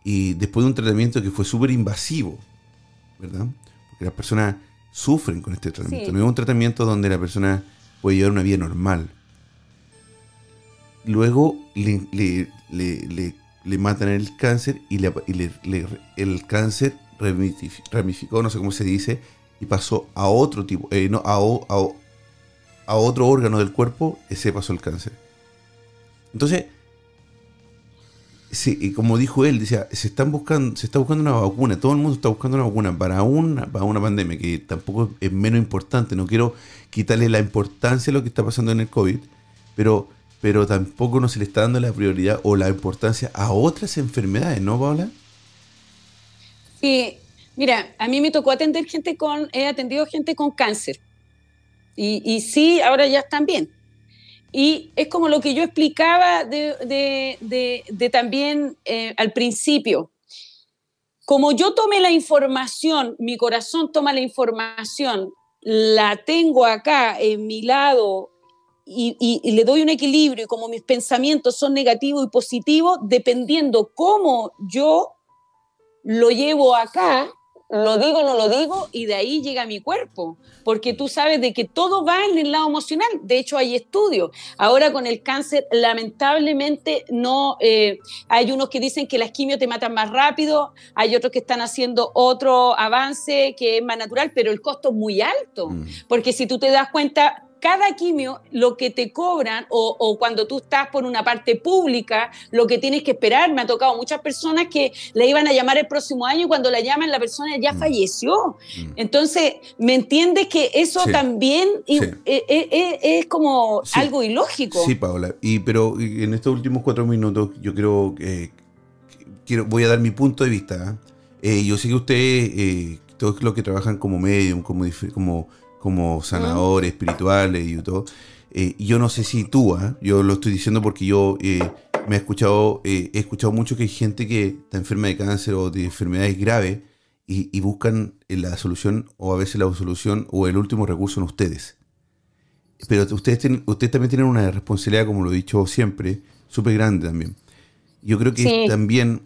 y después de un tratamiento que fue súper invasivo, ¿verdad? Porque las personas sufren con este tratamiento. No es un tratamiento donde la persona puede llevar una vida normal. Luego le, matan el cáncer y, el cáncer ramificó, no sé cómo se dice, y pasó a otro tipo, eh, no, a, a, otro órgano del cuerpo, ese pasó el cáncer. Entonces, Sí, y como dijo él, decía, se están buscando, se está buscando una vacuna, todo el mundo está buscando una vacuna para una, para una pandemia, que tampoco es menos importante. No quiero quitarle la importancia a lo que está pasando en el COVID, pero, pero tampoco no se le está dando la prioridad o la importancia a otras enfermedades, ¿no, Paula? Sí, mira, a mí me tocó atender gente con, he atendido gente con cáncer. Y, y sí, ahora ya están bien y es como lo que yo explicaba de, también eh, al principio. Como yo tomé la información, mi corazón toma la información, la tengo acá en mi lado y, y, le doy un equilibrio y como mis pensamientos son negativos y positivos, dependiendo cómo yo lo llevo acá, lo digo, no lo digo, y de ahí llega mi cuerpo, porque tú sabes de que todo va en el lado emocional, de hecho hay estudios. Ahora con el cáncer, lamentablemente no, eh, hay unos que dicen que las quimios te matan más rápido, hay otros que están haciendo otro avance que es más natural, pero el costo es muy alto, mm. porque si tú te das cuenta, cada quimio, lo que te cobran, o, cuando tú estás por una parte pública, lo que tienes que esperar. Me ha tocado muchas personas que le iban a llamar el próximo año y cuando la llaman la persona ya mm. falleció. Mm. Entonces, ¿me entiendes que eso también e, e, e, es, como algo ilógico? Sí, Paola. Y, pero en estos últimos cuatro minutos yo creo que quiero, voy a dar mi punto de vista. ¿eh? Eh, yo sé que ustedes, eh, todos los que trabajan como medium, como, como como sanadores espirituales y todo. Eh, yo no sé si tú, ¿ah? yo lo estoy diciendo porque yo eh, me he escuchado, eh, he escuchado mucho que hay gente que está enferma de cáncer o de enfermedades graves y, buscan la solución o a veces la solución o el último recurso en ustedes. Pero ustedes, ustedes también tienen una responsabilidad, como lo he dicho siempre, súper grande también. Yo creo que también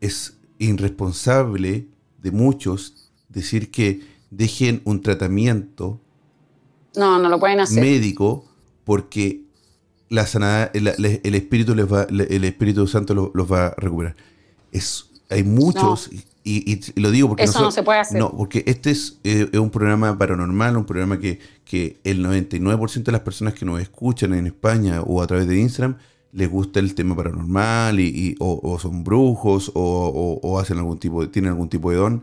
es irresponsable de muchos decir que dejen un tratamiento no, no lo pueden hacer. médico porque la sanada, el, espíritu les va, el Espíritu Santo los, va a recuperar. Es, hay muchos, y, lo digo porque eso no, se puede hacer. No, porque este es, eh, un programa paranormal, un programa que, que el 99% de las personas que nos escuchan en España o a través de Instagram les gusta el tema paranormal y, o, son brujos o, o, hacen algún tipo tienen algún tipo de don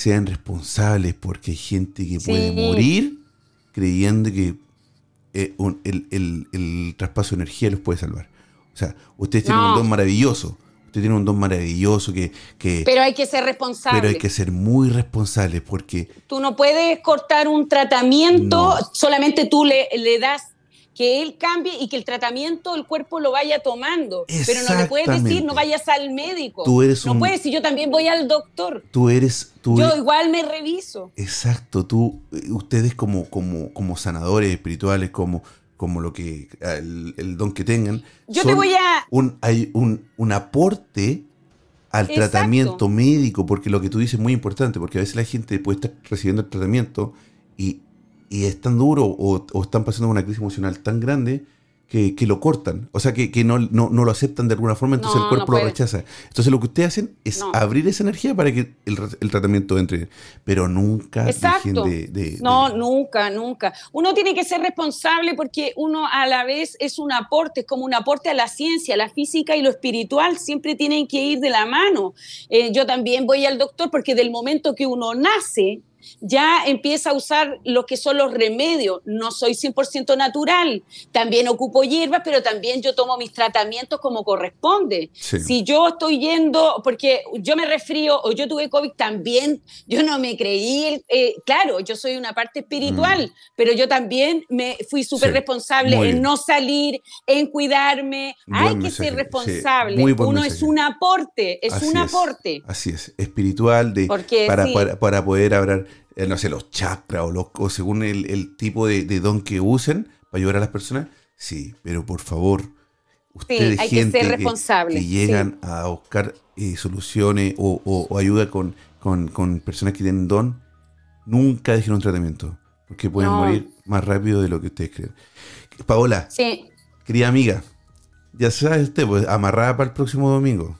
sean responsables porque hay gente que puede morir creyendo que eh, el, traspaso de energía los puede salvar. O sea, ustedes tienen un don maravilloso. Usted tiene un don maravilloso que, que, Pero hay que ser responsable. Pero hay que ser muy responsable porque... Tú no puedes cortar un tratamiento, solamente tú le, le das que él cambie y que el tratamiento el cuerpo lo vaya tomando. Pero no le puedes decir, no vayas al médico. Tú eres no puedes, si yo también voy al doctor. Tú eres... Tú yo igual me reviso. Exacto, tú, ustedes como, como, como sanadores espirituales, como, como lo que el, don que tengan. Yo te voy a... Un, hay un, un aporte al tratamiento médico, porque lo que tú dices es muy importante, porque a veces la gente puede estar recibiendo el tratamiento y y es tan duro o, están pasando una crisis emocional tan grande que, lo cortan, o sea, que, no, no, lo aceptan de alguna forma, entonces el cuerpo lo rechaza. Entonces lo que ustedes hacen es abrir esa energía para que el, tratamiento entre, pero nunca dejen de, No, nunca, nunca. Uno tiene que ser responsable porque uno a la vez es un aporte, es como un aporte a la ciencia, la física y lo espiritual siempre tienen que ir de la mano. Eh, yo también voy al doctor porque del momento que uno nace, ya empieza a usar lo que son los remedios. No soy 100% natural, también ocupo hierbas, pero también yo tomo mis tratamientos como corresponde. Si yo estoy yendo, porque yo me resfrío o yo tuve COVID también, yo no me creí, eh, claro, yo soy una parte espiritual, mm. pero yo también me fui súper responsable en no salir, en cuidarme. Hay que ser responsable. Uno es un aporte, es un aporte. Así es, espiritual de, para, para, para poder hablar eh, no sé, los chakras o, según el, tipo de, don que usen para ayudar a las personas. Sí, pero por favor, ustedes hay que, ser responsable, que, llegan a buscar eh, soluciones o, ayuda con, con, personas que tienen don, nunca dejen un tratamiento, porque pueden morir más rápido de lo que ustedes creen. Paola, sí. querida amiga, ya sabes usted, pues amarrada para el próximo domingo.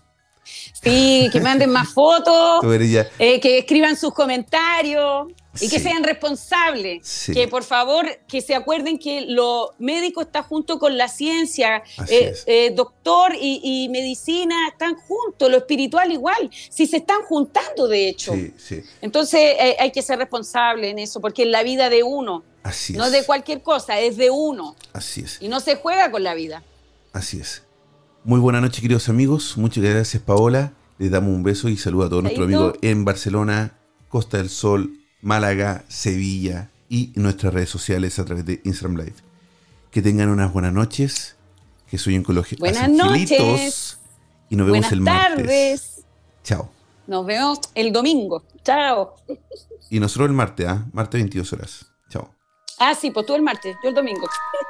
Sí, que manden más fotos, eh, que escriban sus comentarios y que sean responsables. Que por favor, que se acuerden que lo médico está junto con la ciencia, eh, eh, doctor y, medicina están juntos, lo espiritual igual, si se están juntando de hecho. Entonces hay que ser responsable en eso, porque es la vida de uno. Así no de cualquier cosa, es de uno. Así es. Y no se juega con la vida. Así es. Muy buena noche, queridos amigos. Muchas gracias, Paola. Les damos un beso y saludo a todos nuestros amigos en Barcelona, Costa del Sol, Málaga, Sevilla y nuestras redes sociales a través de Instagram Live. Que tengan unas buenas noches, que con los Buenas noches. Y nos vemos el martes. tardes. Chao. Nos vemos el domingo. Chao. Y nosotros el martes, ¿ah? Martes 22 horas. Chao. Ah, sí, pues tú el martes, yo el domingo.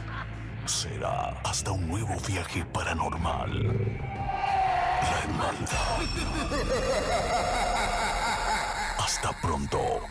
Será hasta un nuevo viaje paranormal. La hermandad. Hasta pronto.